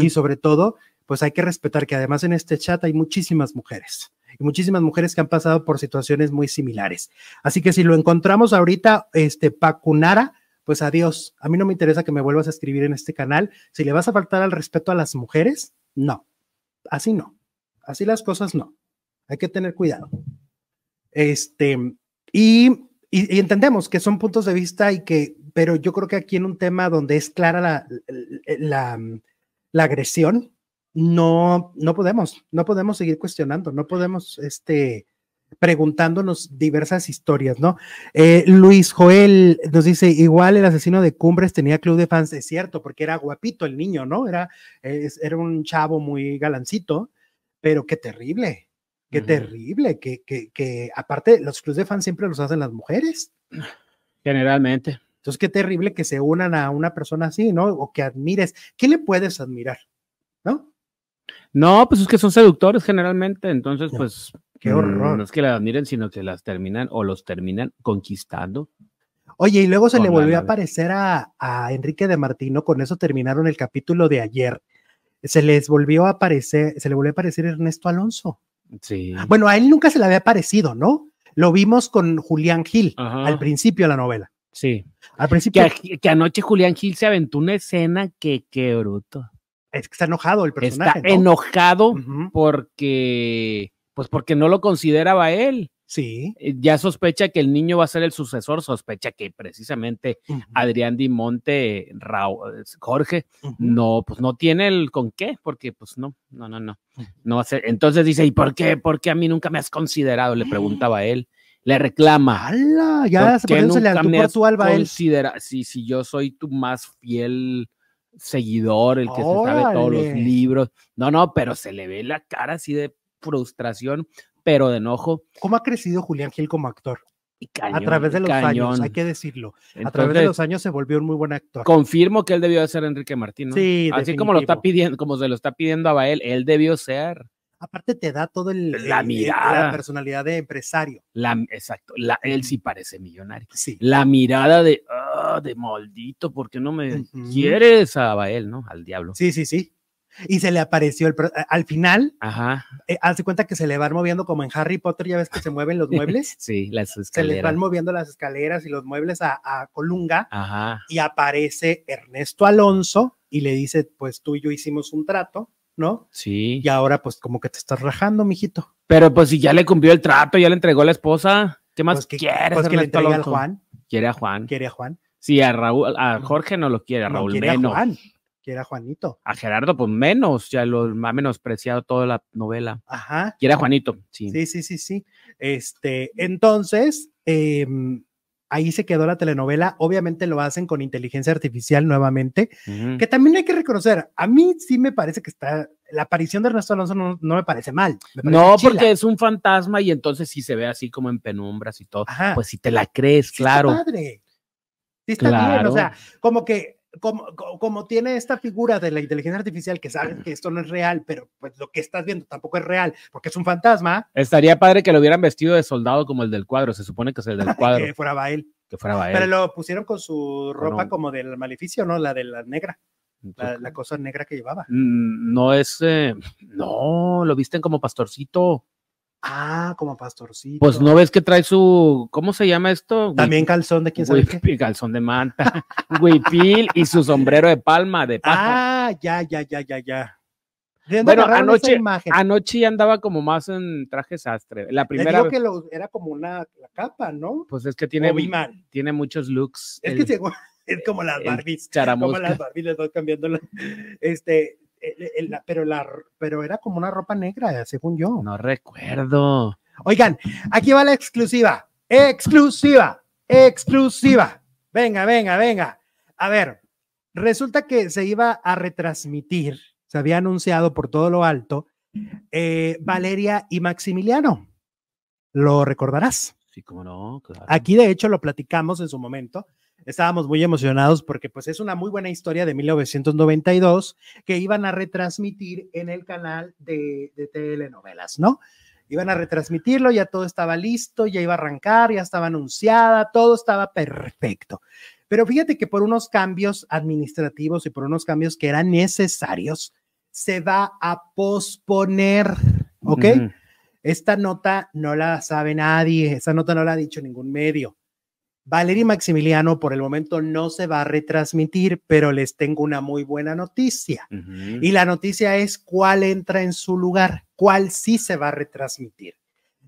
y sobre todo, pues hay que respetar que además en este chat hay muchísimas mujeres y muchísimas mujeres que han pasado por situaciones muy similares. Así que si lo encontramos ahorita, este Pacunara, pues adiós. A mí no me interesa que me vuelvas a escribir en este canal. Si le vas a faltar al respeto a las mujeres, no. Así no. Así las cosas no. Hay que tener cuidado. Este, y y, entendemos que son puntos de vista y que, pero yo creo que aquí en un tema donde es clara la, la, agresión, no, no podemos, no podemos seguir cuestionando, no podemos, este, preguntándonos diversas historias, ¿no? Eh, Luis Joel nos dice, igual el asesino de Cumbres tenía club de fans, es cierto, porque era guapito el niño, ¿no? Era, era un chavo muy galancito, pero qué terrible, Qué terrible, que, que, que aparte los clubes de fans siempre los hacen las mujeres. Generalmente. Entonces, qué terrible que se unan a una persona así, ¿no? O que admires. ¿Qué le puedes admirar? ¿No? No, pues es que son seductores generalmente, entonces, pues. Qué horror. No es que las admiren, sino que las terminan o los terminan conquistando. Oye, y luego se le volvió a aparecer a, a Enrique de Martino, con eso terminaron el capítulo de ayer. Se les volvió a aparecer, se le volvió a aparecer Ernesto Alonso. Sí. Bueno, a él nunca se le había parecido, ¿no? Lo vimos con Julián Gil al principio de la novela. Sí. Al principio. Que, anoche Julián Gil se aventó una escena que qué bruto. Es que está enojado el personaje. Está enojado porque, pues porque no lo consideraba él. Sí. Eh, Ya sospecha que el niño va a ser el sucesor, sospecha que precisamente Adrián Dimonte, Raúl, Jorge, ujú. no, pues no tiene el con qué, porque pues no, no, no, no, Ujú. no va a ser. Entonces dice, ¿y por qué? ¿Por qué a mí nunca me has considerado? Le preguntaba a él, le reclama. ¡Hala! Ya ¿por se nunca tú me has tú alba él. considera- si, si yo soy tu más fiel seguidor, el que se sabe todos los libros. No, no, pero se le ve la cara así de frustración, pero de enojo. ¿Cómo ha crecido Julián Gil como actor? Y a través de los años, hay que decirlo. a través de los años se volvió un muy buen actor. confirmo que él debió de ser Enrique Martín, ¿no? Sí, Así como lo está pidiendo, como se lo está pidiendo a Bael, él debió ser. Aparte te da todo el La el- mirada. la personalidad de empresario. La, exacto, la, él sí parece millonario. Sí. La mirada de, ah, de maldito, ¿por qué no me quieres a Bael, no? Al diablo. Sí, sí, sí. Y se le apareció el al final, Ajá, eh, hace cuenta que se le van moviendo como en Harry Potter, ya ves que se mueven los (laughs) muebles. sí, las se les escaleras. van moviendo las escaleras y los muebles a, a Colunga Ajá, y aparece Ernesto Alonso y le dice, pues tú y yo hicimos un trato, ¿no? sí. Y ahora pues como que te estás rajando, mijito. Pero pues si ya le cumplió el trato, ya le entregó a la esposa, ¿qué más Pues que, quieres? pues que le entrega al? Juan, Quiere a Juan. quiere a Juan. Sí, a Raúl, a Jorge no lo quiere, a No Raúl quiere menos. a Juan, quiere a Juanito. A Gerardo, pues menos, ya lo ha menospreciado toda la novela. Ajá. Quiere a Juanito, sí. Sí, sí, sí, sí. Este, entonces, em, ahí se quedó la telenovela. Obviamente lo hacen con inteligencia artificial nuevamente, que también hay que reconocer. A mí sí me parece que está, la aparición de Ernesto Alonso no, no me parece mal. me parece No, chila. porque es un fantasma y entonces si se ve así como en penumbras y todo, Ajá. pues si te la crees, Sí está claro. padre. Sí está bien, Claro. o sea, como que como, co- como tiene esta figura de la inteligencia artificial que sabe que esto no es real, pero pues lo que estás viendo tampoco es real, porque es un fantasma, Estaría padre que lo hubieran vestido de soldado como el del cuadro, se supone que es el del (laughs) cuadro, que fuera Bael. que fuera Bael. Pero lo pusieron con su ropa no. como del maleficio, ¿no? La de la negra, la cosa negra que llevaba. mm, No es, eh, no, lo visten como pastorcito. Ah, como pastorcito. Pues no ves que trae su, ¿cómo se llama esto? También calzón de quién sabe qué. (laughs) Calzón de manta, (laughs) huipil y su sombrero de palma, de paja. Ah, ya, ya, ya, ya, ya. ¿De dónde Bueno, anoche- imagen? Anoche andaba como más en traje sastre. La primera, digo que lo- era como una la capa, ¿no? pues es que tiene, tiene muchos looks. Es el- que (laughs) es como las Barbies. Como las Barbies les voy cambiando. la- este, el- el- la- pero, la, pero era como una ropa negra, según yo. No recuerdo. Oigan, aquí va la exclusiva. Exclusiva. Exclusiva. Venga, venga, venga. A ver, resulta que se iba a retransmitir, se había anunciado por todo lo alto, eh, Valeria y Maximiliano. ¿Lo recordarás? Sí, como no, claro. Aquí de hecho lo platicamos en su momento. Estábamos muy emocionados porque pues es una muy buena historia de 1992 que iban a retransmitir en el canal de, de telenovelas, ¿no? Iban a retransmitirlo, ya todo estaba listo, ya iba a arrancar, ya estaba anunciada, todo estaba perfecto. Pero fíjate que por unos cambios administrativos y por unos cambios que eran necesarios, se va a posponer, ¿ok? Esta nota no la sabe nadie, esta nota no la ha dicho ningún medio. Valeria y Maximiliano por el momento no se va a retransmitir, pero les tengo una muy buena noticia. Y la noticia es cuál entra en su lugar, cuál sí se va a retransmitir.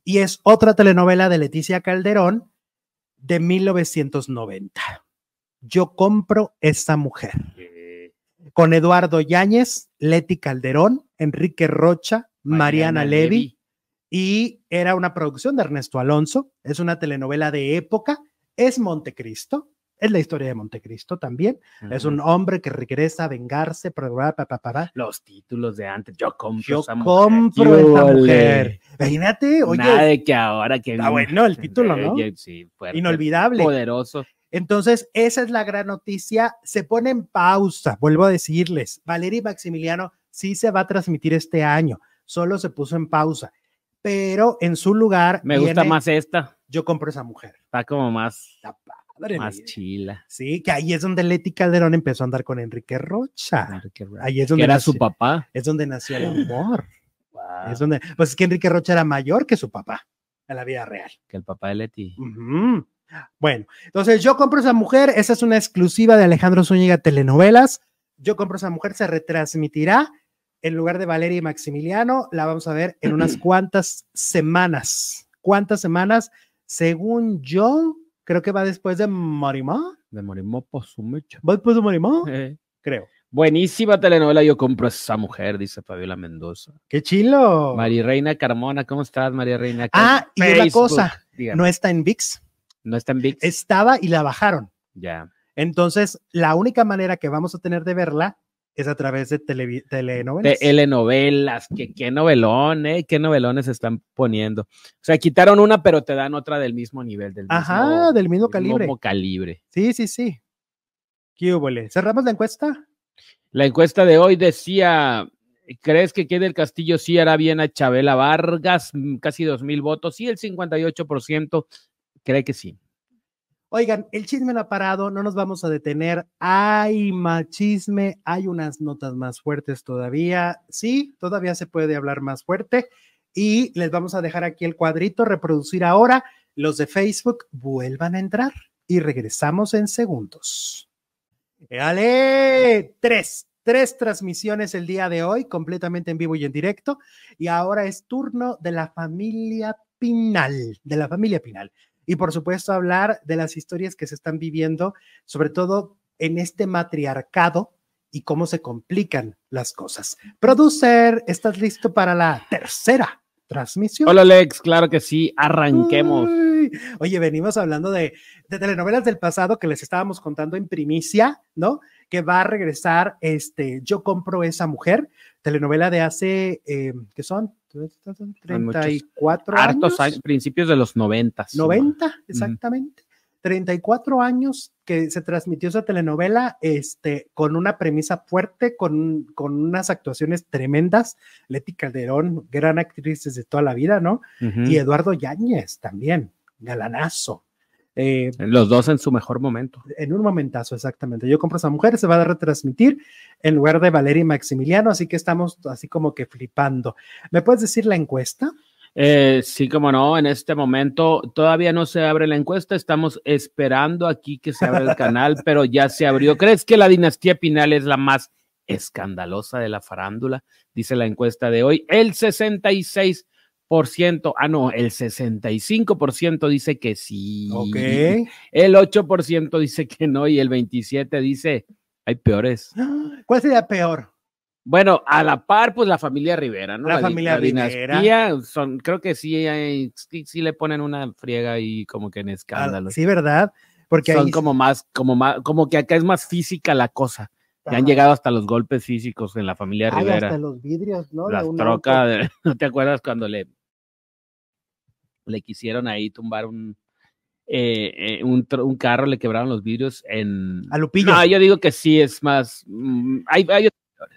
Y es otra telenovela de Leticia Calderón de 1990. Yo compro esta mujer. Con Eduardo Yáñez, Leti Calderón, Enrique Rocha, Mariana, Levy y era una producción de Ernesto Alonso. Es una telenovela de época. Es Montecristo. Es la historia de Montecristo también. Es ujú. un hombre que regresa a vengarse. pa, pa, pa, pa, pa. Los títulos de antes. Yo compro Yo esa mujer. compro esa ¡Yúbole! mujer. Imagínate, oye, Nada de que ahora que. está bueno el título, (laughs) ¿no? Sí, fuerte, inolvidable. Poderoso. Entonces, esa es la gran noticia. Se pone en pausa, vuelvo a decirles. Valeria y Maximiliano sí se va a transmitir este año, solo se puso en pausa, pero en su lugar Me gusta viene más esta. Yo compro esa mujer. Está como más, Está padre. más chila. Sí, que ahí es donde Leti Calderón empezó a andar con Enrique Rocha. Enrique Rocha. Ahí es donde era nació, su papá. es donde nació el amor. (gasps) Wow. Es donde, pues es que Enrique Rocha era mayor que su papá en la vida real. Que el papá de Leti. Bueno, entonces yo compro esa mujer, esa es una exclusiva de Alejandro Zúñiga Telenovelas. Yo compro esa mujer, se retransmitirá en lugar de Valeria y Maximiliano. La vamos a ver en unas (clears throat) cuantas semanas. cuántas semanas. Según yo, creo que va después de Marimá. De Marimá Posumecha. ¿Va después de Marimá? Eh. Creo. Buenísima telenovela, yo compro a esa mujer, dice Fabiola Mendoza. ¡Qué chilo! María Reina Carmona, ¿cómo estás, María Reina? Ah, y una Facebook, cosa, dígame. no está en VIX. no está en VIX. Estaba y la bajaron. Ya. Entonces, la única manera que vamos a tener de verla es a través de televi- telenovelas. telenovelas, que qué novelón, ¿eh? Qué novelones están poniendo. O sea, quitaron una, pero te dan otra del mismo nivel, del Ajá, mismo, del mismo calibre. mismo calibre. Sí, sí, sí. ¿Qué húbole? ¿Cerramos la encuesta? La encuesta de hoy decía, ¿crees que Kay del Castillo sí hará bien a Chabela Vargas? Mm, Casi dos mil votos y el 58% cree que sí. Oigan, el chisme no ha parado, no nos vamos a detener. Hay más chisme, hay unas notas más fuertes todavía. Sí, todavía se puede hablar más fuerte. Y les vamos a dejar aquí el cuadrito, reproducir ahora. Los de Facebook vuelvan a entrar y regresamos en segundos. ¡Dale! Tres, tres transmisiones el día de hoy, completamente en vivo y en directo. Y ahora es turno de la familia Pinal, de la familia Pinal y por supuesto hablar de las historias que se están viviendo, sobre todo en este matriarcado y cómo se complican las cosas. Producer, ¿estás listo para la tercera transmisión? Hola Alex, claro que sí, arranquemos. Uy, Oye, venimos hablando de, de telenovelas del pasado que les estábamos contando en primicia, ¿no? Que va a regresar este Yo compro esa mujer, telenovela de hace, eh, ¿qué son? 34 Hartos años. años, principios de los noventas. 90, exactamente. 34 años que se transmitió esa telenovela este, con una premisa fuerte, con, con unas actuaciones tremendas. Leti Calderón, gran actriz desde toda la vida, ¿no? Y Eduardo Yáñez también, galanazo. Eh, Los dos en su mejor momento. en un momentazo, exactamente. Yo compro esa mujer, se va a retransmitir en lugar de Valeria y Maximiliano, así que estamos así como que flipando. ¿Me puedes decir la encuesta? Eh, sí, como no, en este momento todavía no se abre la encuesta, estamos esperando aquí que se abra el (laughs) canal, pero ya se abrió. ¿Crees que la dinastía Pinal es la más escandalosa de la farándula? Dice la encuesta de hoy. El 66%, ah, no, el 65% dice que sí. Ok. El 8% dice que no y el 27% dice, hay peores. (gasps) ¿Cuál sería peor? Bueno, a la par, pues la familia Rivera, ¿no? La familia Rivera. son, creo que sí, hay- sí, sí le ponen una friega ahí como que en Ah, escándalo. Sí, ¿verdad? Porque son ahí como más, como más, como que acá es más física la cosa. Ya han llegado hasta los golpes físicos en la familia Ay, Rivera. hasta los vidrios, ¿no? Las trocas, (laughs) ¿no te acuerdas cuando le, le quisieron ahí tumbar un, eh, eh, un, carro, le quebraron los vidrios en... A Lupillo. No, yo digo que sí es más... mm, hay, hay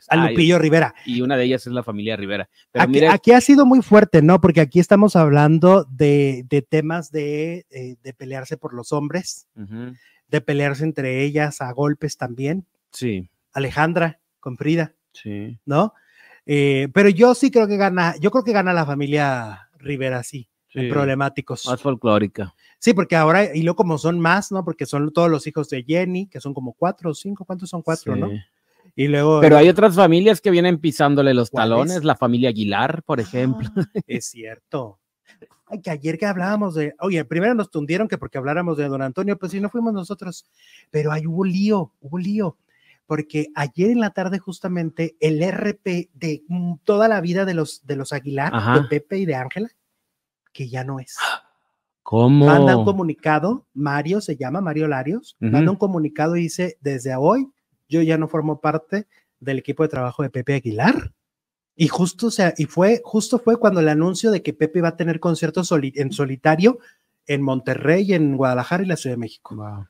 a Lupillo Rivera. y una de ellas es la familia Rivera. Pero Aquí, mira, aquí ha sido muy fuerte, ¿no? Porque aquí estamos hablando de, de temas de, eh, de pelearse por los hombres, de pelearse entre ellas a golpes también. sí, Alejandra con Frida, sí. ¿no? Eh, pero yo sí creo que gana, yo creo que gana la familia Rivera, sí, sí. problemáticos. Más folclórica. Sí, porque ahora, y luego como son más, ¿no? Porque son todos los hijos de Jenny, que son como cuatro o cinco, ¿cuántos son cuatro, no? Y luego. Pero hay otras familias que vienen pisándole los talones, la familia Aguilar, por ejemplo. Ah, (laughs) es cierto. Ay, que ayer que hablábamos de, oye, primero nos tundieron que porque habláramos de don Antonio, pues si no fuimos nosotros, pero ahí hubo lío, hubo lío, porque ayer en la tarde justamente el RP de mm, toda la vida de los, de los Aguilar, Ajá. de Pepe y de Ángela, que ya no es. ¿Cómo? Manda un comunicado, Mario se llama, Mario Larios, Ujú. manda un comunicado y dice, desde hoy yo ya no formo parte del equipo de trabajo de Pepe Aguilar. Y justo, o sea, y fue, justo fue cuando el anuncio de que Pepe iba a tener conciertos soli- en solitario en Monterrey, en Guadalajara y la Ciudad de México. Wow.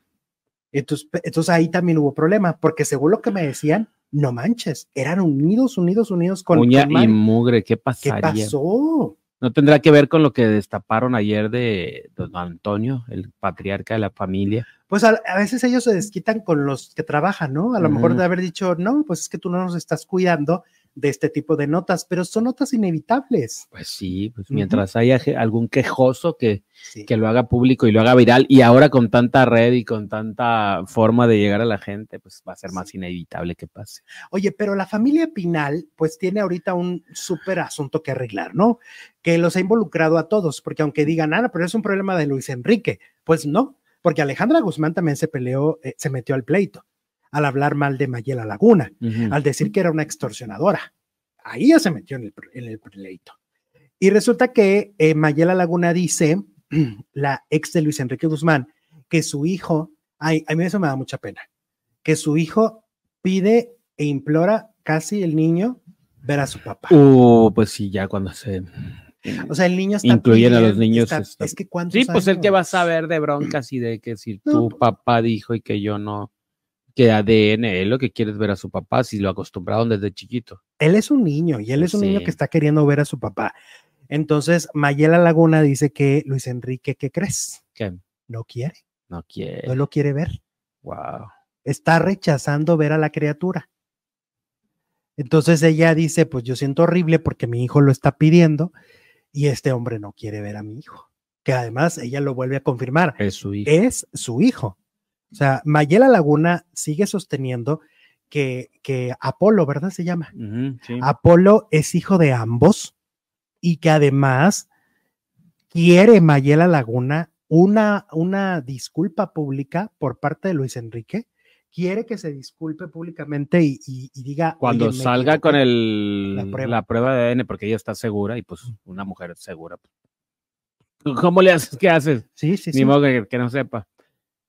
Entonces, entonces ahí también hubo problema, porque según lo que me decían, no manches, eran unidos, unidos, unidos con, Uña con y mugre, ¿qué ¿Qué pasaría? pasó? ¿No tendrá que ver con lo que destaparon ayer de don Antonio, el patriarca de la familia? Pues a, a veces ellos se desquitan con los que trabajan, ¿no? A lo mejor de haber dicho, no, pues es que tú no nos estás cuidando, de este tipo de notas, pero son notas inevitables. Pues sí, pues mientras haya algún quejoso que, que lo haga público y lo haga viral, y ahora con tanta red y con tanta forma de llegar a la gente, pues va a ser más inevitable que pase. Oye, pero la familia Pinal, pues tiene ahorita un súper asunto que arreglar, ¿no? Que los ha involucrado a todos, porque aunque digan, ah, pero es un problema de Luis Enrique, pues no, porque Alejandra Guzmán también se peleó, eh, se metió al pleito al hablar mal de Mayela Laguna, al decir que era una extorsionadora. Ahí ya se metió en el, pleito. Y resulta que eh, Mayela Laguna dice, (clears throat) la ex de Luis Enrique Guzmán, que su hijo, ay, a mí eso me da mucha pena, que su hijo pide e implora casi el niño ver a su papá. Uh, pues sí, ya cuando se o sea, el niño está incluyen a los niños. es que Sí, pues el que va a saber de broncas y de que si tu papá dijo y que yo no que ADN, él lo que quiere es ver a su papá, si lo acostumbraron desde chiquito. Él es un niño y él es un niño que está queriendo ver a su papá. Entonces, Mayela Laguna dice que Luis Enrique, ¿qué crees? ¿Qué? No quiere. No quiere. No lo quiere ver. Wow. Está rechazando ver a la criatura. Entonces ella dice, pues yo siento horrible porque mi hijo lo está pidiendo y este hombre no quiere ver a mi hijo. Que además ella lo vuelve a confirmar. Es su hijo. Es su hijo. O sea, Mayela Laguna sigue sosteniendo que, que Apolo, ¿verdad? Se llama. Apolo es hijo de ambos y que además quiere Mayela Laguna una, una disculpa pública por parte de Luis Enrique. Quiere que se disculpe públicamente y, diga. Cuando salga con el, la prueba. de ADN, porque ella está segura y pues una mujer segura. ¿Cómo le haces? ¿Qué haces? Sí, sí, Ni sí. modo que, que no sepa.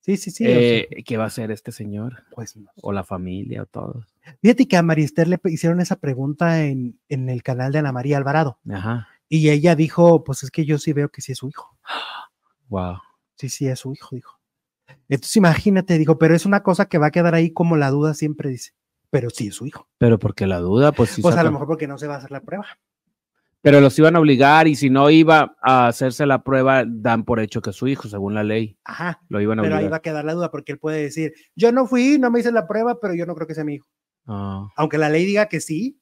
Sí, sí, sí. Eh, ¿Qué va a hacer este señor? Pues O la familia, o todos. Fíjate que a Marister le hicieron esa pregunta en, en, el canal de Ana María Alvarado. Ajá. Y ella dijo, pues es que yo sí veo que sí es su hijo. Wow. Sí, sí, es su hijo, dijo. Entonces imagínate, dijo, pero es una cosa que va a quedar ahí como la duda siempre dice. Pero sí es su hijo. Pero porque la duda, pues sí. Pues a lo mejor porque no se va a hacer la prueba pero los iban a obligar y si no iba a hacerse la prueba, dan por hecho que es su hijo, según la ley. Ajá. Lo iban a pero ahí va a quedar la duda porque él puede decir, yo no fui, no me hice la prueba, pero yo no creo que sea mi hijo. Ah. Aunque la ley diga que sí,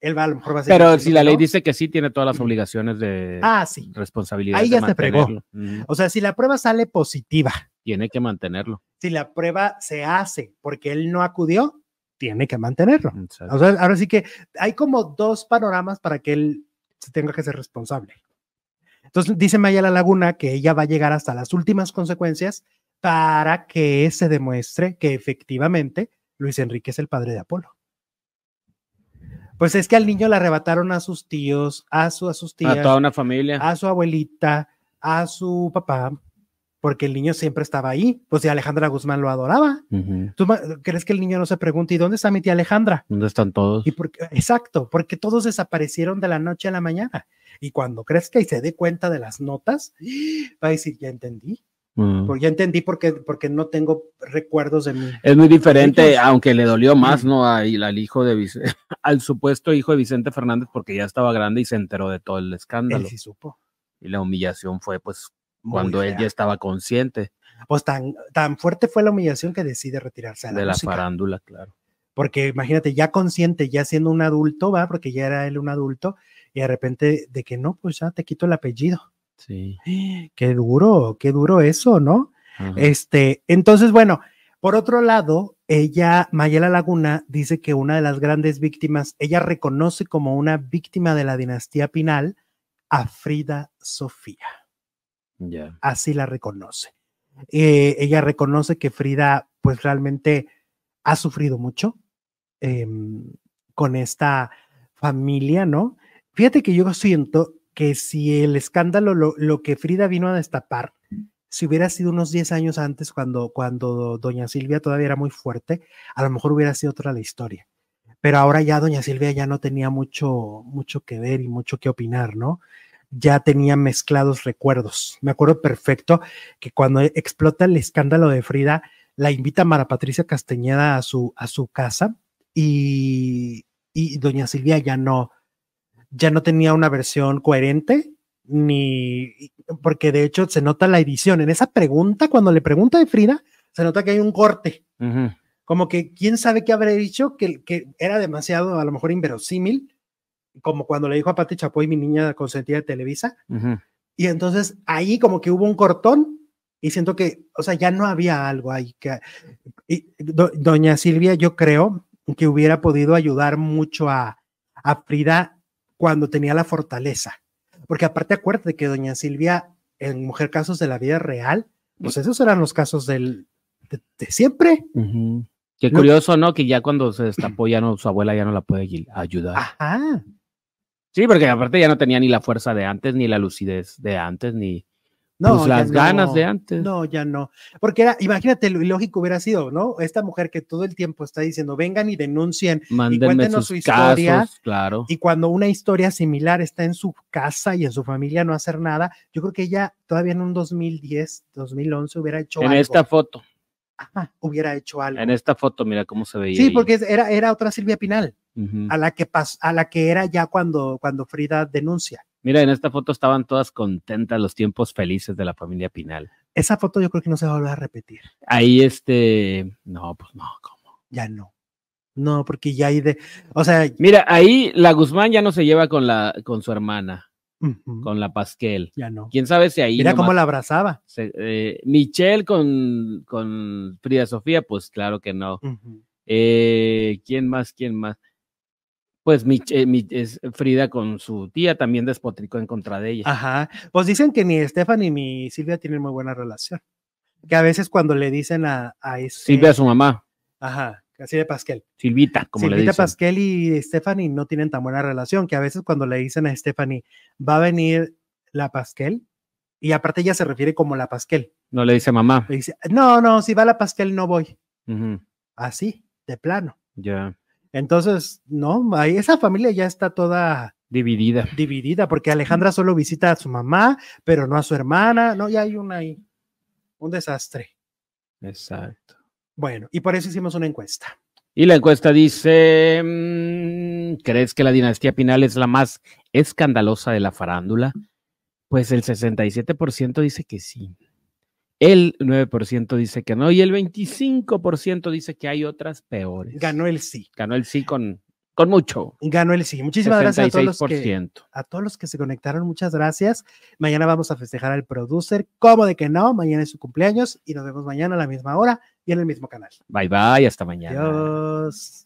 él va a lo mejor va a ser. Pero si la ley dice que sí, tiene todas las obligaciones de ah, sí. responsabilidad. Ahí ya se fregó. O sea, si la prueba sale positiva. Tiene que mantenerlo. Si la prueba se hace porque él no acudió, tiene que mantenerlo. O sea, ahora sí que hay como dos panoramas para que él se tenga que ser responsable. Entonces dice Maya La Laguna que ella va a llegar hasta las últimas consecuencias para que se demuestre que efectivamente Luis Enrique es el padre de Apolo. Pues es que al niño le arrebataron a sus tíos, a, su, a sus tías, a toda una familia, a su abuelita, a su papá, porque el niño siempre estaba ahí. Pues si Alejandra Guzmán lo adoraba. ¿Tú crees que el niño no se pregunta, ¿y dónde está mi tía Alejandra? ¿Dónde están todos? Y porque, exacto, porque todos desaparecieron de la noche a la mañana. Y cuando crezca y se dé cuenta de las notas, va a decir, ya entendí. Porque ya entendí porque, porque no tengo recuerdos de mí. Es muy diferente, aunque le dolió más, ¿no? al hijo de (laughs) al supuesto hijo de Vicente Fernández, porque ya estaba grande y se enteró de todo el escándalo. Él sí supo. Y la humillación fue, pues, cuando él ya estaba consciente. Pues tan, tan fuerte fue la humillación que decide retirarse de la farándula, claro. Porque imagínate, ya consciente, ya siendo un adulto, va, porque ya era él un adulto, y de repente de que no, pues ya te quito el apellido. Sí. (gasps) Qué duro, qué duro eso, ¿no? Este, entonces, bueno, por otro lado, ella, Mayela Laguna, dice que una de las grandes víctimas, ella reconoce como una víctima de la dinastía Pinal a Frida Sofía. Así la reconoce. Eh, ella reconoce que Frida, pues realmente ha sufrido mucho em, con esta familia, ¿no? Fíjate que yo siento que si el escándalo, lo, que Frida vino a destapar, si hubiera sido unos 10 años antes, cuando, cuando doña Silvia todavía era muy fuerte, a lo mejor hubiera sido otra la historia. Pero ahora ya doña Silvia ya no tenía mucho, mucho que ver y mucho que opinar, ¿no? Ya tenía mezclados recuerdos. Me acuerdo perfecto que cuando explota el escándalo de Frida, la invita Mara Patricia Castañeda a su, a su casa y, y doña Silvia ya no, ya no tenía una versión coherente, ni porque de hecho se nota la edición. En esa pregunta, cuando le pregunta de Frida, se nota que hay un corte. como que quién sabe qué habrá dicho, que, que era demasiado, a lo mejor inverosímil, como cuando le dijo a Pati Chapoy, mi niña consentida de Televisa. Y entonces ahí como que hubo un cortón y siento que, o sea, ya no había algo ahí que... doña Silvia, yo creo que hubiera podido ayudar mucho a, a Frida cuando tenía la fortaleza. Porque aparte acuérdate que doña Silvia en Mujer Casos de la Vida Real, pues esos eran los casos del, de, siempre. Qué curioso, ¿no? Que ya cuando se destapó, ya no, su abuela ya no la puede ayudar. Ajá. Sí, porque aparte ya no tenía ni la fuerza de antes, ni la lucidez de antes, ni no, pues las ganas de antes. No, ya no. Porque era, imagínate, lo ilógico hubiera sido, ¿no? Esta mujer que todo el tiempo está diciendo, vengan y denuncien y cuéntenos su historia. claro. Y cuando una historia similar está en su casa y en su familia no hacer nada, yo creo que ella todavía en un 2010, 2011 hubiera hecho en esta foto. hubiera hecho algo. En esta foto, mira cómo se veía. Sí, porque era, era otra Silvia Pinal a, la que a la que era ya cuando, cuando Frida denuncia. Mira, en esta foto estaban todas contentas, los tiempos felices de la familia Pinal. Esa foto yo creo que no se va a volver a repetir. Ahí este, no, pues no, ¿cómo? Ya no. No, porque ya hay de, o sea. Mira, ahí la Guzmán ya no se lleva con la, con su hermana, con la Pasquel. Ya no. ¿Quién sabe si ahí. Mira cómo la abrazaba. Eh, Michelle con, con Frida Sofía, pues claro que no. eh, ¿Quién más? ¿Quién más? Pues mi, es Frida con su tía también despotricó en contra de ella. Ajá, pues dicen que ni Estefan ni mi Silvia tienen muy buena relación. Que a veces cuando le dicen a, a ese, Silvia a su mamá. Ajá, así de Pasquel. Silvita, como le dicen. Silvita Pasquel y Stephanie no tienen tan buena relación, que a veces cuando le dicen a Stephanie, va a venir la Pasquel, y aparte ella se refiere como la Pasquel. No le dice mamá. Le dice, no, no, si va la Pasquel no voy. Así, de plano. Ya. Entonces, no, ahí esa familia ya está toda dividida. Dividida, porque Alejandra solo visita a su mamá, pero no a su hermana. No, ya hay una ahí, un desastre. Exacto. Bueno, y por eso hicimos una encuesta. Y la encuesta dice: mm, ¿Crees que la dinastía Pinal es la más escandalosa de la farándula? Pues el 67% dice que sí. El 9% dice que no y el 25% dice que hay otras peores. Ganó el sí. Ganó el sí con, con mucho. Ganó el sí. Muchísimas gracias a todos, los que, a todos los que se conectaron. Muchas gracias. Mañana vamos a festejar al producer. ¿Cómo de que no? Mañana es su cumpleaños y nos vemos mañana a la misma hora y en el mismo canal. Bye bye, hasta mañana. Adiós.